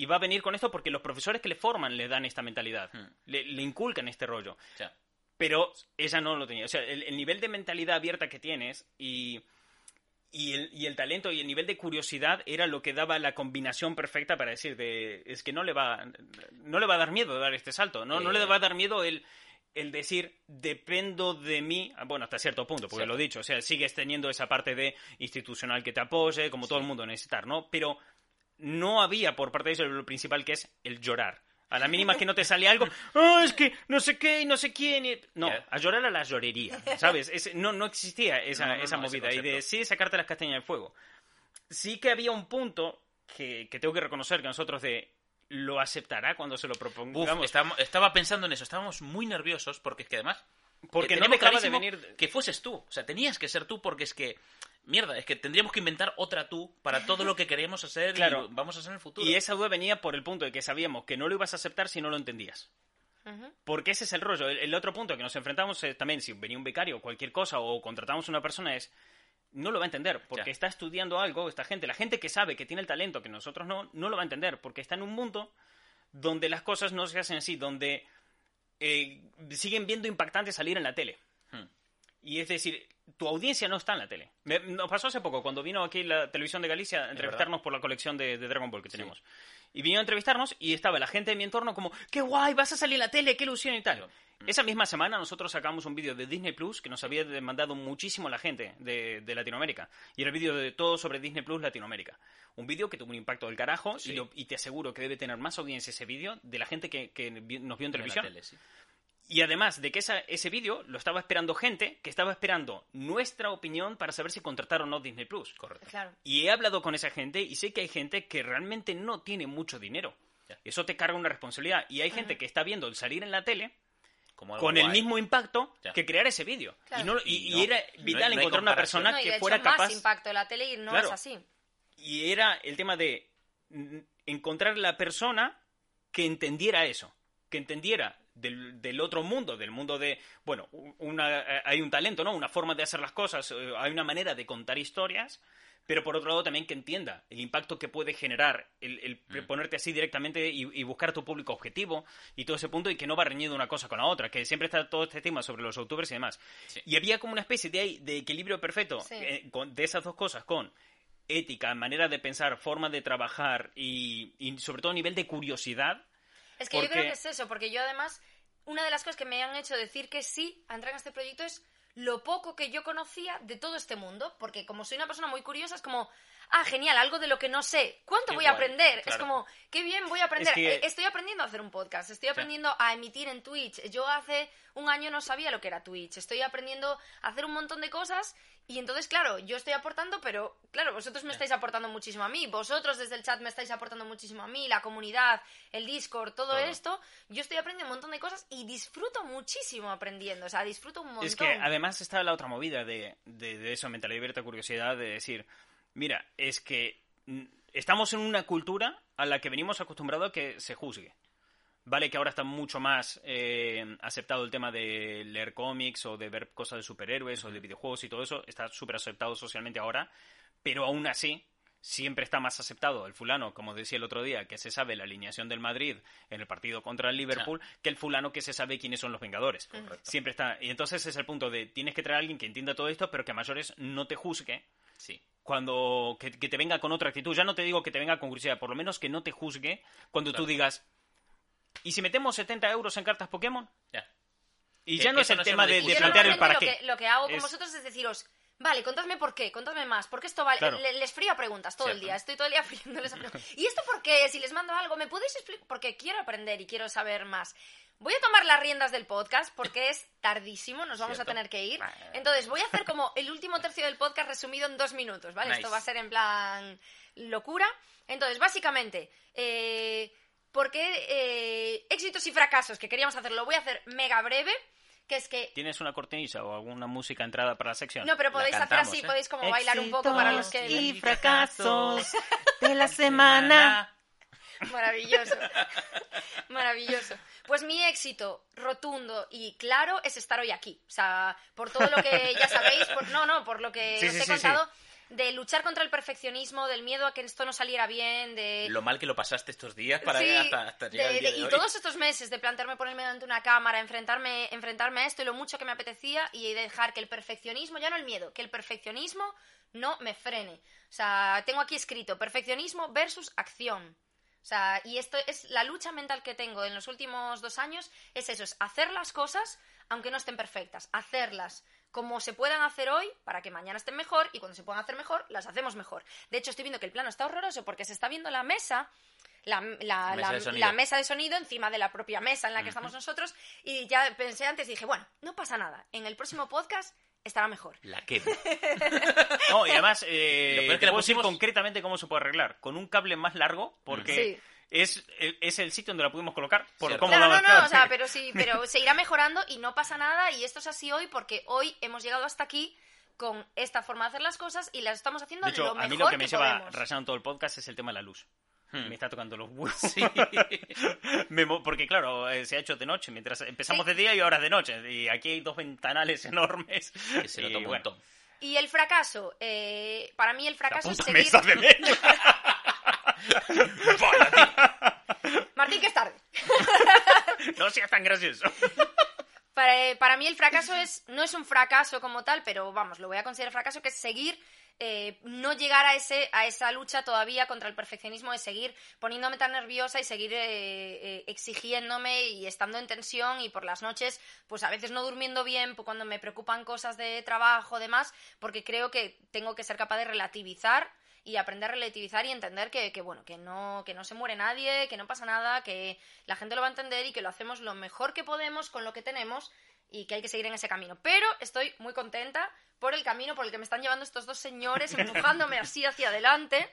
y va a venir con esto porque los profesores que le forman le dan esta mentalidad,
Hmm.
le, le inculcan este rollo. Pero ella no lo tenía. O sea, el, el nivel de mentalidad abierta que tienes y, y, el, y el talento y el nivel de curiosidad era lo que daba la combinación perfecta para decir de es que no le va no le va a dar miedo dar este salto, no, no
Eh.
le va a dar miedo el el decir dependo de mí, bueno, hasta cierto punto, porque lo he dicho, o sea, sigues teniendo esa parte de institucional que te apoye, como todo el mundo necesitar, ¿no? Pero no había por parte de ellos lo principal que es el llorar. A la mínima que no te sale algo, "Ah, es que no sé qué y no sé quién. y-". No, a llorar a la llorería, ¿sabes? Es- no, no existía esa,
No, no, no,
esa movida. Y de sí sacarte las castañas del fuego. Sí que había un punto que, que tengo que reconocer que nosotros de lo aceptará cuando se lo
Uf,
propongamos.
estaba pensando en eso, estábamos muy nerviosos porque es que además...
porque no dejaba de venir...
Que fueses tú, o sea, tenías que ser tú porque es que... Mierda, es que tendríamos que inventar otra tú para todo lo que queremos hacer
Claro.
y vamos a hacer en el futuro.
Y esa duda venía por el punto de que sabíamos que no lo ibas a aceptar si no lo entendías. Porque ese es el rollo. El, el otro punto que nos enfrentamos es también si venía un becario o cualquier cosa o contratamos una persona es no lo va a entender porque
Ya.
está estudiando algo esta gente, la gente que sabe que tiene el talento que nosotros no, no lo va a entender porque está en un mundo donde las cosas no se hacen así, donde eh, siguen viendo impactante salir en la tele.
Hmm.
Y es decir, tu audiencia no está en la tele. Me- nos pasó hace poco, cuando vino aquí la televisión de Galicia a entrevistarnos por la colección de, de Dragon Ball que tenemos. Y vino a entrevistarnos y estaba la gente de mi entorno como, ¡qué guay! ¡Vas a salir en la tele! ¡Qué ilusión y tal! Esa misma semana nosotros sacamos un vídeo de Disney Plus que nos había demandado muchísimo la gente de, de Latinoamérica. Y era el vídeo de todo sobre Disney Plus Latinoamérica. Un vídeo que tuvo un impacto del carajo
Sí.
y, lo- y te aseguro que debe tener más audiencia ese vídeo de la gente que, nos vio en televisión.
tele, sí.
Y además de que esa- ese vídeo lo estaba esperando gente que estaba esperando nuestra opinión para saber si contratar o no Disney Plus.
Correcto.
Claro.
Y he hablado con esa gente y sé que hay gente que realmente no tiene mucho dinero. Eso te carga una responsabilidad. Y hay gente que está viendo el salir en la tele
Como
con el mismo impacto que crear ese vídeo.
Claro.
Y, no- y-
Y
y
no.
era vital
no
encontrar una persona
No, y de
que
hecho,
fuera
más
capaz.
impacto en la tele y no
Claro.
es así.
Y era el tema de encontrar la persona que entendiera eso, que entendiera del, del otro mundo, del mundo de, bueno, una, eh, hay un talento, ¿no? Una forma de hacer las cosas, eh, hay una manera de contar historias, pero por otro lado también que entienda el impacto que puede generar el, el
Mm.
ponerte así directamente y, y buscar tu público objetivo y todo ese punto y que no va reñido una cosa con la otra, que siempre está todo este tema sobre los youtubers y demás.
Sí.
Y había como una especie de, equilibrio perfecto
Sí.
eh, con- de esas dos cosas, con ética, manera de pensar, forma de trabajar y, y sobre todo nivel de curiosidad.
Es que yo creo que es eso, porque yo además, una de las cosas que me han hecho decir que sí a entrar en este proyecto es lo poco que yo conocía de todo este mundo, porque como soy una persona muy curiosa, es como, ah, genial, algo de lo que no sé, ¿cuánto voy a aprender? Es como, qué bien voy a aprender.
Es que-
Eh, Estoy aprendiendo a hacer un podcast, estoy aprendiendo a emitir en Twitch. Yo hace un año no sabía lo que era Twitch, estoy aprendiendo a hacer un montón de cosas y entonces, claro, yo estoy aportando, pero claro, vosotros me estáis aportando muchísimo a mí, vosotros desde el chat me estáis aportando muchísimo a mí, la comunidad, el Discord, todo, esto, yo estoy aprendiendo un montón de cosas y disfruto muchísimo aprendiendo, o sea, disfruto un montón.
Es que además está la otra movida de, de, de eso, mentalidad abierta, curiosidad, de decir, mira, es que mm, estamos en una cultura a la que venimos acostumbrados a que se juzgue. Vale que ahora está mucho más eh, aceptado el tema de leer cómics o de ver cosas de superhéroes o de videojuegos y todo eso, está súper aceptado socialmente ahora, pero aún así siempre está más aceptado el fulano, como decía el otro día, que se sabe la alineación del Madrid en el partido contra el Liverpool, que el fulano que se sabe quiénes son los Vengadores. Siempre está. Y entonces es el punto de tienes que traer a alguien que entienda todo esto, pero que a mayores no te juzgue
Sí.
cuando que, que te venga con otra actitud. Ya no te digo que te venga con curiosidad, por lo menos que no te juzgue cuando tú digas, ¿y si metemos 70 euros en cartas Pokémon?
Ya.
Y
Que-
ya no es el
no
tema de, de plantear el para
normalmente
qué.
lo que, lo que hago con
Es-
vosotros es deciros, vale, contadme por qué, contadme más, porque esto vale.
Claro.
Le- les frío a preguntas todo el
Cierto.
día, estoy todo el día friándoles a preguntas. ¿Y esto por qué? Si les mando algo, ¿me podéis explicar? Porque quiero aprender y quiero saber más. Voy a tomar las riendas del podcast porque es tardísimo, nos vamos
Cierto.
a tener que ir. Entonces voy a hacer como el último tercio del podcast resumido en dos minutos, ¿vale?
Nice.
Esto va a ser en plan locura. Entonces, básicamente, eh, porque eh, éxitos y fracasos que queríamos hacer, lo voy a hacer mega breve, que es que
¿Tienes una cortinilla o alguna música entrada para la sección?
no, pero podéis hacer así,
¿eh?
podéis como bailar un poco para los que...
y
fracasos
de la
Maravilloso. Maravilloso. Pues mi éxito rotundo y claro es estar hoy aquí. O sea, por todo lo que ya sabéis, por, no, no, por lo que
Sí,
os
sí,
he
sí,
contado, de luchar contra el perfeccionismo, del miedo a que esto no saliera bien, de...
Lo mal que lo pasaste estos días para
Sí,
hasta, hasta llegar
de-
día
de-
de
y
hoy.
todos estos meses de plantearme ponerme delante de una cámara, enfrentarme, enfrentarme a esto y lo mucho que me apetecía y dejar que el perfeccionismo, ya no el miedo, que el perfeccionismo no me frene. O sea, tengo aquí escrito perfeccionismo versus acción. O sea, y esto es la lucha mental que tengo en los últimos dos años, es eso, es hacer las cosas aunque no estén perfectas, hacerlas como se puedan hacer hoy para que mañana estén mejor y cuando se puedan hacer mejor, las hacemos mejor. De hecho, estoy viendo que el plano está horroroso porque se está viendo la mesa, la, la-
Mesa
la-
de
la mesa de sonido encima de la propia mesa en la que estamos nosotros y ya pensé antes, dije, bueno, no pasa nada, en el próximo podcast estará mejor.
La quemo.
No, y además, eh,
Lo peor es que
te
le
puedo decir
pusimos-
concretamente cómo se puede arreglar. Con un cable más largo, porque
Sí.
Es, es el sitio donde la pudimos colocar. Por cómo
Claro,
la-
no, no, o sea, pero sí, pero se irá mejorando y no pasa nada y esto es así hoy porque hoy hemos llegado hasta aquí con esta forma de hacer las cosas y las estamos haciendo
De hecho,
lo
a
mejor
mí lo que me lleva rayando todo el podcast es el tema de la luz.
Hmm.
Me está tocando los huevos.
Sí.
Porque claro, eh, se ha hecho de noche, mientras empezamos
Sí.
de día y ahora es de noche. Y aquí hay dos ventanales enormes.
Que se nota
Y
un
bueno,
montón.
Y el fracaso, eh, para mí el
La
fracaso es
puta
seguir...
mesa de leña. Vaya,
Martín, que es tarde.
No seas tan gracioso.
Para, para mí el fracaso es no es un fracaso como tal, pero vamos, lo voy a considerar fracaso, que es seguir, eh, no llegar a, ese, a esa lucha todavía contra el perfeccionismo, de seguir poniéndome tan nerviosa y seguir eh, eh, exigiéndome y estando en tensión y por las noches, pues a veces no durmiendo bien, cuando me preocupan cosas de trabajo, demás, porque creo que tengo que ser capaz de relativizar y aprender a relativizar y entender que, que, bueno que no que no se muere nadie que no pasa nada que la gente lo va a entender y que lo hacemos lo mejor que podemos con lo que tenemos y que hay que seguir en ese camino pero estoy muy contenta por el camino por el que me están llevando estos dos señores empujándome así hacia adelante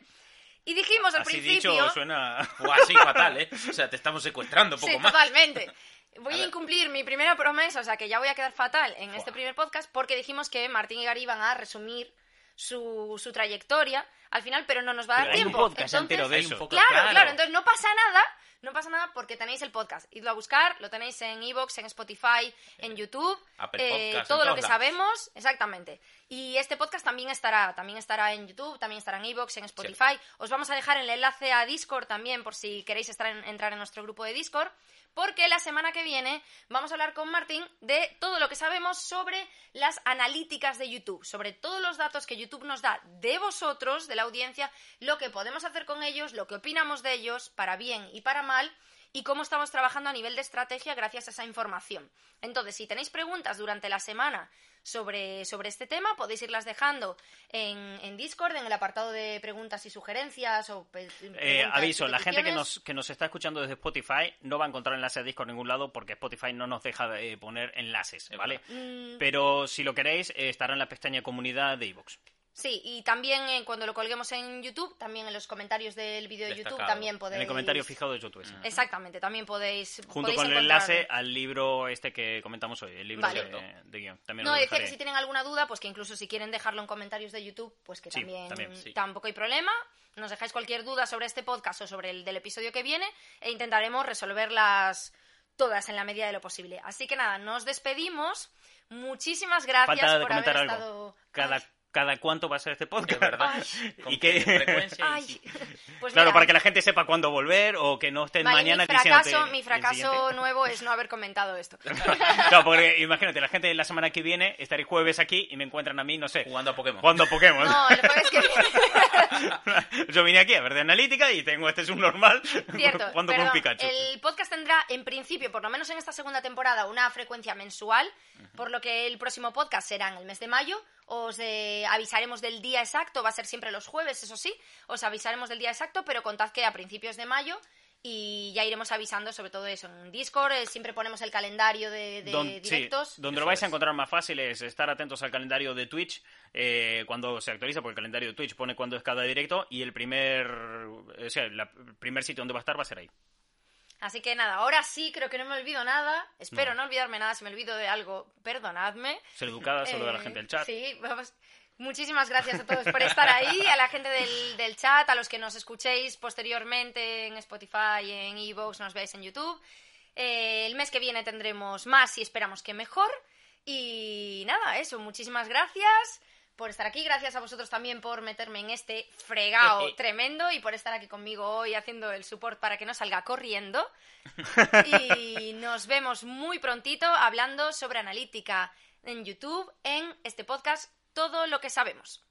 y dijimos al
Así
principio
dicho, suena...
Así fatal, ¿eh? O sea, te estamos secuestrando poco
sí,
más.
totalmente. Voy
A
a, incumplir mi primera promesa, o sea que ya voy a quedar fatal en este
Buah.
primer podcast porque dijimos que Martín y Gary iban a resumir su, su trayectoria al final, pero no nos va a dar
Pero hay un
tiempo.
podcast
Entonces,
entero de eso.
Claro,
Claro.
claro, entonces no pasa nada, no pasa nada porque tenéis el podcast. Idlo a buscar, lo tenéis en Evox, en Spotify, en YouTube,
Apple
eh,
Podcast, en
todo lo que
lados.
sabemos, exactamente. Y este podcast también estará, también estará en YouTube, también estará en Evox, en Spotify. Os vamos a dejar el enlace a Discord también por si queréis estar en- entrar en nuestro grupo de Discord. Porque la semana que viene vamos a hablar con Martín de todo lo que sabemos sobre las analíticas de YouTube, sobre todos los datos que YouTube nos da de vosotros, de la audiencia, lo que podemos hacer con ellos, lo que opinamos de ellos, para bien y para mal, y cómo estamos trabajando a nivel de estrategia gracias a esa información. Entonces, si tenéis preguntas durante la semana sobre, sobre este tema, podéis irlas dejando en, en Discord, en el apartado de preguntas y sugerencias o
Eh, aviso, la gente que nos, que nos está escuchando desde Spotify no va a encontrar enlace a Discord en ningún lado porque Spotify no nos deja de poner enlaces,
Es
¿vale?
Mm,
Pero si lo queréis, eh, estará en la pestaña comunidad de iVoox.
Sí, y también eh, cuando lo colguemos en YouTube, también en los comentarios del vídeo de YouTube, también podéis...
En el comentario fijado de YouTube. sí.
Exactamente, también podéis...
Junto
podéis
con el enlace al libro este que comentamos hoy, el libro
Vale.
de, de guion. También
No, decía que si tienen alguna duda, pues que incluso si quieren dejarlo en comentarios de YouTube, pues que
Sí,
también,
también, sí.
tampoco hay problema. Nos dejáis cualquier duda sobre este podcast o sobre el del episodio que viene e intentaremos resolverlas todas en la medida de lo posible. Así que nada, nos despedimos. Muchísimas gracias
Falta de
por
comentar
haber
algo.
estado...
Cada,
Ay,
cada cuánto va a ser este podcast.
Verdad.
Ay.
¿Con
Y
qué frecuencia?
ay.
sí.
Pues
Claro,
mira,
para que la gente sepa cuándo volver o que no estén
vale,
mañana
mi fracaso, mi fracaso nuevo es no haber comentado esto.
Claro, porque imagínate, la gente la semana que viene estaré jueves aquí y me encuentran a mí, no sé,
Jugando a Pokémon.
jugando a Pokémon.
No, el jueves que viene.
Yo vine aquí a ver de analítica y tengo este subnormal
Cierto,
jugando
perdón,
con Pikachu.
El podcast tendrá, en principio, por lo menos en esta segunda temporada, una frecuencia mensual, por lo que el próximo podcast será en el mes de mayo. Os eh, avisaremos del día exacto, va a ser siempre los jueves, eso sí. Os avisaremos del día exacto, pero contad que a principios de mayo y ya iremos avisando sobre todo eso. En Discord eh, siempre ponemos el calendario de, de
Don- sí,
directos.
donde
Eso
lo vais a encontrar más fácil es estar atentos al calendario de Twitch eh, cuando se actualiza, porque el calendario de Twitch pone cuándo es cada directo y el primer, o sea, la- el primer sitio donde va a estar va a ser ahí.
Así que nada, ahora sí, creo que no me olvido nada. Espero
No.
no, olvidarme nada. Si me olvido de algo, perdonadme.
Ser educada, saludar a la
Eh,
gente del chat.
Sí, vamos. Muchísimas gracias a todos por estar ahí, a la gente del, del chat, a los que nos escuchéis posteriormente en Spotify, en Evox, nos veáis en YouTube. Eh, el mes que viene tendremos más y esperamos que mejor. Y nada, eso, muchísimas gracias por estar aquí. Gracias a vosotros también por meterme en este fregado tremendo y por estar aquí conmigo hoy haciendo el support para que no salga corriendo. Y nos vemos muy prontito hablando sobre analítica en YouTube en este podcast Todo lo que sabemos.